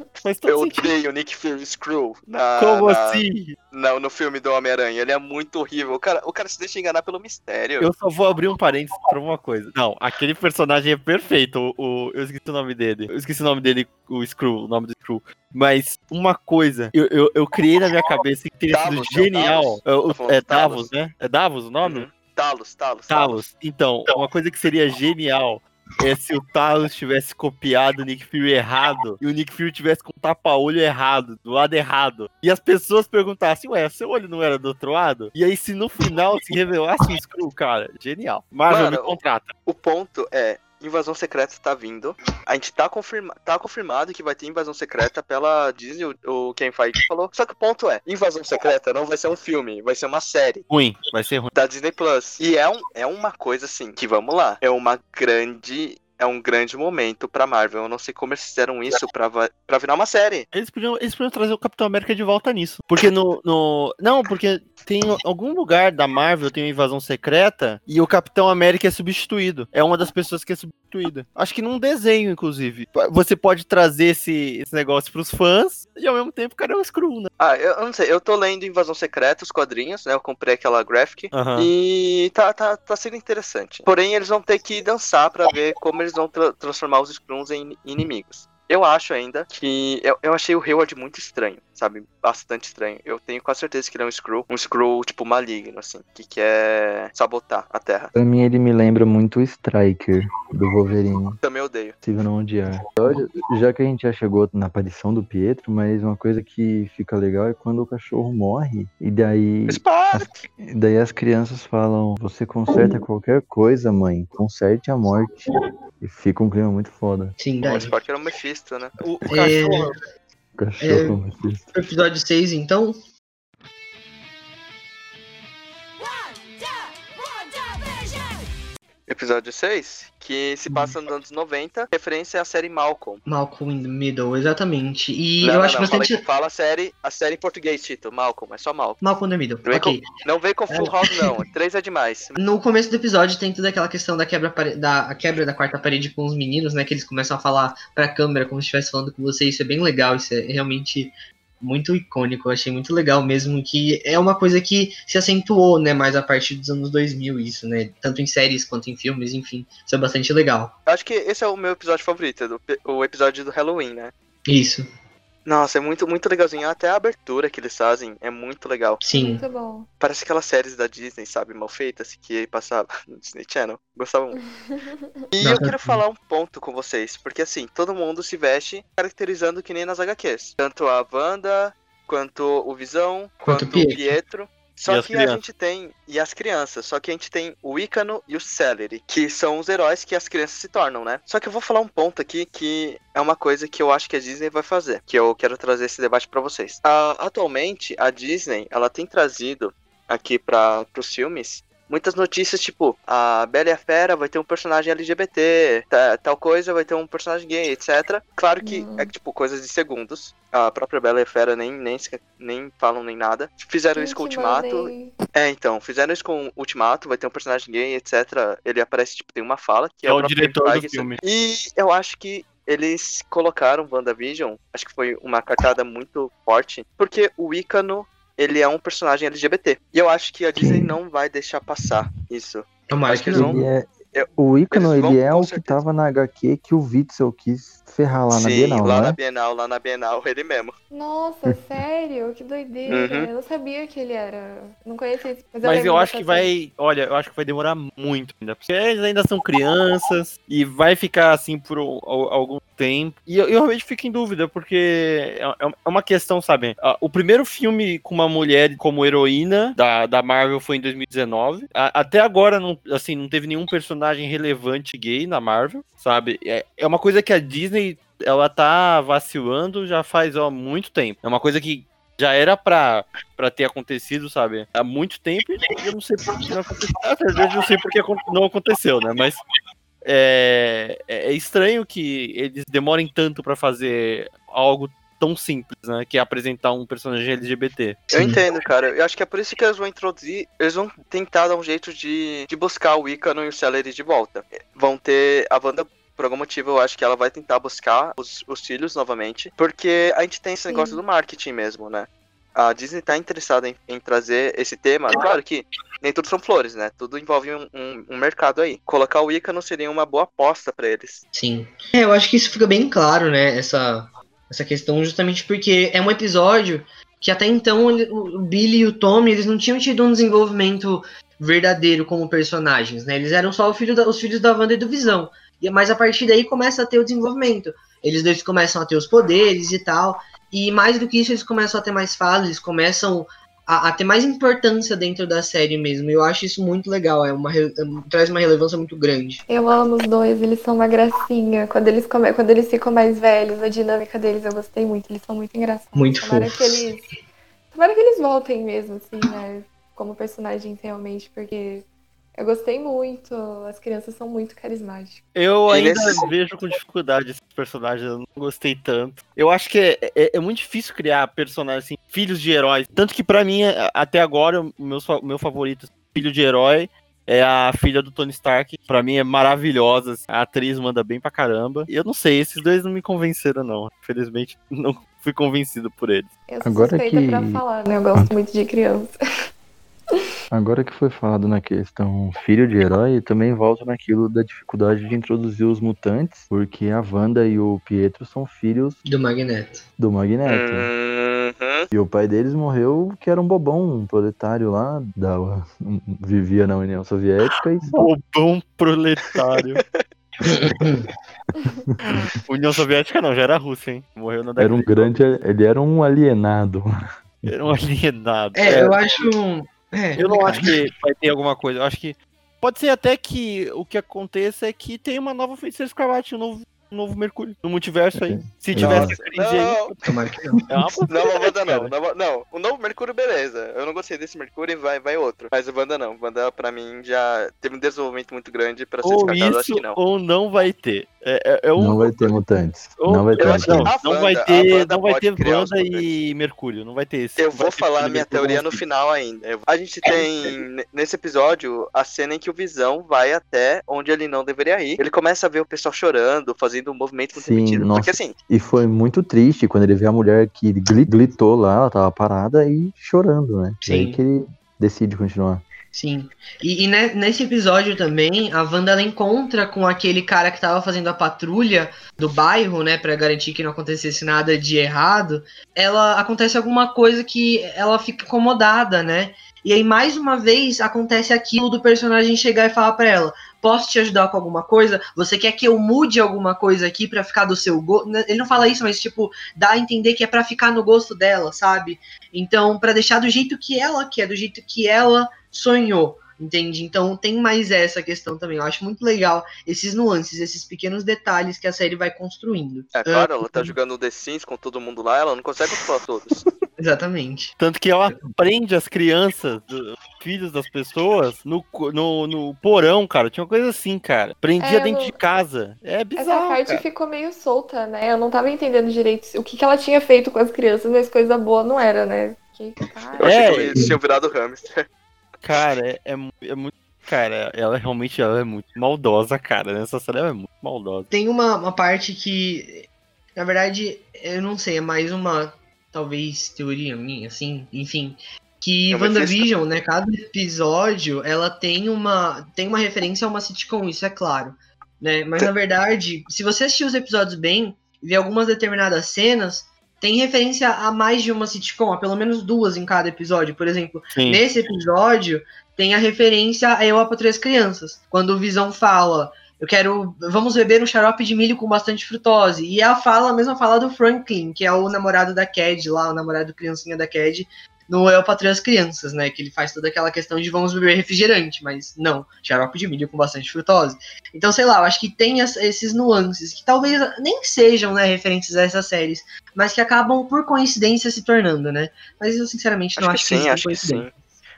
eu odeio o Nick Fury Skrull na, Como na- assim? na- no filme do Homem-Aranha. Ele é muito horrível. O cara, o cara se deixa enganar pelo mistério. Eu só vou abrir um parênteses pra uma coisa. Não, aquele personagem é perfeito. O, o- eu esqueci o nome dele. Eu esqueci o nome dele, o Screw, o nome do Screw. Mas uma coisa, eu, eu, eu criei na minha cabeça que teria sido Davos, é o genial. Davos? É, o- Tá é? Davos, né? É Davos o nome? Uhum. Talos, Talos, Talos. Então, uma coisa que seria genial é se o Talos tivesse copiado o Nick Fury errado e o Nick Fury tivesse com o tapa-olho errado, do lado errado. E as pessoas perguntassem, ué, seu olho não era do outro lado? E aí, se no final se revelasse um Screw, cara, genial. Marvel Mano, me contrata. O ponto é, invasão secreta tá vindo. A gente tá, confirma tá confirmado que vai ter invasão secreta pela Disney, o, o Ken Feige falou. Só que o ponto é, invasão secreta não vai ser um filme, vai ser uma série Ruim, vai ser ruim. da Disney Plus. E é, um, é uma coisa assim, que vamos lá, é uma grande... É um grande momento pra Marvel. Eu não sei como eles fizeram isso pra, pra virar uma série. Eles podiam, eles podiam trazer o Capitão América de volta nisso. Porque no, no. Não, porque tem algum lugar da Marvel tem uma invasão secreta e o Capitão América é substituído. É uma das pessoas que é. Acho que num desenho, inclusive. Você pode trazer esse, esse negócio pros fãs e ao mesmo tempo o cara é um Screw, né? Ah, eu, eu não sei, eu tô lendo Invasão Secreta, os quadrinhos, né? Eu comprei aquela graphic. Aham. E tá, tá, tá sendo interessante. Porém, eles vão ter que dançar pra ver como eles vão tra- transformar os Skrulls em inimigos. Eu acho ainda que. Eu, eu achei o Hayward muito estranho, sabe? Bastante estranho. Eu tenho quase certeza que ele é um Skrull. Um Skrull, tipo, maligno, assim. Que quer sabotar a Terra. Pra mim, ele me lembra muito o Striker do Wolverine. Também odeio. Possível não odiar. Já que a gente já chegou na aparição do Pietro, mas uma coisa que fica legal é quando o cachorro morre. E daí, Spark! e daí as crianças falam: Você conserta qualquer coisa, mãe. Conserte a morte. E fica um clima muito foda. Sim, O daí. Spark era o Mephisto, né? O, o É, cachorro. O cachorro. mas- Episódio 6, então. Episódio 6, que se passa nos anos 90, referência à série Malcolm. Malcolm in the Middle, exatamente. E não, eu não, acho não, bastante. Fala, fala a série, a série em português, Tito. Malcolm, é só Malcolm. Malcolm in the Middle, Não vem, com, não vem com Full House, não. Três é demais. No começo do episódio tem toda aquela questão da quebra, da quebra da quarta parede com os meninos, né? Que eles começam a falar pra câmera como se estivesse falando com você. Isso é bem legal, isso é realmente muito icônico. Eu achei muito legal mesmo, que é uma coisa que se acentuou, né? Mais a partir dos anos 2000, isso, né? Tanto em séries quanto em filmes, enfim. Isso é bastante legal. Eu acho que esse é o meu episódio favorito, do, o episódio do Halloween, né? Isso. Nossa, é muito, muito legalzinho. Até a abertura que eles fazem é muito legal. Sim. Muito bom. Parece aquelas séries da Disney, sabe? Mal feitas, que passava no Disney Channel. Gostava muito. E eu quero falar um ponto com vocês. Porque assim, todo mundo se veste caracterizando que nem nas HQs. Tanto a Wanda, quanto o Visão, Quanto quanto, o Pietro. o Pietro. Só que a gente tem. E as crianças. Só que a gente tem o Icano e o Celery, que são os heróis que as crianças se tornam, né? Só que eu vou falar um ponto aqui que é uma coisa que eu acho que a Disney vai fazer. Que eu quero trazer esse debate pra vocês. Atualmente, a Disney, ela tem trazido aqui para os filmes muitas notícias, tipo, a Bela e a Fera vai ter um personagem LGBT, ta- tal coisa vai ter um personagem gay, etc. Claro que Hum. é tipo coisas de segundos. A própria Bela e a Fera nem, nem, nem falam nem nada. Fizeram isso com o Gente, Ultimato. mandei- É, então, fizeram isso com o Ultimato, vai ter um personagem gay, etc. Ele aparece, tipo, tem uma fala, que é, É o próprio diretor do Feige. filme. E eu acho que eles colocaram WandaVision, acho que foi uma cartada muito forte, porque o Icano, ele é um personagem LGBT. E eu acho que a Disney Sim. não vai deixar passar isso. Tomara Acho que que eles não. é, Eu- o vão ele é o que certeza. tava na HQ que o Witzel quis ferrar lá na Sim, Bienal, lá não na é? Bienal, lá na Bienal, ele mesmo. Nossa, sério? Que doideira. Uhum. Eu não sabia que ele era. Não conhecia esse. Mas, Mas eu acho que vai. Olha, eu acho que vai demorar muito ainda. Porque eles ainda são crianças e vai ficar assim por al- al- algum tempo. E eu, eu realmente fico em dúvida, porque é, é uma questão, sabe? O primeiro filme com uma mulher como heroína da, da Marvel foi em 2019. A- até agora, não, assim, não teve nenhum personagem relevante gay na Marvel, sabe? É, é uma coisa que a Disney. Ela tá vacilando já faz ó, muito tempo. É uma coisa que já era pra, pra ter acontecido, sabe? Há muito tempo e eu não sei por que não aconteceu. Verdade, eu não sei não aconteceu, né? Mas é, é estranho que eles demorem tanto pra fazer algo tão simples, né? Que é apresentar um personagem LGBT. Eu Sim. entendo, cara. Eu acho que é por isso que eles vão introduzir. Eles vão tentar dar um jeito de, de buscar o Icano e o Celery de volta. Vão ter. A Wanda, por algum motivo, eu acho que ela vai tentar buscar os, os filhos novamente. Porque a gente tem esse Sim. negócio do marketing mesmo, né? A Disney tá interessada em, em trazer esse tema. Claro que nem tudo são flores, né? Tudo envolve um, um- um mercado aí. Colocar o Icano seria uma boa aposta pra eles. Sim. É, eu acho que isso fica bem claro, né? Essa, essa questão, justamente porque é um episódio que até então o Billy e o Tommy eles não tinham tido um desenvolvimento verdadeiro como personagens, né? Eles eram só filho da- os filhos da Wanda e do Visão. E, mas a partir daí começa a ter o desenvolvimento. Eles dois começam a ter os poderes e tal. E mais do que isso, eles começam a ter mais falas, eles começam a, a ter mais importância dentro da série mesmo. Eu acho isso muito legal, é uma, é- traz uma relevância muito grande. Eu amo os dois, eles são uma gracinha. Quando eles, come... Quando eles ficam mais velhos, a dinâmica deles eu gostei muito. Eles são muito engraçados. Muito Tomara que fofos. eles. Tomara que eles voltem mesmo, assim, né? Como personagens realmente, porque eu gostei muito. As crianças são muito carismáticas. Eu ainda nesse- vejo com dificuldade esses personagens, eu não gostei tanto. Eu acho que é, é- é muito difícil criar personagens assim, filhos de heróis. Tanto que pra mim, até agora, o meu, meu favorito, filho de herói, é a filha do Tony Stark. Pra mim é maravilhosa, assim, a atriz manda bem pra caramba. E eu não sei, esses dois não me convenceram, não. Infelizmente, não fui convencido por eles. Eu sou Agora suspeita que- pra falar, né? Eu gosto muito de criança. Agora que foi falado na questão filho de herói, também volto naquilo da dificuldade de introduzir os mutantes, porque a Wanda e o Pietro são filhos Do Magneto. do Magneto. Uhum. E o pai deles morreu, que era um bobão, um proletário lá, da, vivia na União Soviética e só. Bobão proletário. União Soviética não, já era Rússia, hein? Morreu na década Era um grande. Ele era um alienado. Era um alienado. É, eu acho. É, Eu não complicado. acho que vai ter alguma coisa. Eu acho que. Pode ser até que o que aconteça é que tem uma nova feiticeira escarlate, um novo, um novo Mercúrio no multiverso aí. Se tivesse Nossa. Não, Tomara que não. é uma Não, Wanda não. cara. Não, não, o novo Mercúrio, beleza. Eu não gostei desse Mercúrio e vai, vai outro. Mas o Wanda não. O Wanda, pra mim, já teve um desenvolvimento muito grande pra ser Ou descartado. isso, Acho que não. ou não vai ter. É, é, é um, Não vai ter mutantes. ou- Não vai eu ter não, mutantes. A não vai ter, não vai ter Wanda e Mercúrio. Não vai ter esse. Eu vou falar a minha teoria no final ainda. A gente tem, ne- nesse episódio, a cena em que o Visão vai até onde ele não deveria ir. Ele começa a ver o pessoal chorando, fazendo um movimento muito Sim, repetido. nossa. Porque assim, E foi muito triste quando ele vê a mulher que glitou lá, ela tava parada e chorando, né? E Sim. aí que ele decide continuar. Sim. E, e ne- nesse episódio também, a Wanda ela encontra com aquele cara que tava fazendo a patrulha do bairro, né, Pra garantir que não acontecesse nada de errado. Ela acontece alguma coisa que ela fica incomodada, né? E aí mais uma vez acontece aquilo do personagem chegar e falar pra ela: "Posso te ajudar com alguma coisa? Você quer que eu mude alguma coisa aqui pra ficar do seu gosto?" Ele não fala isso, mas tipo, dá a entender que é pra ficar no gosto dela, sabe? Então, pra deixar do jeito que ela quer, do jeito que ela sonhou, entende? Então tem mais essa questão também. Eu acho muito legal esses nuances, esses pequenos detalhes que a série vai construindo. É claro, ela tá jogando The Sims com todo mundo lá, ela não consegue controlar todos. Exatamente. Tanto que ela prende as crianças, os filhos das pessoas, no, no, no porão, cara. Tinha uma coisa assim, cara. Prendia É, dentro no- de casa. É Essa bizarro. parte cara. ficou meio solta, né? Eu não tava entendendo direito o que, que ela tinha feito com as crianças, mas coisa boa não era, né? Que, Eu achei É. que eles tinham virado hamster. Cara, é, é, é muito. Cara, ela realmente ela é muito maldosa, cara. Nessa série ela é muito maldosa. Tem uma, uma parte que, na verdade, eu não sei, é mais uma, talvez, teoria minha, assim, enfim. Que É uma WandaVision, né, cada episódio, ela tem uma, tem uma referência a uma sitcom, isso é claro. Né? Mas, na verdade, se você assistir os episódios bem, e ver algumas determinadas cenas, tem referência a mais de uma sitcom, a pelo menos duas em cada episódio. Por exemplo, Sim. Nesse episódio, tem a referência a Eu, a Patroa e as Crianças. Quando o Visão fala, eu quero. Vamos beber um xarope de milho com bastante frutose. E ela fala a mesma fala do Franklin, que é o namorado da Cad lá, o namorado criancinha da Cad, no Eu, Patroa e as Crianças, né? Que ele faz toda aquela questão de vamos beber refrigerante, mas não, xarope de milho com bastante frutose. Então, sei lá, eu acho que tem es- esses nuances, que talvez nem sejam, né, referências a essas séries, mas que acabam por coincidência se tornando, né? Mas eu, sinceramente, não Acho que acho, sim, isso acho que sim.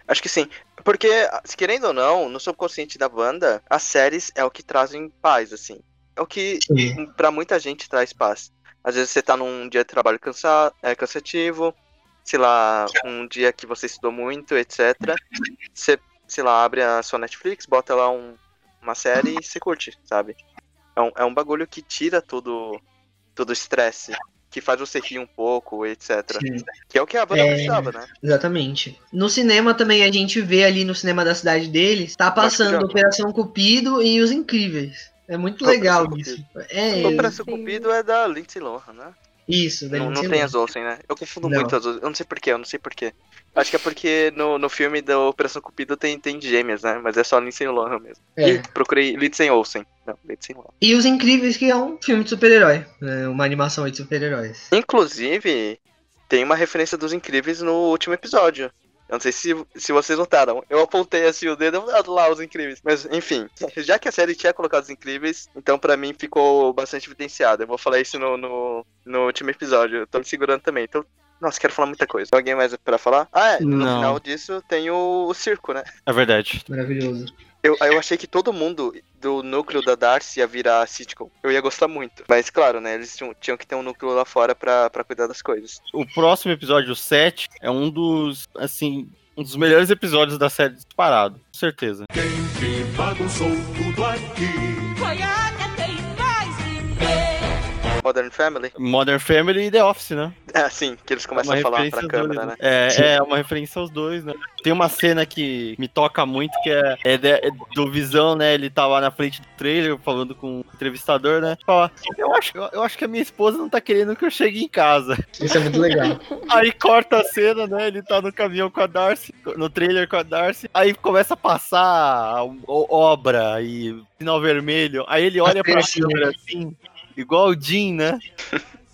Acho que sim. Porque, se querendo ou não, no subconsciente da banda, as séries é o que trazem paz, assim. É o que Sim. pra muita gente traz paz. Às vezes você tá num dia de trabalho cansa é, cansativo, sei lá, um dia que você estudou muito, etc. Você, sei lá, abre a sua Netflix, bota lá um- uma série e você curte, sabe? É um, é um bagulho que tira todo todo o estresse, que faz você rir um pouco, etc. Sim. Que é o que a banda É. precisava, né? Exatamente. No cinema também a gente vê ali no cinema da cidade deles, tá passando Operação Cupido e Os Incríveis. É muito legal Operação isso. É, Operação. Cupido é da Lindsay Lohan, né? Isso, da Não, não tem as Olsen, né? Eu confundo Não. muito as Olsen. Eu não sei porquê, eu não sei porquê. Acho que é porque no, no filme da Operação Cupido tem, tem gêmeas, né? Mas é só Lindsay Lohan mesmo. É. Ih, procurei Lindsay Olsen. Não, Lindsay Lohan. E Os Incríveis, que é um filme de super-herói. né? Uma animação de super-heróis. Inclusive, tem uma referência dos Incríveis no último episódio. Eu não sei se, se vocês notaram. Eu apontei assim o dedo lá, os Incríveis. Mas, enfim, já que a série tinha colocado os Incríveis, então pra mim ficou bastante evidenciado. Eu vou falar isso no, no, no último episódio. Eu tô me segurando também. Então, nossa, quero falar muita coisa. Alguém mais pra falar? Ah, é. No Não. final disso tem o, o circo, né? É verdade. Maravilhoso. Eu, eu achei que todo mundo do núcleo da Darcy ia virar sitcom. Eu ia gostar muito. Mas, claro, né? Eles tinham, tinham que ter um núcleo lá fora pra, pra cuidar das coisas. O próximo episódio, o 7, é um dos, assim, um dos melhores episódios da série disparado. Com certeza. Que bagunçou tudo aqui. Foi a quem faz viver. Modern Family? Modern Family e The Office, né? É, sim, que eles É começam uma a falar pra câmera, dois, né? É, Sim. é uma referência aos dois, né? Tem uma cena que me toca muito, que é, é de- é do Visão, né? Ele tá lá na frente do trailer falando com o entrevistador, né? Fala, eu acho, eu, eu acho que a minha esposa não tá querendo que eu chegue em casa. Isso é muito legal. Aí corta a cena, né? Ele tá no caminhão com a Darcy, no trailer com a Darcy. Aí começa a passar obra e sinal vermelho. Aí ele olha pra câmera assim, igual o Jim, né?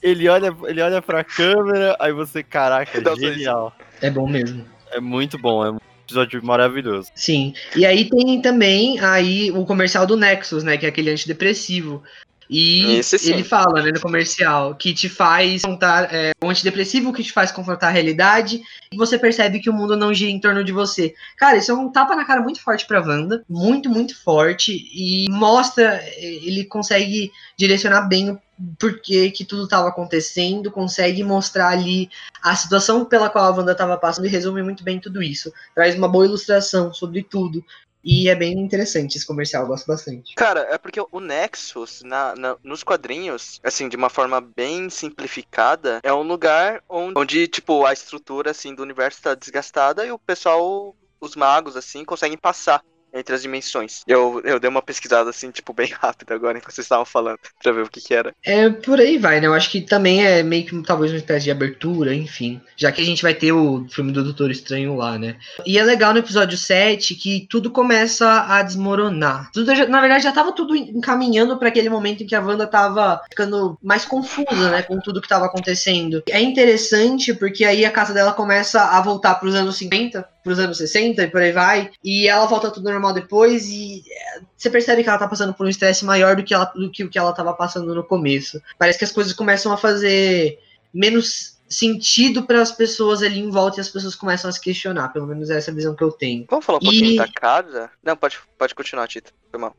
Ele olha, ele olha pra câmera, aí você, caraca, Nossa, genial. É bom mesmo. É muito bom, é um episódio maravilhoso. Sim. E aí tem também aí o comercial do Nexus, né? Que é aquele antidepressivo. E ele fala, né, no comercial, que te faz confrontar, é, um antidepressivo que te faz confrontar a realidade e você percebe que o mundo não gira em torno de você. Cara, isso é um tapa na cara muito forte pra Wanda, muito, muito forte, e mostra, eh, ele consegue direcionar bem o porquê que tudo estava acontecendo, consegue mostrar ali a situação pela qual a Wanda estava passando e resume muito bem tudo isso. Traz uma boa ilustração sobre tudo. E é bem interessante esse comercial, eu gosto bastante. Cara, é porque o Nexus, na, na- nos quadrinhos, assim, de uma forma bem simplificada, é um lugar onde, onde, tipo, a estrutura, assim, do universo tá desgastada e o pessoal os magos, assim, conseguem passar entre as dimensões. Eu, eu dei uma pesquisada, assim, tipo, bem rápida agora, enquanto vocês estavam falando, pra ver o que que era. É, por aí vai, né? Eu acho que também é meio que talvez uma espécie de abertura, enfim. Já que a gente vai ter o filme do Doutor Estranho lá, né? E é legal no episódio 7 que tudo começa a desmoronar. Tudo, na verdade, já tava tudo encaminhando para aquele momento em que a Wanda tava ficando mais confusa, né? Com tudo que tava acontecendo. É interessante porque aí a casa dela começa a voltar pros anos 50, pros anos 60 e por aí vai. E ela volta tudo normal depois e é, você percebe que ela tá passando por um estresse maior do que, ela, do que o que ela tava passando no começo. Parece que as coisas começam a fazer menos sentido para as pessoas ali em volta e as pessoas começam a se questionar. Pelo menos essa é a visão que eu tenho. Vamos falar um pouquinho E- da casa? Não, pode, pode continuar, Tito. Foi mal.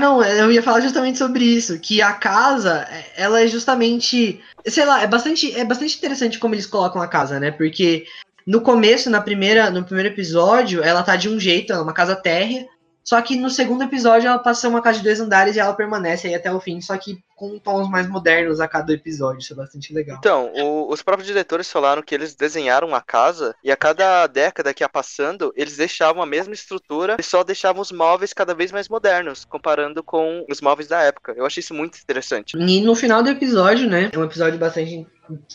Não, eu ia falar justamente sobre isso, que a casa, é- ela é justamente, sei lá, é bastante, é bastante interessante como eles colocam a casa, né? Porque no começo, na primeira, no primeiro episódio, ela tá de um jeito, ela é uma casa térrea, só que no segundo episódio ela passa a ser uma casa de dois andares e ela permanece aí até o fim, só que com tons mais modernos a cada episódio, isso é bastante legal. Então, o- os próprios diretores falaram que eles desenharam a casa e a cada década que ia passando, eles deixavam a mesma estrutura e só deixavam os móveis cada vez mais modernos, comparando com os móveis da época. Eu achei isso muito interessante. E no final do episódio, né? É um episódio bastante.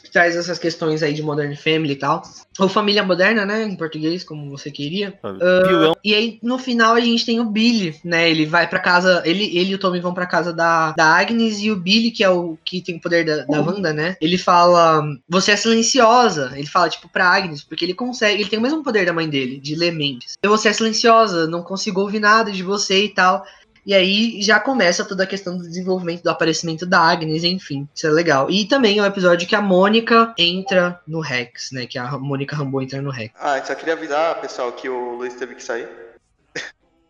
Que traz essas questões aí de Modern Family e tal. Ou Família Moderna, né? Em português, como você queria. Pilão. E aí, no final, a gente tem o Billy, né? Ele vai pra casa. Ele, ele e o Tommy vão pra casa da, da Agnes e o Billy, que é o que tem o poder da, da Wanda, né? Ele fala. Você é silenciosa. Ele fala, tipo, pra Agnes, porque ele consegue. Ele tem o mesmo poder da mãe dele, de ler mentes. Você é silenciosa, não consigo ouvir nada de você e tal. E aí já começa toda a questão do desenvolvimento, do aparecimento da Agnes, enfim, isso é legal. E também é o episódio que a Mônica entra no Rex, né? Que a Mônica Rambeau entra no Rex. Ah, só queria avisar, pessoal, que o Luiz teve que sair.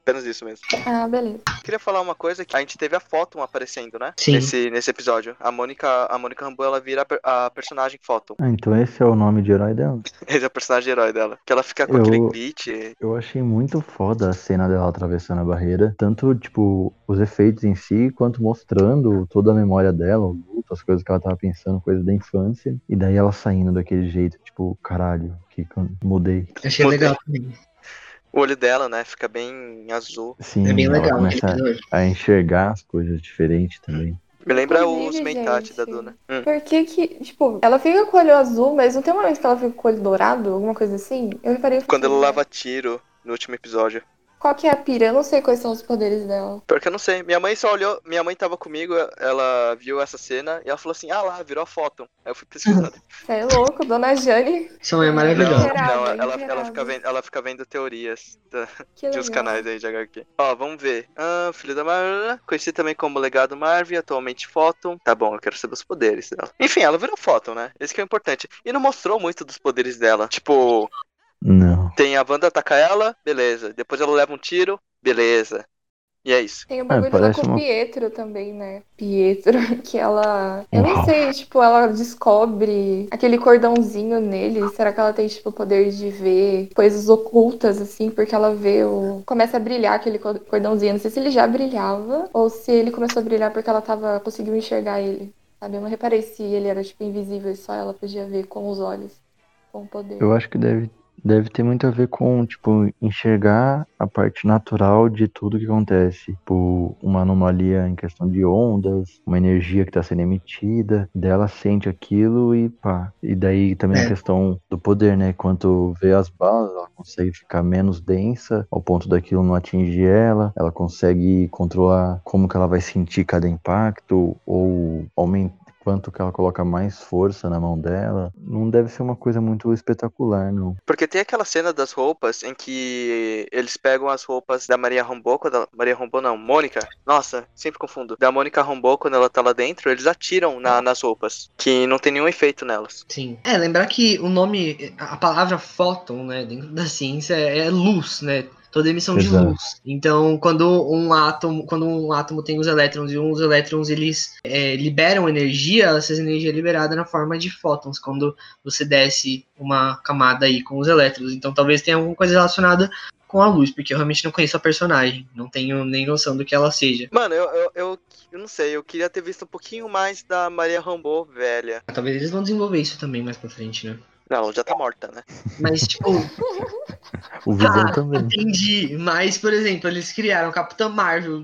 Apenas isso mesmo. Ah, beleza. Queria falar uma coisa que a gente teve a Photon aparecendo, né? Sim. Nesse, nesse episódio. A Mônica, a Mônica Rambeau, ela vira a, per- a personagem Photon. Ah, então esse é o nome de herói dela. Esse é o personagem herói dela. Que ela fica com Eu- aquele glitch. Eu achei muito foda a cena dela atravessando a barreira. Tanto, tipo, os efeitos em si, quanto mostrando toda a memória dela, o luto, as coisas que ela tava pensando, coisas da infância. E daí ela saindo daquele jeito, tipo, caralho, que mudei. Achei Mudei. legal também. O olho dela, né? Fica bem azul. Sim, É bem legal começa a enxergar as coisas diferentes também. Me lembra Inclusive, os Mentat gente, da Duna. Hum. Por que que, tipo, ela fica com o olho azul, mas não tem um momento que ela fica com o olho dourado, alguma coisa assim? Eu reparei. Quando ela lava tiro no último episódio. Qual que é a pira? Eu não sei quais são os poderes dela. Porque eu não sei. Minha mãe só olhou. Minha mãe tava comigo, ela viu essa cena e ela falou assim: ah lá, virou a Photon. Aí eu fui pesquisar. Você é louco, dona Jane. São é não, maravilhoso. Geraldo, não, ela, ela, fica vendo, ela fica vendo teorias da- Que de uns legal. canais aí de HQ. Ó, vamos ver. Ah, filho da Marvel, conhecido também como Legado Marvel, atualmente Photon. Tá bom, eu quero saber os poderes dela. Enfim, ela virou Photon, né? Esse que é o importante. E não mostrou muito dos poderes dela. Tipo, Não. tem a Wanda atacar ela, beleza. Depois ela leva um tiro, beleza. E é isso. Tem o bagulho lá parece com o uma- Pietro também, né? Pietro, que ela. Eu não Uau. sei, tipo, ela descobre aquele cordãozinho nele. Será que ela tem, tipo, o poder de ver coisas ocultas, assim? Porque ela vê o. Começa a brilhar aquele co- cordãozinho. Não sei se ele já brilhava ou se ele começou a brilhar porque ela tava conseguiu enxergar ele. Sabe? Eu não reparei se ele era, tipo, invisível e só ela podia ver com os olhos. Com o poder. Eu acho que deve, deve ter muito a ver com, tipo, enxergar a parte natural de tudo que acontece. Tipo, uma anomalia em questão de ondas, uma energia que tá sendo emitida, dela sente aquilo e pá. E daí também É. a questão do poder, né? Quanto vê as balas, ela consegue ficar menos densa, ao ponto daquilo não atingir ela. Ela consegue controlar como que ela vai sentir cada impacto, ou aumentar quanto que ela coloca mais força na mão dela. Não deve ser uma coisa muito espetacular, não. Porque tem aquela cena das roupas em que eles pegam as roupas da Maria quando ela... Maria Rambeau não, Mônica. Nossa, sempre confundo. Da Mônica Rambeau, quando ela tá lá dentro, eles atiram na- nas roupas, que não tem nenhum efeito nelas. Sim. É, lembrar que o nome, a palavra fóton, né, dentro da ciência é luz, né? Toda emissão de Exato. luz. Então, quando um átomo, quando um átomo tem os elétrons e os elétrons eles é, liberam energia, essa energia é liberada na forma de fótons, quando você desce uma camada aí com os elétrons. Então, talvez tenha alguma coisa relacionada com a luz, porque eu realmente não conheço a personagem, não tenho nem noção do que ela seja. Mano, eu, eu, eu, eu não sei, eu queria ter visto um pouquinho mais da Maria Rambeau velha. Talvez eles vão desenvolver isso também mais pra frente, né? Não, ela já tá morta, né? Mas, tipo, O Visão Ah, também. entendi. Mas, por exemplo, eles criaram Capitã Marvel,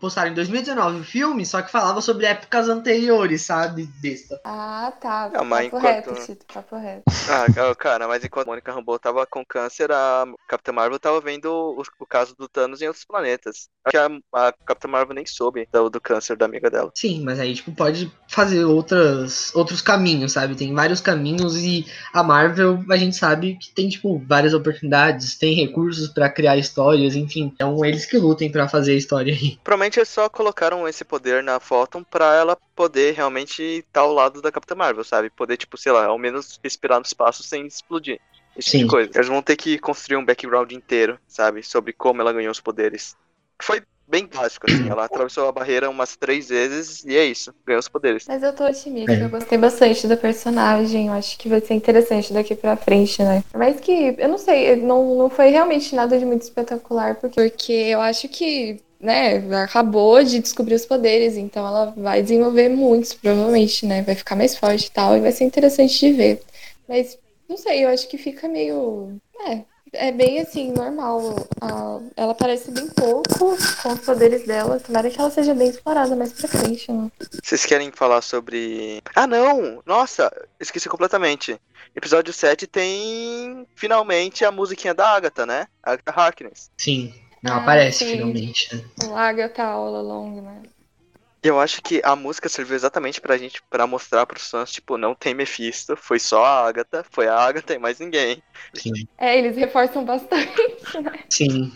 postaram em 2019 o filme, só que falava sobre épocas anteriores, sabe? Besta. Ah, tá. Não, mas papo enquanto- reto, Tito, papo reto. Ah, ca- cara, mas enquanto a Mônica Rambeau tava com câncer, a Capitã Marvel tava vendo o, o caso do Thanos em outros planetas. Acho que a, a Capitã Marvel nem soube do, do câncer da amiga dela. Sim, mas aí, tipo, pode fazer outras, outros caminhos, sabe? Tem vários caminhos e a Marvel, a gente sabe que tem, tipo, várias oportunidades, tem recursos pra criar histórias, enfim. Então, eles que lutem pra fazer a história aí. Provavelmente eles só colocaram esse poder na Photon pra ela poder realmente estar ao lado da Capitã Marvel, sabe? Poder, tipo, sei lá, ao menos respirar no espaço sem explodir. Esse tipo Sim. de coisa. Eles vão ter que construir um background inteiro, sabe? Sobre como ela ganhou os poderes. Foi bem básico, assim. Ela atravessou a barreira umas três vezes e é isso. Ganhou os poderes. Mas eu tô otimista, É. eu gostei bastante do personagem, eu acho que vai ser interessante daqui pra frente, né? Mas que, eu não sei, não, não foi realmente nada de muito espetacular, porque, porque eu acho que, né, acabou de descobrir os poderes, então ela vai desenvolver muitos, provavelmente, né? Vai ficar mais forte e tal, e vai ser interessante de ver. Mas, não sei, eu acho que fica meio. É, é bem assim, normal. A- ela aparece bem pouco com os poderes dela. Tomara que ela seja bem explorada mais pra frente, né? Vocês querem falar sobre. Ah, não! Nossa, esqueci completamente. Episódio 7 tem finalmente a musiquinha da Agatha, né? Agatha Harkness. Sim, não Ah, aparece sim. finalmente. né? O Agatha All Along, né? Eu acho que a música serviu exatamente pra gente, pra mostrar pros fãs, tipo, não tem Mephisto, foi só a Agatha, foi a Agatha e mais ninguém. Sim. É, eles reforçam bastante, né? Sim.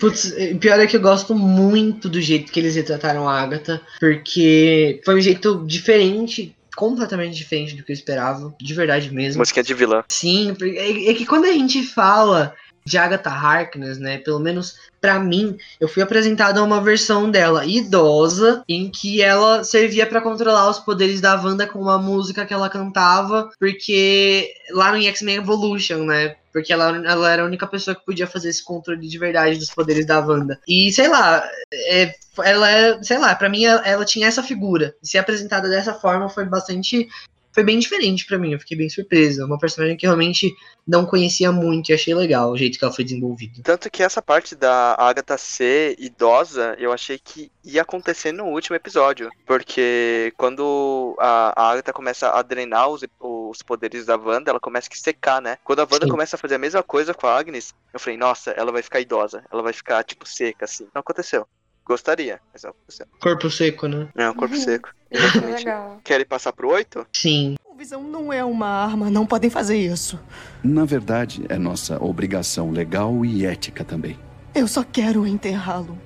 Putz, o pior é que eu gosto muito do jeito que eles retrataram a Agatha, porque foi um jeito diferente, completamente diferente do que eu esperava, de verdade mesmo. Musiquinha de vilã. Sim, porque é, é que quando a gente fala de Agatha Harkness, né, pelo menos pra mim, eu fui apresentado a uma versão dela idosa, em que ela servia pra controlar os poderes da Wanda com uma música que ela cantava, porque lá no X-Men Evolution, né, porque ela, ela era a única pessoa que podia fazer esse controle de verdade dos poderes da Wanda. E sei lá, é, ela é, sei lá, pra mim ela, ela tinha essa figura. Ser apresentada dessa forma foi bastante foi bem diferente pra mim, eu fiquei bem surpresa. Uma personagem que eu realmente não conhecia muito e achei legal o jeito que ela foi desenvolvida. Tanto que essa parte da Agatha ser idosa, eu achei que ia acontecer no último episódio. Porque quando a, a Agatha começa a drenar os, os poderes da Wanda, ela começa a secar, né? Quando a Wanda Sim. começa a fazer a mesma coisa com a Agnes, eu falei, nossa, ela vai ficar idosa. Ela vai ficar, tipo, seca, assim. Não aconteceu. Gostaria, mas não aconteceu. Corpo seco, né? É um corpo Uhum. seco. Exatamente. Legal. Querem passar pro 8? Sim. O Visão não é uma arma, não podem fazer isso. Na verdade, é nossa obrigação legal e ética também. Eu só quero enterrá-lo.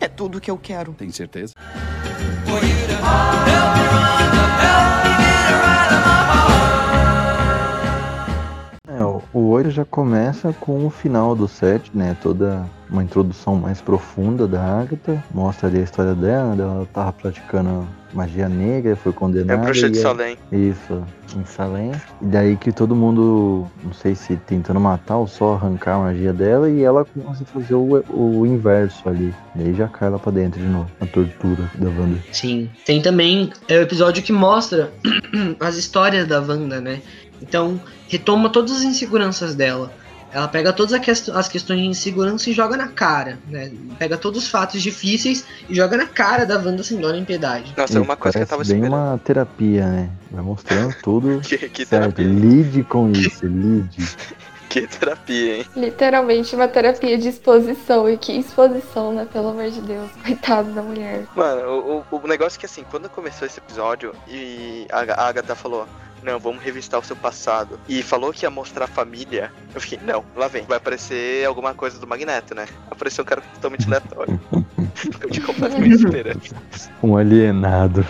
É tudo que eu quero. Tem certeza? É, o- o 8 já começa com o final do set, né? Toda uma introdução mais profunda da Agatha. Mostra ali a história dela, ela tava praticando magia negra, foi É condenada. a bruxa de Salem. Isso, em Salem. E daí que todo mundo, não sei se tentando matar ou só arrancar a magia dela, e ela começa a fazer o, o inverso ali. E aí já cai lá pra dentro de novo, a tortura da Wanda. Sim. Tem também é o episódio que mostra as histórias da Wanda, né? Então, retoma todas as inseguranças dela. Ela pega todas as questões de insegurança e joga na cara, né? Pega todos os fatos difíceis e joga na cara da Wanda sem dó nem piedade. Nossa, é uma coisa que eu tava bem esperando. uma terapia, né? Vai mostrando tudo Que, que certo. terapia. Lide com isso, lide. Que terapia, hein? Literalmente uma terapia de exposição. E que exposição, né? Pelo amor de Deus. Coitado da mulher. Mano, o, o, o negócio é que assim, quando começou esse episódio e a, a Agatha falou, não, vamos revistar o seu passado, e falou que ia mostrar a família, eu fiquei, não, lá vem, vai aparecer alguma coisa do Magneto, né? Apareceu um cara totalmente aleatório. Fiquei completamente esperando. Um alienado.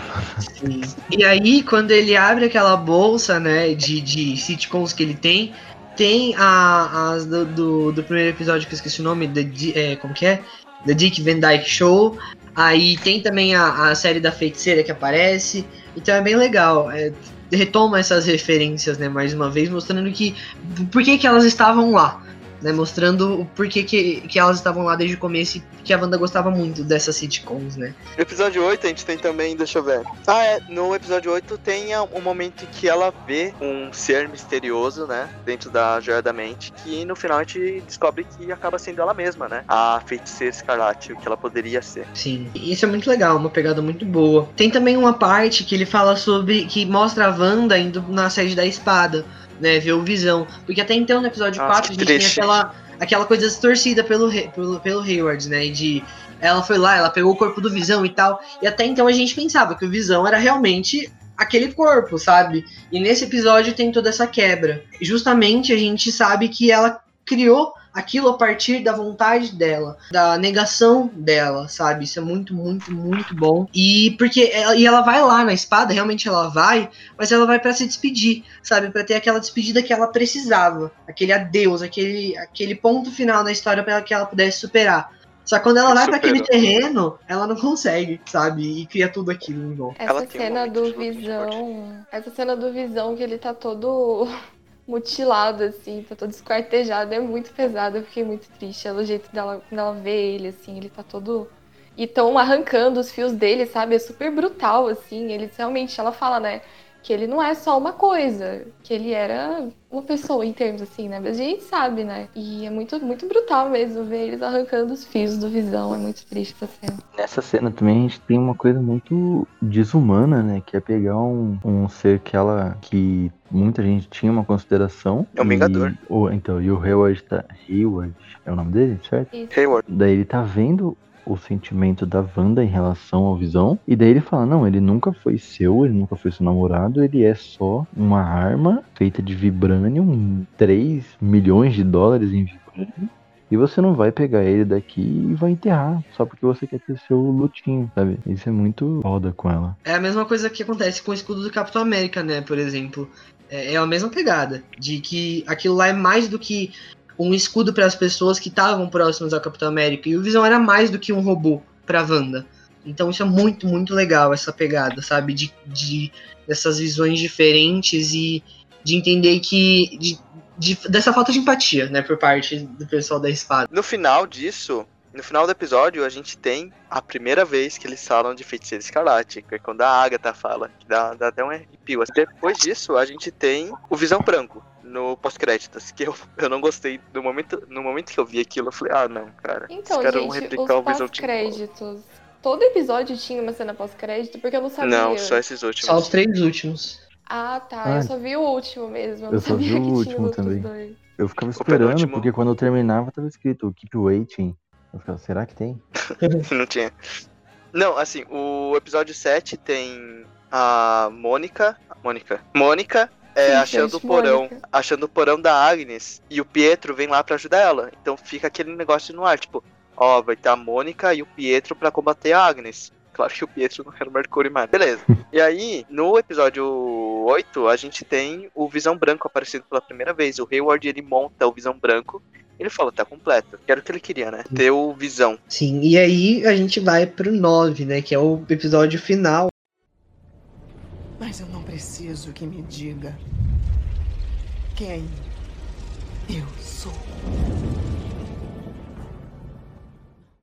E aí, quando ele abre aquela bolsa, né, de, de sitcoms que ele tem, tem a, as do, do, do primeiro episódio que eu esqueci o nome, The, Di- é, como que é? The Dick Van Dyke Show. Aí tem também a, a série da feiticeira que aparece. Então é bem legal. é, retoma essas referências, né, mais uma vez, mostrando que. Por que, que elas estavam lá? Né? Mostrando o porquê que, que elas estavam lá desde o começo e que a Wanda gostava muito dessas sitcoms, né? No episódio 8 a gente tem também, deixa eu ver. Ah, é, no episódio 8 tem um momento em que ela vê um ser misterioso, né, dentro da Joia da Mente, que no final a gente descobre que acaba sendo ela mesma, né? A feiticeira escarlate, o que ela poderia ser. Sim, isso é muito legal, uma pegada muito boa. Tem também uma parte que ele fala sobre. que mostra a Wanda indo na sede da espada, né? Ver o visão. Porque até então no episódio Nossa, 4 a gente tem triste. aquela, aquela coisa distorcida pelo, pelo, pelo Hayward, né? De. Ela foi lá, ela pegou o corpo do Visão e tal. E até então a gente pensava que o Visão era realmente aquele corpo, sabe? E nesse episódio tem toda essa quebra. E justamente a gente sabe que ela criou aquilo a partir da vontade dela, da negação dela, sabe? Isso é muito, muito, muito bom. E porque ela, e ela vai lá na espada, realmente ela vai, mas ela vai pra se despedir, sabe? Pra ter aquela despedida que ela precisava, aquele adeus, aquele, aquele ponto final na história para que ela pudesse superar. Só que quando ela vai pra aquele Superou. terreno, ela não consegue, sabe? E cria tudo aquilo em volta. Essa um cena momento do Visão. Essa cena do Visão que ele tá todo mutilado, assim, tá todo esquartejado, é muito pesado. Eu fiquei muito triste. É o jeito dela, quando ela vê ele, assim, ele tá todo. E tão arrancando os fios dele, sabe? É super brutal, assim. Eles realmente, ela fala, né? Que ele não é só uma coisa, que ele era uma pessoa em termos assim, né? Mas a gente sabe, né? E é muito, muito brutal mesmo ver eles arrancando os fios do Visão. É muito triste essa cena. Nessa cena também a gente tem uma coisa muito desumana, né? Que é pegar um, um ser que ela. que muita gente tinha uma consideração. É um e Vingador. o- então, e o Hayward tá. Hayward é o nome dele, certo? Isso. Hayward. Daí ele tá vendo o sentimento da Wanda em relação ao Visão. E daí ele fala: Não, ele nunca foi seu, ele nunca foi seu namorado, ele é só uma arma feita de vibranium, 3 milhões de dólares em vibranium. E você não vai pegar ele daqui e vai enterrar só porque você quer ter seu lutinho, sabe? Isso é muito foda com ela. É a mesma coisa que acontece com o escudo do Capitão América, né? Por exemplo. É, é a mesma pegada. De que aquilo lá é mais do que um escudo para as pessoas que estavam próximas ao Capitão América. E o Visão era mais do que um robô pra Wanda. Então isso é muito, muito legal, essa pegada, sabe? De, de dessas visões diferentes e de entender que. De, de- dessa falta de empatia, né? Por parte do pessoal da espada. No final disso, no final do episódio, a gente tem a primeira vez que eles falam de feiticeira escarlate, que é quando a Agatha fala, que dá, dá até um arrepio. Depois disso, a gente tem o Visão Branco no pós-créditos, que eu, eu não gostei. No momento, no momento que eu vi aquilo, eu falei, ah, não, cara. Então, os vão gente, replicar os pós-créditos. Todo episódio tinha uma cena pós-crédito, porque eu não sabia. Não, só esses últimos. Só os três últimos. Ah, tá. Ah. Eu só vi o último mesmo. Eu, Eu não só sabia vi o último também. dois. Eu ficava esperando, porque quando eu terminava tava escrito Keep Waiting. Eu ficava, será que tem? não tinha. Não, assim, o episódio 7 tem a Mônica. Mônica. Mônica é, Sim, achando o porão. Achando o porão da Agnes. E o Pietro vem lá pra ajudar ela. Então fica aquele negócio no ar, tipo, ó, vai ter a Mônica e o Pietro pra combater a Agnes. Claro que o Pietro não era o Mercúrio mais. Beleza. e aí, no episódio 8, a gente tem o Visão Branco aparecendo pela primeira vez. O Hayward, ele monta o Visão Branco. Ele fala, tá completo. Que era o que ele queria, né? Ter o Visão. Sim, e aí a gente vai pro 9, né? Que é o episódio final. Mas eu não preciso que me diga quem eu sou.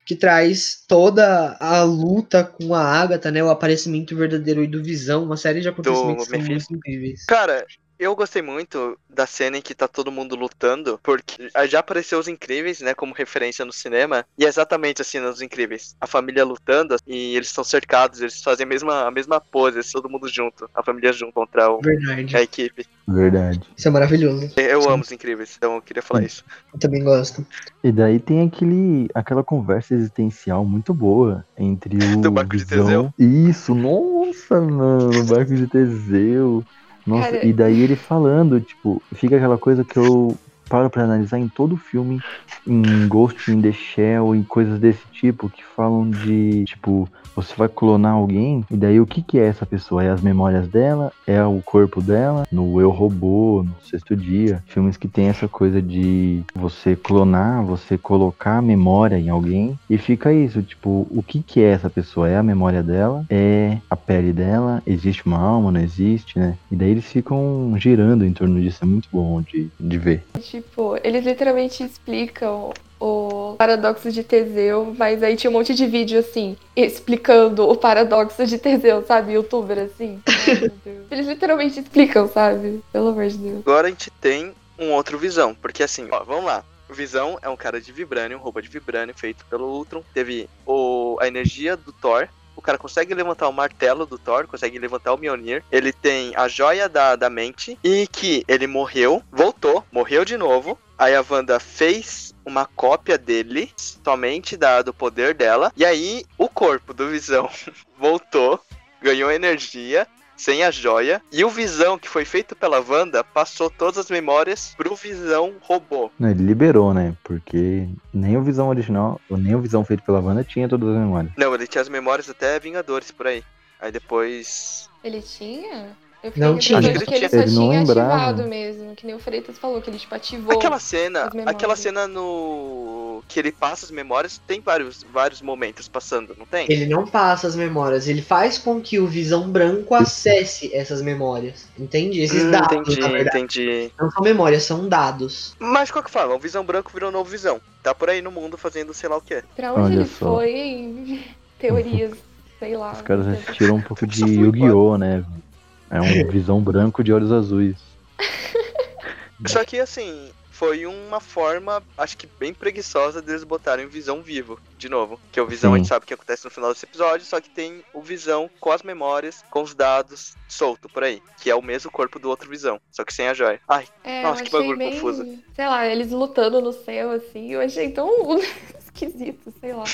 que traz toda a luta com a Agatha, né? O aparecimento verdadeiro e do Visão, uma série de acontecimentos que são muito incríveis. Cara, eu gostei muito da cena em que tá todo mundo lutando, porque já apareceu os Incríveis, né, como referência no cinema, e é exatamente a cena dos Incríveis. A família lutando, e eles estão cercados, eles fazem a mesma, a mesma pose, todo mundo junto, a família junto contra o, Verdade. a equipe. Verdade. Isso é maravilhoso. Eu Sim. amo os Incríveis, então eu queria falar isso. Eu também gosto. E daí tem aquele, aquela conversa existencial muito boa entre o Do barco de Visão. Isso, nossa, mano, o barco de Teseu. Nossa, Cara- e daí ele falando, tipo, fica aquela coisa que eu paro pra analisar em todo filme, em Ghost in the Shell, em coisas desse tipo, que falam de, tipo, você vai clonar alguém, e daí o que que é essa pessoa? É as memórias dela? É o corpo dela? No Eu Robô, no Sexto Dia, filmes que tem essa coisa de você clonar, você colocar a memória em alguém, e fica isso, tipo, o que que é essa pessoa? É a memória dela? É a pele dela? Existe uma alma? Não existe, né? E daí eles ficam girando em torno disso, é muito bom de, de ver. Tipo, tipo, eles literalmente explicam o paradoxo de Teseu, mas aí tinha um monte de vídeo assim, explicando o paradoxo de Teseu, sabe? Youtuber assim. Eles literalmente explicam, sabe? Pelo amor de Deus. Agora a gente tem um outro Visão, porque assim, ó, vamos lá. Visão é um cara de Vibranium, roupa de Vibranium, feito pelo Ultron. Teve o, a energia do Thor. O cara consegue levantar o martelo do Thor, consegue levantar o Mjolnir. Ele tem a joia da, da mente. E que ele morreu, voltou, morreu de novo. Aí a Wanda fez uma cópia dele, somente da, do poder dela. E aí o corpo do Visão voltou, ganhou energia sem a joia. E o Visão, que foi feito pela Wanda, passou todas as memórias pro Visão robô. Não, ele liberou, né? Porque nem o Visão original, ou nem o Visão feito pela Wanda tinha todas as memórias. Não, ele tinha as memórias até Vingadores por aí. Aí depois. Ele tinha? Eu Não tinha. Acho que que ele ele só tinha. Ele não tinha lembrava. ativado mesmo, que nem o Freitas falou, que ele tipo ativou. Aquela cena, aquela cena no que ele passa as memórias, tem vários, vários momentos passando, não tem? Ele não passa as memórias, ele faz com que o Visão Branco acesse essas memórias. Entende? Esses Hum, dados, entendi, na verdade. entendi. Não são memórias, são dados. Mas de qualquer forma, o Visão Branco virou novo Visão. Tá por aí no mundo fazendo sei lá o que. Pra onde Olha ele só. foi? Teorias, sei lá. Os caras assistiram um pouco de Yu-Gi-Oh, né? É um visão branco de olhos azuis. Só que assim, foi uma forma, acho que bem preguiçosa deles botarem o Visão vivo, de novo. Que o Visão Sim. a gente sabe o que acontece no final desse episódio, só que tem o Visão com as memórias, com os dados, solto por aí. Que é o mesmo corpo do outro Visão, só que sem a joia. Ai, É, Nossa, que bagulho bem, confuso. Sei lá, eles lutando no céu, assim, eu achei tão esquisito, sei lá.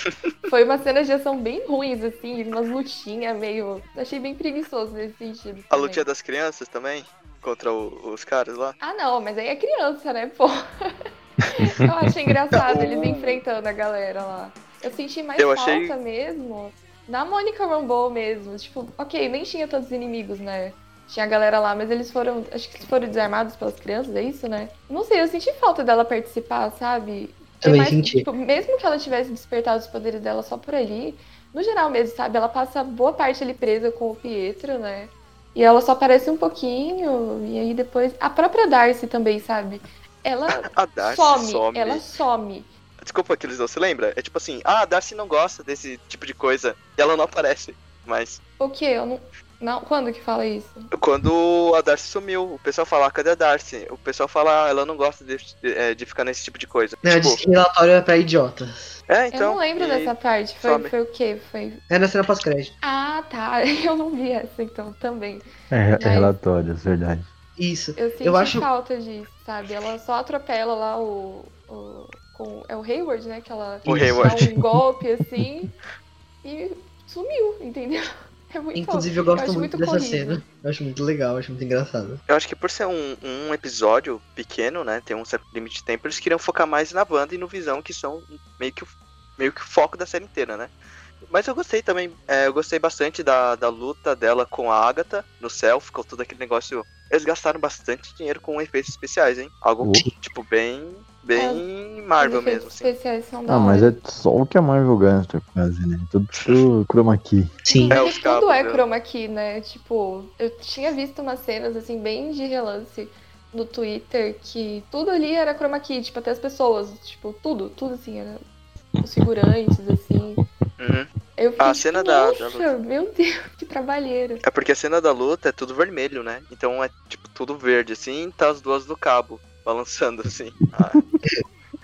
Foi uma cena de ação bem ruins, assim, umas lutinhas meio. Achei bem preguiçoso nesse sentido. a também. lutinha das crianças também, contra o- os caras lá. Ah, não, mas aí é criança, né, pô? eu achei engraçado eles enfrentando a galera lá. Eu senti mais Eu falta achei- mesmo da Mônica Rambeau mesmo. Tipo, ok, nem tinha tantos inimigos, né? Tinha a galera lá, mas eles foram. Acho que eles foram desarmados pelas crianças, é isso, né? Não sei, eu senti falta dela participar, sabe? É Também mais- senti. tipo, mesmo que ela tivesse despertado os poderes dela só por ali, no geral mesmo, sabe? Ela passa boa parte ali presa com o Pietro, né? E ela só aparece um pouquinho, e aí depois. A própria Darcy também, sabe? Ela A Darcy some, some. ela some. Desculpa que eles não se lembra. É tipo assim, ah, a Darcy não gosta desse tipo de coisa. E ela não aparece. Mas O quê? Eu não. Não, quando que fala isso? quando a Darcy sumiu, o pessoal fala, ah, cadê a Darcy? O pessoal fala, ah, ela não gosta de, de, é, de ficar nesse tipo de coisa. Não, tipo, disse que relatório é pra idiotas. é, então. eu não lembro e- dessa parte. Foi, foi o quê? Foi. É na cena pós-crédito. Ah, tá. Eu não vi essa então também. É, é Mas- relatórios, verdade. Isso. Eu senti Eu acho- falta disso, sabe? Ela só atropela lá o. o com, é o Hayward, né? Que ela O dá Hayward. um golpe assim e sumiu, entendeu? É muito Inclusive, eu gosto acho muito, muito dessa corrido. cena. Eu acho muito legal, eu acho muito engraçado. Eu acho que por ser um, um episódio pequeno, né? Tem um certo limite de tempo, eles queriam focar mais na Wanda e no Visão, que são meio que, o- meio que o foco da série inteira, né? Mas eu gostei também, é, eu gostei bastante da, da luta dela com a Agatha no céu, ficou todo aquele negócio. Eles gastaram bastante dinheiro com efeitos especiais, hein? Algo, Oh. tipo, bem. Bem Marvel Os efeitos mesmo, assim. Ah, mas é só o que a Marvel gasta quase, né? Tudo chroma key. Sim. É, os tudo cabos, é né? chroma key, né? Tipo, eu tinha visto umas cenas, assim, bem de relance no Twitter, que tudo ali era chroma key, tipo, até as pessoas, tipo, tudo, tudo assim, era os figurantes, assim. Uhum. Eu fiquei, A tipo, cena da- da Nossa, meu Deus, que trabalheira. É porque a cena da luta é tudo vermelho, né? Então é tipo tudo verde, assim, tá as duas no cabo, balançando assim.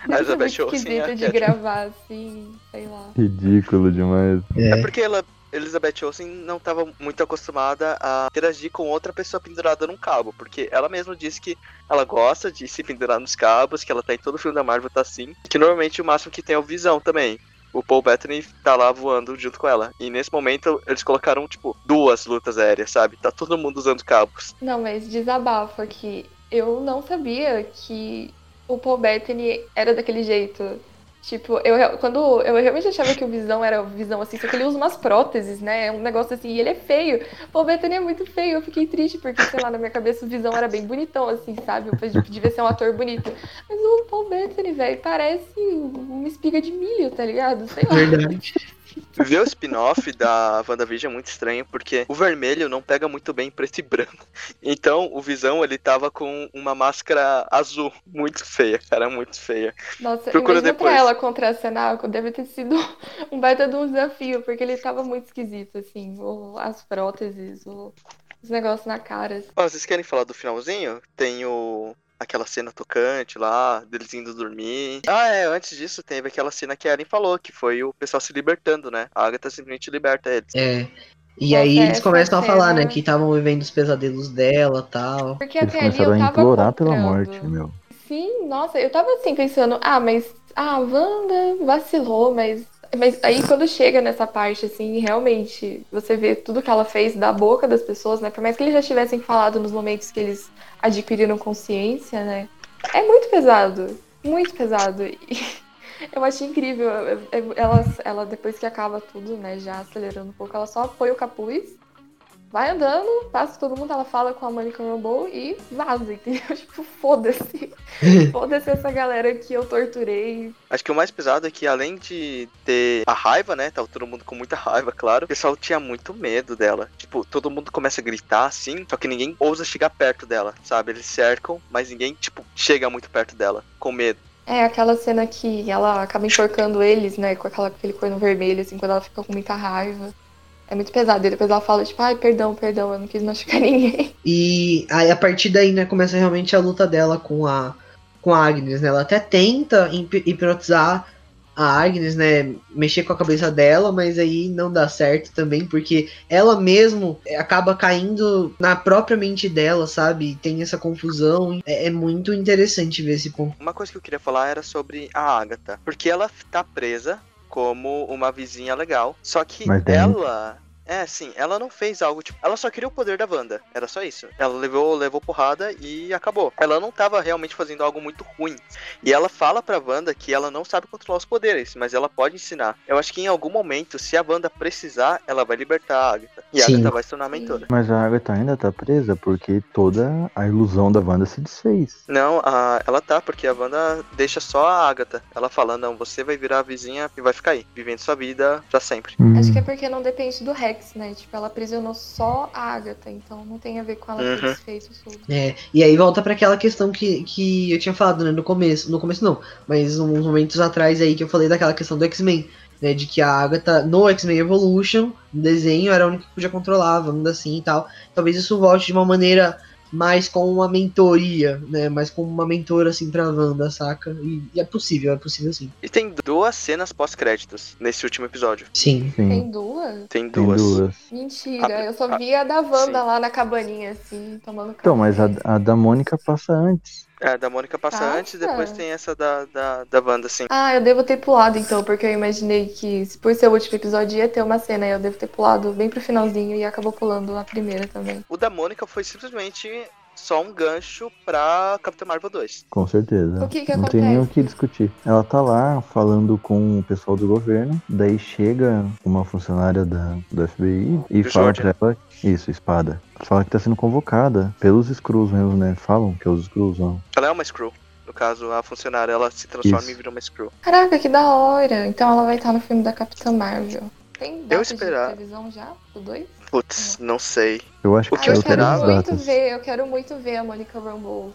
Ah. A Elizabeth Olsen esquisito é de gravar, assim, sei lá. Ridículo demais. É É. porque ela, Elizabeth Olsen não estava muito acostumada a interagir com outra pessoa pendurada num cabo, porque ela mesma disse que ela gosta de se pendurar nos cabos, que ela tá em todo filme da Marvel tá assim, que normalmente o máximo que tem é o Visão também. O Paul Bettany tá lá voando junto com ela. E nesse momento eles colocaram, tipo, duas lutas aéreas, sabe? Tá todo mundo usando cabos. Não, mas desabafo aqui. Eu não sabia que o Paul Bettany era daquele jeito. Tipo, eu quando eu realmente achava que o Visão era o Visão assim, só que ele usa umas próteses, né? É um negócio assim, e ele é feio. O Paul Bettany é muito feio. Eu fiquei triste porque, sei lá, na minha cabeça o Visão era bem bonitão, assim, sabe? Eu devia ser um ator bonito. Mas o Paul Bettany, velho, parece uma espiga de milho, tá ligado? Sei lá. Verdade. Ver o spin-off da WandaVision é muito estranho, porque o vermelho não pega muito bem preto e branco. Então, o Visão, ele tava com uma máscara azul, muito feia, cara, muito feia. Nossa, Procura imagina depois. pra ela contracenar, deve ter sido um baita de um desafio, porque ele tava muito esquisito, assim, as próteses, o- os negócios na cara. assim. Ó, vocês querem falar do finalzinho? Tem o... Aquela cena tocante lá, deles indo dormir. Ah, é, antes disso teve aquela cena que a Eren falou, que foi o pessoal se libertando, né? A Agatha simplesmente liberta eles. É. E aí eles essa começam a falar, né, que estavam vivendo os pesadelos dela tal. Porque Eles até ali começaram eu a implorar pela comprando. morte, meu. Sim, nossa, eu tava assim pensando, ah, mas ah, a Wanda vacilou, mas. Mas aí quando chega nessa parte, assim, realmente, você vê tudo que ela fez da boca das pessoas, né? Por mais que eles já tivessem falado nos momentos que eles adquiriram consciência, né? É muito pesado. Muito pesado. E eu achei incrível. Ela, ela, depois que acaba tudo, né? Já acelerando um pouco, ela só põe o capuz, vai andando, passa todo mundo, ela fala com a Monica Rambeau e vaza, entendeu? Tipo, foda-se. Foda-se essa galera que eu torturei. Acho que o mais pesado é que além de ter a raiva, né? Tava todo mundo com muita raiva, claro. O pessoal tinha muito medo dela. Tipo, todo mundo começa a gritar assim, só que ninguém ousa chegar perto dela, sabe? Eles cercam, mas ninguém, tipo, chega muito perto dela, com medo. É aquela cena que ela acaba enforcando eles, né? Com aquela, aquele corno vermelho, assim, quando ela fica com muita raiva. É muito pesado. E depois ela fala, tipo, ai, perdão, perdão, eu não quis machucar ninguém. E aí a partir daí, né, começa realmente a luta dela com a com a Agnes, né? Ela até tenta hip- hipnotizar a Agnes, né, mexer com a cabeça dela, mas aí não dá certo também, porque ela mesmo acaba caindo na própria mente dela, sabe? Tem essa confusão. É, é muito interessante ver esse ponto. Uma coisa que eu queria falar era sobre a Agatha. Porque ela tá presa como uma vizinha legal. Só que Mas ela. É, sim, ela não fez algo, tipo, ela só queria o poder da Wanda, era só isso. Ela levou, levou porrada e acabou. Ela não tava realmente fazendo algo muito ruim. E ela fala pra Wanda que ela não sabe controlar os poderes, mas ela pode ensinar. Eu acho que em algum momento, se a Wanda precisar, ela vai libertar a Agatha. E a Sim. Agatha vai se tornar a mentora. Mas a Agatha ainda tá presa porque toda a ilusão da Wanda se desfez. Não, a, ela tá, porque a Wanda deixa só a Agatha. Ela fala, não, você vai virar a vizinha e vai ficar aí, vivendo sua vida pra sempre. Hum, Acho que é porque não depende do Rex, né? Tipo, ela aprisionou só a Agatha, então não tem a ver com ela Uhum. desfeito tudo. É, e aí volta pra aquela questão que, que eu tinha falado, né, no começo. No começo não, mas uns momentos atrás aí que eu falei daquela questão do X-Men, né, de que a Agatha no X-Men Evolution, no desenho, era a única que podia controlar, vamos assim e tal. Talvez isso volte de uma maneira mais com uma mentoria, né, mais com uma mentora assim pra Wanda, saca? E, e é possível, é possível sim. E tem duas cenas pós-créditos nesse último episódio. Sim. sim, Tem duas? Tem tem duas. duas. Mentira, A- eu só a- vi a da Wanda sim. lá na cabaninha, assim, tomando café. Então, mas a, a da Mônica passa antes. É, da Mônica passa Passa? antes, depois tem essa da, da, da Wanda, sim. Ah, eu devo ter pulado então, porque eu imaginei que, se por ser o último episódio, ia ter uma cena e eu devo ter pulado bem pro finalzinho e acabou pulando a primeira também. O da Mônica foi simplesmente só um gancho pra Capitã Marvel 2. Com certeza. O que que Não tem nem o acontece? que discutir. Ela tá lá falando com o pessoal do governo, daí chega uma funcionária da, do FBI e Do fala pra ela, isso, espada, fala que tá sendo convocada pelos Skrulls mesmo, né? Falam que é os Skrulls, não. Ela é uma Screw. No caso, a funcionária, ela se transforma Isso. e vira uma Screw. Caraca, que da hora! Então ela vai estar no filme da Capitã Marvel. Tem data esperar- de previsão já? Do 2? Putz, não sei. Eu acho que que eu eu quero muito datas. ver, eu quero muito ver a Monica Rambeau.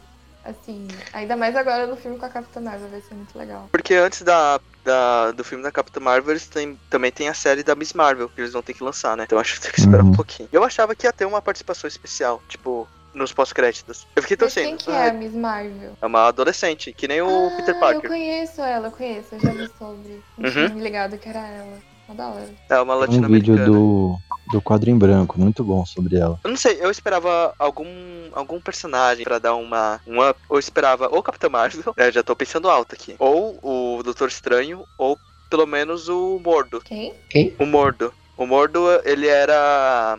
Assim, ainda mais agora no filme com a Capitã Marvel, vai ser muito legal. Porque antes da, da- do filme da Capitã Marvel, eles têm- também tem a série da Miss Marvel, que eles vão ter que lançar, né? Então acho que tem que esperar Uhum. um pouquinho. Eu achava que ia ter uma participação especial, tipo, nos pós-créditos. Eu fiquei Mas quem torcendo. que é a Ah, Miss Marvel? é uma adolescente, que nem o ah, Peter eu Parker. conheço ela, eu conheço, eu já vi sobre. Não Uhum. tinha me ligado que era ela. Uma da hora. É uma Tem um latino-americana. vídeo do, do quadro em branco, muito bom sobre ela. Eu não sei, eu esperava algum, algum personagem pra dar uma, um up. Ou eu esperava ou Capitã Marvel, né, já tô pensando alto aqui. Ou o Doutor Estranho, ou pelo menos o Mordo. Quem? O Mordo. O Mordo, ele era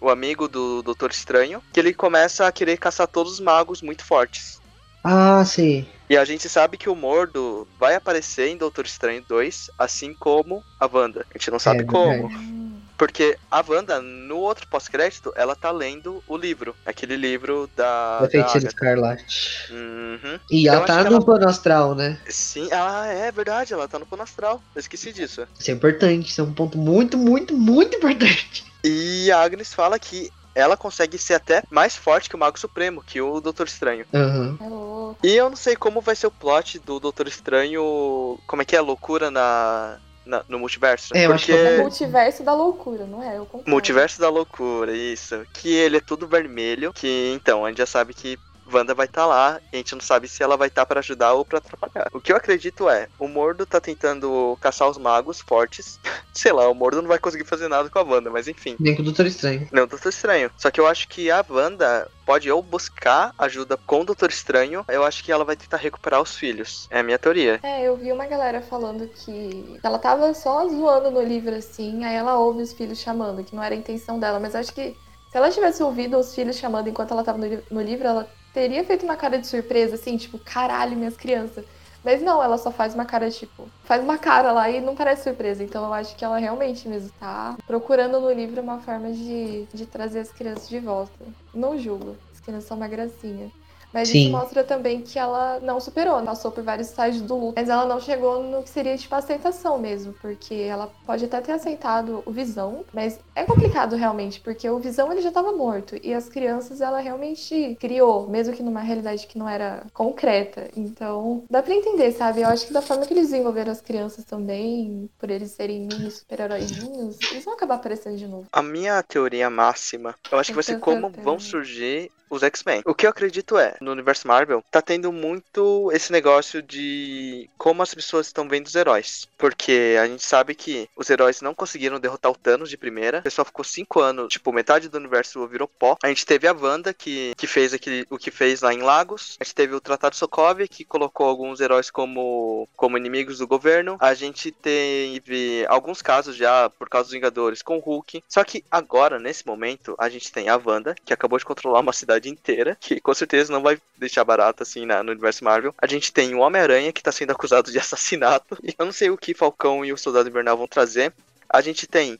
o amigo do Doutor Estranho, que ele começa a querer caçar todos os magos muito fortes. Ah, sim. E a gente sabe que o Mordo vai aparecer em Doutor Estranho 2, assim como a Wanda. A gente não sabe É como. verdade. Porque a Wanda, no outro pós-crédito, ela tá lendo o livro. Aquele livro da. Da Feiticeira. Escarlate. Uhum. E Eu ela tá no ela- plano astral, né? Sim, ah, é verdade, ela tá no plano astral. Eu esqueci disso. Isso é importante, isso é um ponto muito, muito, muito importante. E a Agnes fala que ela consegue ser até mais forte que o Mago Supremo, que o Doutor Estranho. Aham. Louco. E eu não sei como vai ser o plot do Doutor Estranho. Como é que é? Loucura na, na- no multiverso? É, eu acho que É Porque. multiverso da loucura, não é? Eu concordo. Multiverso da loucura, isso. Que ele é tudo vermelho. Que então, a gente já sabe que Wanda vai estar lá. E a gente não sabe se ela vai estar pra ajudar ou pra atrapalhar. O que eu acredito é: o Mordo tá tentando caçar os magos fortes. Sei lá, o Mordo não vai conseguir fazer nada com a Wanda, mas enfim. Nem com o Doutor Estranho. Não, Doutor Estranho. Só que eu acho que a Wanda pode ou buscar ajuda com o Doutor Estranho. Eu acho que ela vai tentar recuperar os filhos. É a minha teoria. É, eu vi uma galera falando que ela tava só zoando no livro assim, aí ela ouve os filhos chamando, que não era a intenção dela, mas acho que se ela tivesse ouvido os filhos chamando enquanto ela tava no, no livro, ela teria feito uma cara de surpresa, assim, tipo, caralho, minhas crianças. Mas não, ela só faz uma cara, tipo, faz uma cara lá e não parece surpresa. Então eu acho que ela realmente mesmo tá procurando no livro uma forma de, de trazer as crianças de volta. Não julgo, as crianças são uma gracinha. Mas Sim. isso mostra também que ela não superou, passou por vários estágios do luto, mas ela não chegou no que seria tipo aceitação mesmo, porque ela pode até ter aceitado o Visão, mas é complicado realmente, porque o Visão ele já estava morto e as crianças ela realmente criou, mesmo que numa realidade que não era concreta. Então, dá pra entender, sabe? Eu acho que da forma que eles desenvolveram as crianças também, por eles serem mini super-heróizinhos, eles vão acabar aparecendo de novo. A minha teoria máxima, eu acho que vai ser como vão surgir os X-Men. O que eu acredito é, no universo Marvel, tá tendo muito esse negócio de como as pessoas estão vendo os heróis. Porque a gente sabe que os heróis não conseguiram derrotar o Thanos de primeira. O pessoal ficou cinco anos, tipo, metade do universo virou pó. A gente teve a Wanda, que, que fez aquele, o que fez lá em Lagos. A gente teve o Tratado Sokovia, que colocou alguns heróis como, como inimigos do governo. A gente teve alguns casos já, por causa dos Vingadores, com o Hulk. Só que agora, nesse momento, a gente tem a Wanda, que acabou de controlar uma cidade inteira, que com certeza não vai deixar barato assim na- no universo Marvel. A gente tem o Homem-Aranha, que tá sendo acusado de assassinato. E eu não sei o que Falcão e o Soldado Invernal vão trazer. A gente tem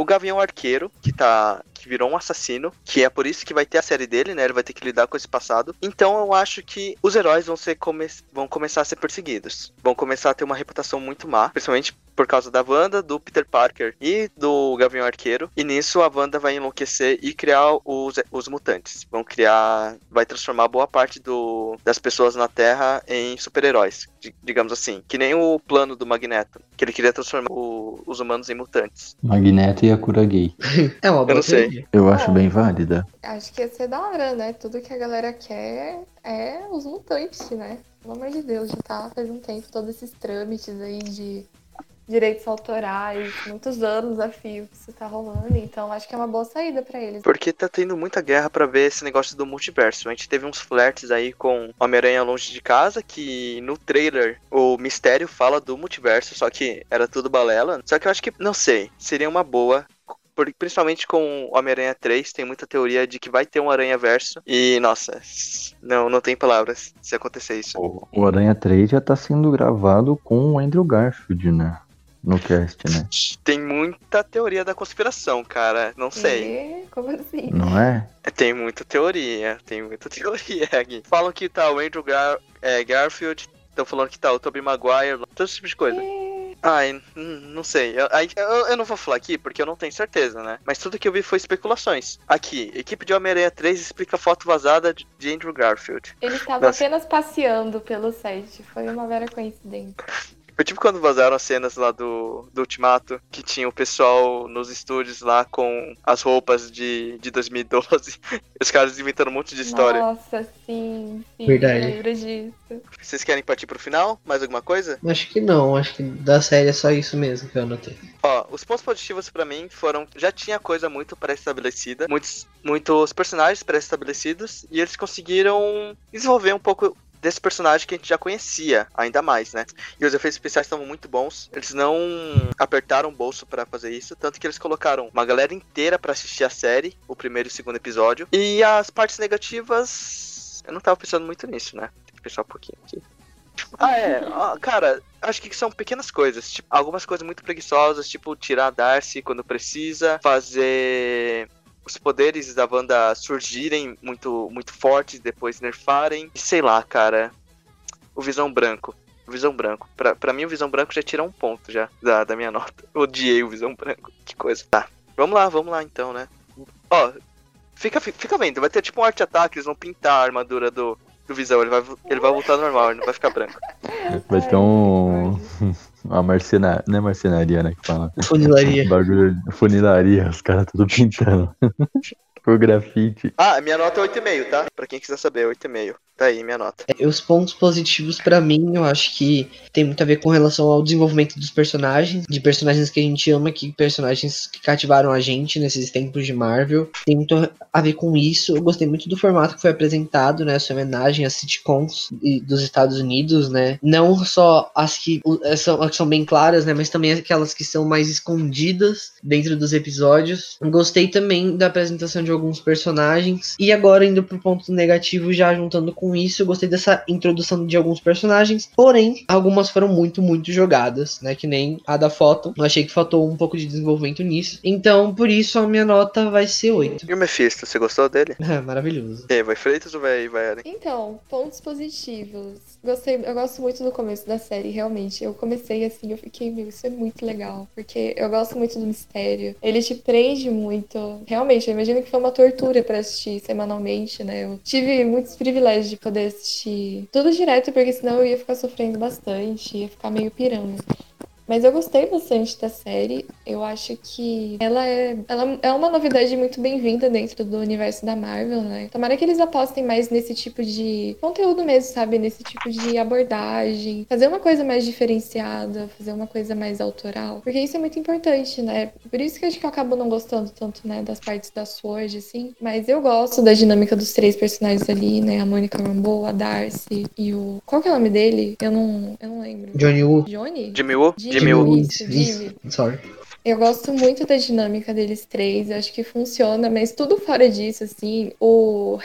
o Gavião Arqueiro, que tá. que virou um assassino, que é por isso que vai ter a série dele, né? Ele vai ter que lidar com esse passado. Então eu acho que os heróis vão ser come vão começar a ser perseguidos. Vão começar a ter uma reputação muito má, principalmente por causa da Wanda, do Peter Parker e do Gavião Arqueiro. E nisso a Wanda vai enlouquecer e criar os, os mutantes. Vão criar. Vai transformar boa parte do, das pessoas na Terra em super-heróis. Di- Digamos assim. Que nem o plano do Magneto. Que ele queria transformar o- os humanos em mutantes. Magneto e a cura gay. É uma boa não sei. teoria. Eu acho É. bem válida. Acho que ia ser da hora, né? Tudo que a galera quer é os mutantes, né? Pelo amor de Deus, já tá faz um tempo todos esses trâmites aí de direitos autorais, muitos anos a fio que isso tá rolando, então acho que é uma boa saída pra eles. Porque tá tendo muita guerra pra ver esse negócio do multiverso. A gente teve uns flertes aí com Homem-Aranha Longe de Casa, que no trailer o mistério fala do multiverso, só que era tudo balela. Só que eu acho que, não sei, seria uma boa. por- Principalmente com Homem-Aranha 3, tem muita teoria de que vai ter um Aranha Verso. E, nossa, não, não tem palavras se acontecer isso. O o Aranha 3 já tá sendo gravado com o Andrew Garfield, né? No cast, né? Tem muita teoria da conspiração, cara. Não sei. E, como assim? Não é? Tem muita teoria, tem muita teoria aqui. Falam que tá o Andrew Gar é, Garfield, estão falando que tá o Tobey Maguire, todo esse tipo de coisa. E, Ai, não sei. Eu, aí, eu, eu não vou falar aqui porque eu não tenho certeza, né? Mas tudo que eu vi foi especulações. Aqui, equipe de Homem-Aranha 3 explica foto vazada de- Andrew Garfield. ele estava apenas passeando pelo set, foi uma mera coincidência. Foi tipo quando vazaram as cenas lá do, do Ultimato, que tinha o pessoal nos estúdios lá com as roupas de, de 2012. Os caras inventando um monte de história. Nossa, sim, sim, Verdade. lembro disso. Vocês querem partir pro final? Mais alguma coisa? Acho que não, acho que da série é só isso mesmo que eu anotei. Ó, os pontos positivos pra mim foram já tinha coisa muito pré-estabelecida, muitos muitos personagens pré-estabelecidos e eles conseguiram desenvolver um pouco desse personagem que a gente já conhecia, ainda mais, né? E os efeitos especiais estavam muito bons. Eles não apertaram o bolso pra fazer isso, tanto que eles colocaram uma galera inteira pra assistir a série, o primeiro e o segundo episódio. E as partes negativas, eu não tava pensando muito nisso, né? Tem que pensar um pouquinho aqui. Ah, é. Cara, acho que são pequenas coisas. Tipo, algumas coisas muito preguiçosas, tipo tirar a Darcy quando precisa, fazer os poderes da Wanda surgirem muito, muito fortes, depois nerfarem. E sei lá, cara. O Visão Branco. O Visão Branco. Pra, pra mim, o Visão Branco já tira um ponto já da, da minha nota. Eu odiei o Visão Branco. Que coisa. Tá. Vamos lá, vamos lá então, né? Ó, fica, fica vendo. Vai ter tipo um arte ataque, eles vão pintar a armadura do, do Visão. Ele vai, ele vai voltar normal, ele não vai ficar branco. Vai ter um. Uma marcenaria. Não é marcenaria, né? Que fala. Funilaria. Bagulho funilaria, os caras tudo pintando. Por grafite. Ah, minha nota é 8,5, tá? Pra quem quiser saber, 8,5. Tá aí minha nota. É, Os pontos positivos pra mim, eu acho que tem muito a ver com relação ao desenvolvimento dos personagens, de personagens que a gente ama, que personagens que cativaram a gente nesses tempos de Marvel. Tem muito a ver com isso. Eu gostei muito do formato que foi apresentado, né? Essa homenagem às sitcoms e- dos Estados Unidos, né? Não só as que são, as que são bem claras, né? Mas também aquelas que são mais escondidas dentro dos episódios. Gostei também da apresentação de alguns personagens. E agora, indo pro ponto negativo, já juntando com isso, eu gostei dessa introdução de alguns personagens. Porém, algumas foram muito, muito jogadas, né? Que nem a da foto. Eu achei que faltou um pouco de desenvolvimento nisso. Então, por isso, a minha nota vai ser 8. E o Mephisto, você gostou dele? Maravilhoso. E aí, vai Freitas ou vai, vai Ellen? Então, pontos positivos. Gostei, eu gosto muito do começo da série, realmente. Eu comecei assim, eu fiquei, meu, isso é muito legal. Porque eu gosto muito do mistério. Ele te prende muito. Realmente, eu imagino que foi uma tortura pra assistir semanalmente, né? Eu tive muitos privilégios de poder assistir tudo direto, porque senão eu ia ficar sofrendo bastante, ia ficar meio pirando. Mas eu gostei bastante da série. Eu acho que ela é, ela é uma novidade muito bem-vinda dentro do universo da Marvel, né? Tomara que eles apostem mais nesse tipo de conteúdo mesmo, sabe? Nesse tipo de abordagem. Fazer uma coisa mais diferenciada, fazer uma coisa mais autoral. Porque isso é muito importante, né? Por isso que eu acho que eu acabo não gostando tanto, né, das partes da Sword, assim. Mas eu gosto da dinâmica dos três personagens ali, né? A Mônica Rambeau, a Darcy e o. Qual que é o nome dele? Eu não, eu não lembro. Johnny Woo. Johnny? Jimmy Woo? Jimmy Isso, Jimmy. Sorry. Eu gosto muito da dinâmica deles três, acho que funciona, mas tudo fora disso, assim, o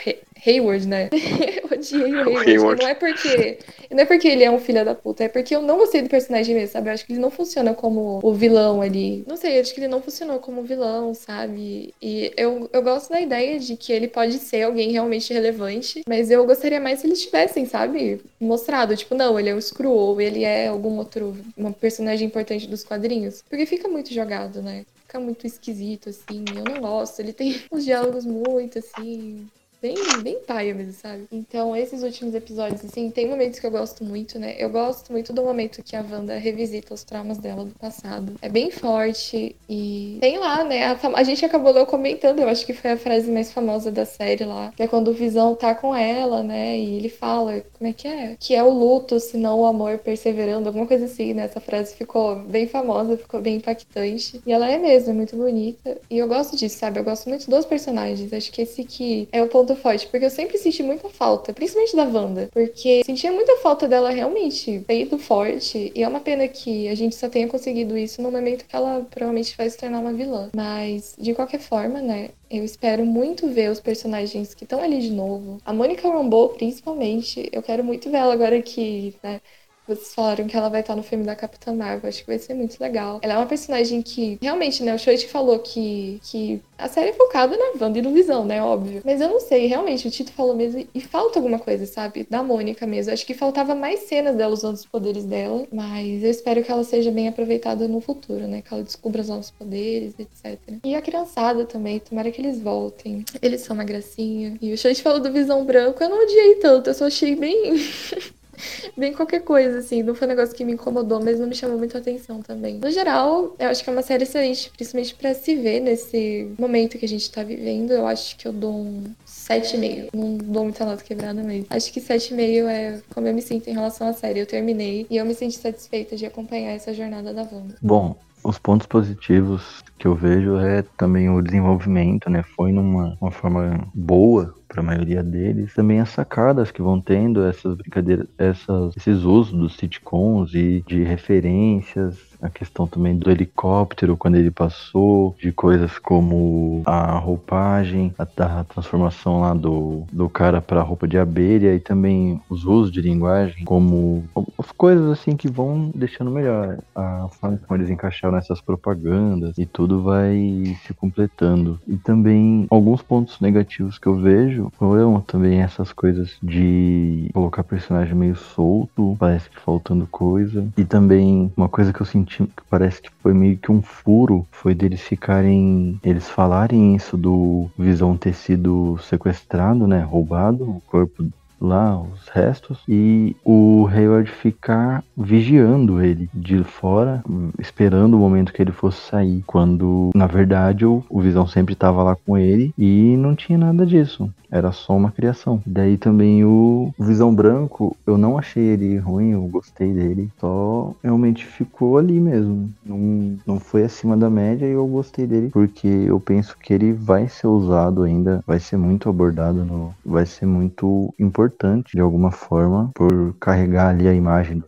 Hayward, né? eu odiei o Hayward. Hayward. Não é porque. Não é porque ele é um filho da puta, é porque eu não gostei do personagem mesmo, sabe? Eu acho que ele não funciona como o vilão ali. Não sei, eu acho que ele não funcionou como vilão, sabe? E eu, eu gosto da ideia de que ele pode ser alguém realmente relevante, mas eu gostaria mais se eles tivessem, sabe? Mostrado, tipo, não, ele é um Screw ou ele é algum outro uma personagem importante dos quadrinhos. Porque fica muito jogado, né? Fica muito esquisito, assim. Eu não gosto. Ele tem uns diálogos muito, assim. Bem, bem paia mesmo, sabe? Então, esses últimos episódios, assim, tem momentos que eu gosto muito, né? Eu gosto muito do momento que a Wanda revisita os traumas dela do passado. É bem forte e tem lá, né? A, a gente acabou não comentando, eu acho que foi a frase mais famosa da série lá, que é quando o Visão tá com ela, né? E ele fala, como é que é? Que é o luto, se não o amor perseverando, alguma coisa assim, né? Essa frase ficou bem famosa, ficou bem impactante. E ela é mesmo, é muito bonita. E eu gosto disso, sabe? Eu gosto muito dos personagens. Acho que esse que é o ponto forte, porque eu sempre senti muita falta, principalmente da Wanda, porque sentia muita falta dela realmente ter ido forte. E é uma pena que a gente só tenha conseguido isso no momento que ela provavelmente vai se tornar uma vilã. Mas, de qualquer forma, né? Eu espero muito ver os personagens que estão ali de novo. A Mônica Rambeau, principalmente. Eu quero muito ver ela agora que, né? Vocês falaram que ela vai estar no filme da Capitã Marvel. Acho que vai ser muito legal. Ela é uma personagem que, realmente, né? O Shoichi falou que, que a série é focada na Wanda e no Visão, né? Óbvio. Mas eu não sei, realmente, o Tito falou mesmo. E falta alguma coisa, sabe? Da Mônica mesmo. Acho que faltava mais cenas dela usando os poderes dela. Mas eu espero que ela seja bem aproveitada no futuro, né? Que ela descubra os novos poderes, etc. E a criançada também. Tomara que eles voltem. Eles são uma gracinha. E o Shoichi falou do Visão Branco. Eu não odiei tanto. Eu só achei bem. Bem qualquer coisa, assim. Não foi um negócio que me incomodou, mas não me chamou muito a atenção também. No geral, eu acho que é uma série excelente, principalmente pra se ver nesse momento que a gente tá vivendo. Eu acho que eu dou um 7,5. Não dou muita nota quebrada mesmo. Acho que 7,5 é como eu me sinto em relação à série. Eu terminei e eu me senti satisfeita de acompanhar essa jornada da Wanda. Bom, os pontos positivos que eu vejo é também o desenvolvimento, né? Foi numa uma forma boa para a maioria deles. Também as sacadas que vão tendo, essas brincadeiras, essas, esses usos dos sitcoms e de referências. A questão também do helicóptero quando ele passou, de coisas como a roupagem, a, da transformação lá do, do cara pra roupa de abelha e também os usos de linguagem, como as coisas assim que vão deixando melhor. A forma como eles encaixaram essas propagandas e tudo vai se completando. E também alguns pontos negativos que eu vejo foram também essas coisas de colocar personagem meio solto, parece que faltando coisa. E também uma coisa que eu senti que parece que foi meio que um furo foi deles ficarem. Eles falarem isso do Visão ter sido sequestrado, né? Roubado, o corpo lá, os restos, e o Hayward ficar vigiando ele de fora, esperando o momento que ele fosse sair, quando na verdade o, o Visão sempre estava lá com ele e não tinha nada disso. Era só uma criação. Daí também o Visão Branco, eu não achei ele ruim, eu gostei dele. Só realmente ficou ali mesmo. Não, não foi acima da média e eu gostei dele. Porque eu penso que ele vai ser usado ainda, vai ser muito abordado, no, vai ser muito importante de alguma forma por carregar ali a imagem do.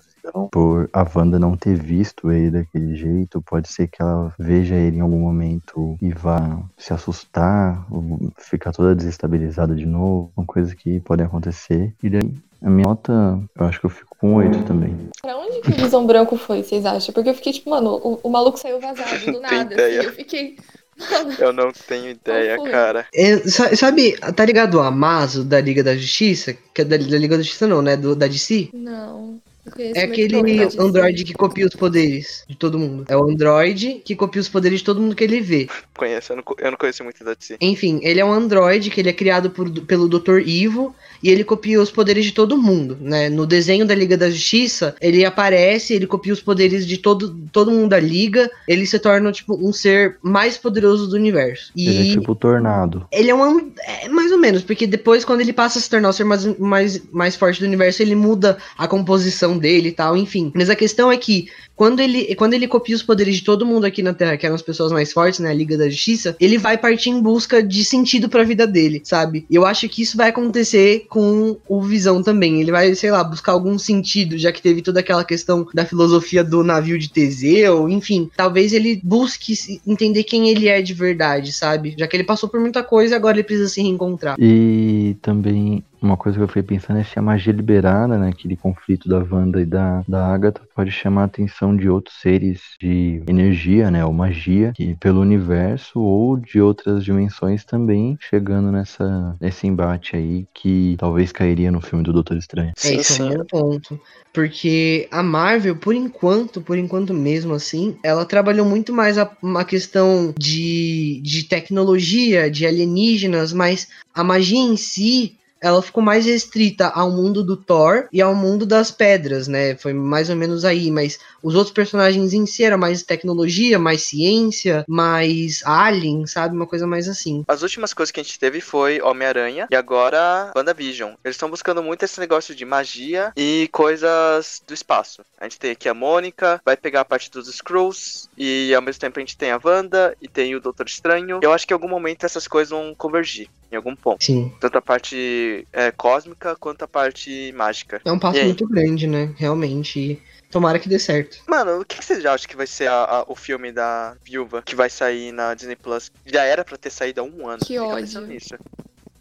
Por a Wanda não ter visto ele daquele jeito, pode ser que ela veja ele em algum momento e vá se assustar, ou ficar toda desestabilizada de novo. São coisas que podem acontecer. E daí, a minha nota, eu acho que eu fico com 8 também. Pra onde que o Visão Branco foi, vocês acham? Porque eu fiquei tipo, mano, o, o maluco saiu vazado do Tem nada. Assim, eu fiquei. Eu não tenho ideia, cara. É, sa- sabe, tá ligado o Amazo da Liga da Justiça? Que é da, da Liga da Justiça não, né? Do, da DC? não. É aquele androide que copia os poderes de todo mundo. É o androide que copia os poderes de todo mundo que ele vê. Conheço, eu não, eu não conheço muito da DC. Enfim, ele é um androide que ele é criado por- pelo Dr. Ivo e ele copia os poderes de todo mundo, né? No desenho da Liga da Justiça, ele aparece, ele copia os poderes de todo, todo mundo da Liga, ele se torna, tipo, um ser mais poderoso do universo. E Ele é tipo tornado. ele é um. É, mais ou menos, porque depois, quando ele passa a se tornar o ser mais, mais, mais forte do universo, ele muda a composição dele e tal, enfim. Mas a questão é que, quando ele, quando ele copia os poderes de todo mundo aqui na Terra, que eram as pessoas mais fortes, né? A Liga da Justiça, ele vai partir em busca de sentido pra vida dele, sabe? E eu acho que isso vai acontecer com o Visão também. Ele vai, sei lá, buscar algum sentido, já que teve toda aquela questão da filosofia do navio de Teseu, enfim. Talvez ele busque entender quem ele é de verdade, sabe? Já que ele passou por muita coisa, agora ele precisa se reencontrar. E também uma coisa que eu fiquei pensando é se a magia liberada, né, aquele conflito da Wanda e da, da Agatha, pode chamar a atenção de outros seres de energia, né, ou magia, que pelo universo ou de outras dimensões também chegando nessa, nesse embate aí que talvez cairia no filme do Doutor Estranho. É, isso é um bom ponto. Porque a Marvel, por enquanto, por enquanto mesmo assim, ela trabalhou muito mais a, uma questão de, de tecnologia, de alienígenas, mas a magia em si. Ela ficou mais restrita ao mundo do Thor e ao mundo das pedras, né? Foi mais ou menos aí, mas os outros personagens em si era mais tecnologia, mais ciência, mais alien, sabe? Uma coisa mais assim. As últimas coisas que a gente teve foi Homem-Aranha e agora WandaVision. Eles estão buscando muito esse negócio de magia e coisas do espaço. A gente tem aqui a Mônica, vai pegar a parte dos Skrulls e ao mesmo tempo a gente tem a Wanda e tem o Doutor Estranho. Eu acho que em algum momento essas coisas vão convergir, em algum ponto. Sim. Tanto a parte é, cósmica quanto a parte mágica. É um passo muito grande, né? Realmente. E tomara que dê certo. Mano, o que que vocês acham que vai ser a- a- o filme da Viúva que vai sair na Disney Plus? Já era pra ter saído há um ano. Que ódio. nisso.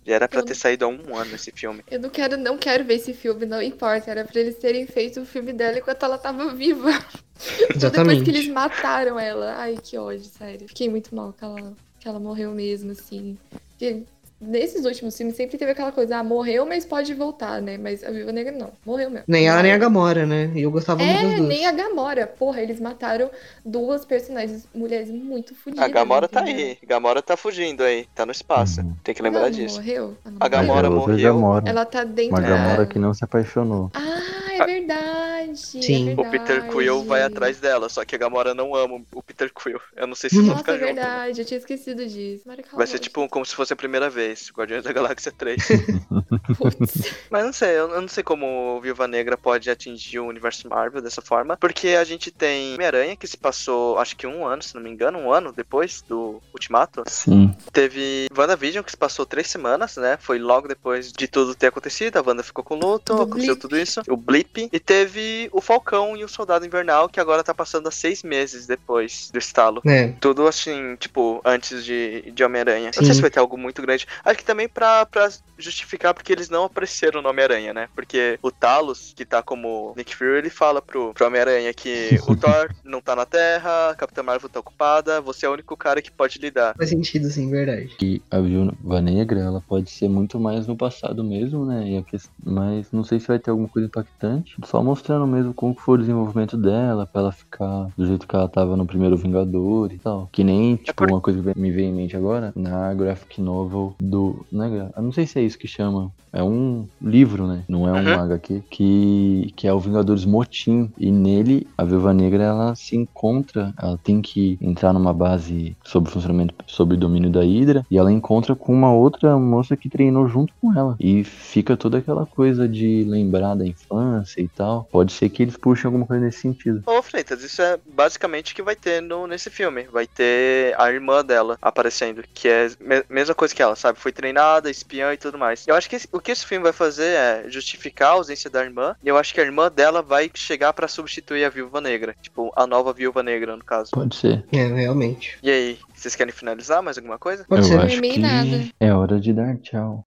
Já era pra Eu- ter saído há um ano esse filme. Eu não quero, não quero ver esse filme, não importa. Era pra eles terem feito o filme dela enquanto ela tava viva. Só Depois Exatamente. que eles mataram ela. Ai, que ódio, sério. Fiquei muito mal que ela, que ela morreu mesmo, assim. Porque nesses últimos filmes sempre teve aquela coisa, ah, morreu, mas pode voltar, né? Mas a Viúva Negra não, morreu mesmo. Nem ela nem a Gamora, né? E eu gostava muito das É, duas. nem a Gamora. Porra, eles mataram duas personagens, mulheres muito fodidas. A Gamora tá entendeu? aí. Gamora tá fugindo aí. Tá no espaço. Uhum. Tem que lembrar não disso. morreu? Ela não A Gamora É, morreu. Gamora. Ela tá dentro Uma Gamora da... que não se apaixonou. Ah, é verdade. Sim. é O Peter Quill vai verdade. atrás dela, só que a Gamora não ama o Peter Quill. Eu não sei se vão ficar é juntos. verdade, eu tinha esquecido disso. Vai ser tipo como se fosse a primeira vez, Guardiões da Galáxia 3. Putz. Mas não sei, eu não sei como Viúva Negra pode atingir o universo Marvel dessa forma, porque a gente tem Homem-Aranha, que se passou, acho que um ano, se não me engano, um ano depois do Ultimato. Sim. Teve WandaVision, que se passou três semanas, né? Foi logo depois de tudo ter acontecido, a Wanda ficou com luto, aconteceu blip. tudo isso. O Blip. E teve e o Falcão e o Soldado Invernal, que agora tá passando a seis meses depois do estalo. É. Tudo assim, tipo, antes de, de Homem-Aranha. Não sei se vai ter algo muito grande. Acho que também pra, pra justificar porque eles não apareceram no Homem-Aranha, né? Porque o Talos, que tá como Nick Fury, ele fala pro, pro Homem-Aranha que o Thor não tá na Terra, a Capitã Marvel tá ocupada, você é o único cara que pode lidar. Faz sentido, sim, verdade. que a Viúva Negra, ela pode ser muito mais no passado mesmo, né? E Mas não sei se vai ter alguma coisa impactante. Só mostrando mesmo como foi o desenvolvimento dela, pra ela ficar do jeito que ela tava no primeiro Vingador e tal. Que nem, tipo, por- uma coisa que me veio em mente agora, na graphic novel do... Não, é gra- eu não sei se é isso que chama. É um livro, né? Não é um Uhum. HQ. Que, que é o Vingadores Motim. E nele, a Viúva Negra, ela se encontra, ela tem que entrar numa base sobre o funcionamento, sobre o domínio da Hydra, e ela encontra com uma outra moça que treinou junto com ela. E fica toda aquela coisa de lembrar da infância e tal. Pode ser que eles puxem alguma coisa nesse sentido. Ô, Freitas, isso é basicamente o que vai ter no, nesse filme. Vai ter a irmã dela aparecendo, que é me- mesma coisa que ela, sabe? Foi treinada, espiã e tudo mais. Eu acho que esse- o que esse filme vai fazer é justificar a ausência da irmã, e eu acho que a irmã dela vai chegar pra substituir a Viúva Negra. Tipo, a nova Viúva Negra, no caso. Pode ser. É, realmente. E aí, vocês querem finalizar mais alguma coisa? Pode Eu ser. acho Dormi que nada. é hora de dar tchau.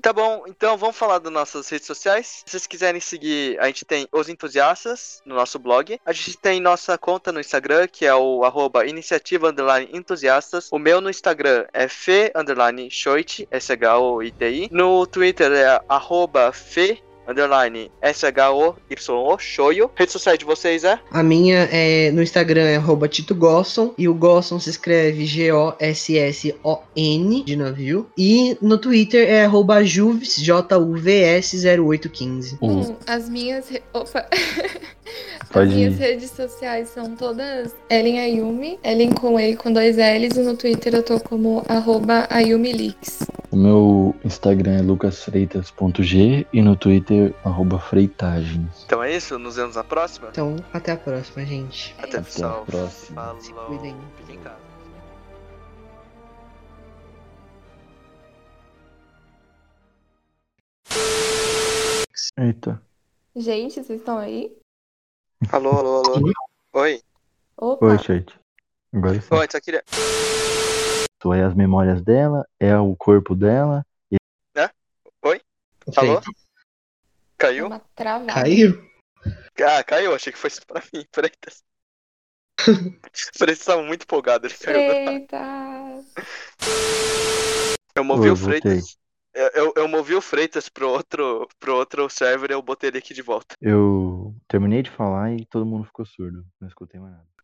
Tá bom, então vamos falar das nossas redes sociais. Se vocês quiserem seguir, a gente tem Os Entusiastas no nosso blog. A gente tem nossa conta no Instagram, que é o arroba iniciativa entusiastas. O meu no Instagram é fe underline shoit, S-H-O-I-T-I. No Twitter é arroba fe underline S-H-O-Y-O, shoyo. Rede social de vocês é? A minha é no Instagram é arroba Tito Gosson e o Gosson se escreve G-O-S-S-O-N de navio. E no Twitter é arroba Juves, J-U-V-S 0815. O- Hum, as minhas. Opa! Pode As minhas ir. redes sociais são todas Ellen Ayumi, Ellen com E com dois L's, e no Twitter eu tô como arroba AyumiLeaks. O meu Instagram é lucasfreitas.g e no Twitter, arroba freitagens. Então é isso, nos vemos na próxima. Então, até a próxima, gente. Até, Até pessoal. a próxima. Falou. Se cuidem. Fiquem em casa. Eita. Gente, vocês estão aí? Alô, alô, alô. Oi. Opa! Oi, chat. Agora sim. Oi, só queria. Isso é as memórias dela, é o corpo dela. Alô? Deu Caiu? uma travada. Caiu? Ah, caiu, achei que fosse pra mim, Freitas. Freitas tava muito empolgado, ele caiu. Eita! Eu movi Oi, o voltei. Freitas. Eu, eu, eu movi o Freitas pro outro, pro outro server e eu botei ele aqui de volta. Eu terminei de falar e todo mundo ficou surdo. Não escutei mais nada.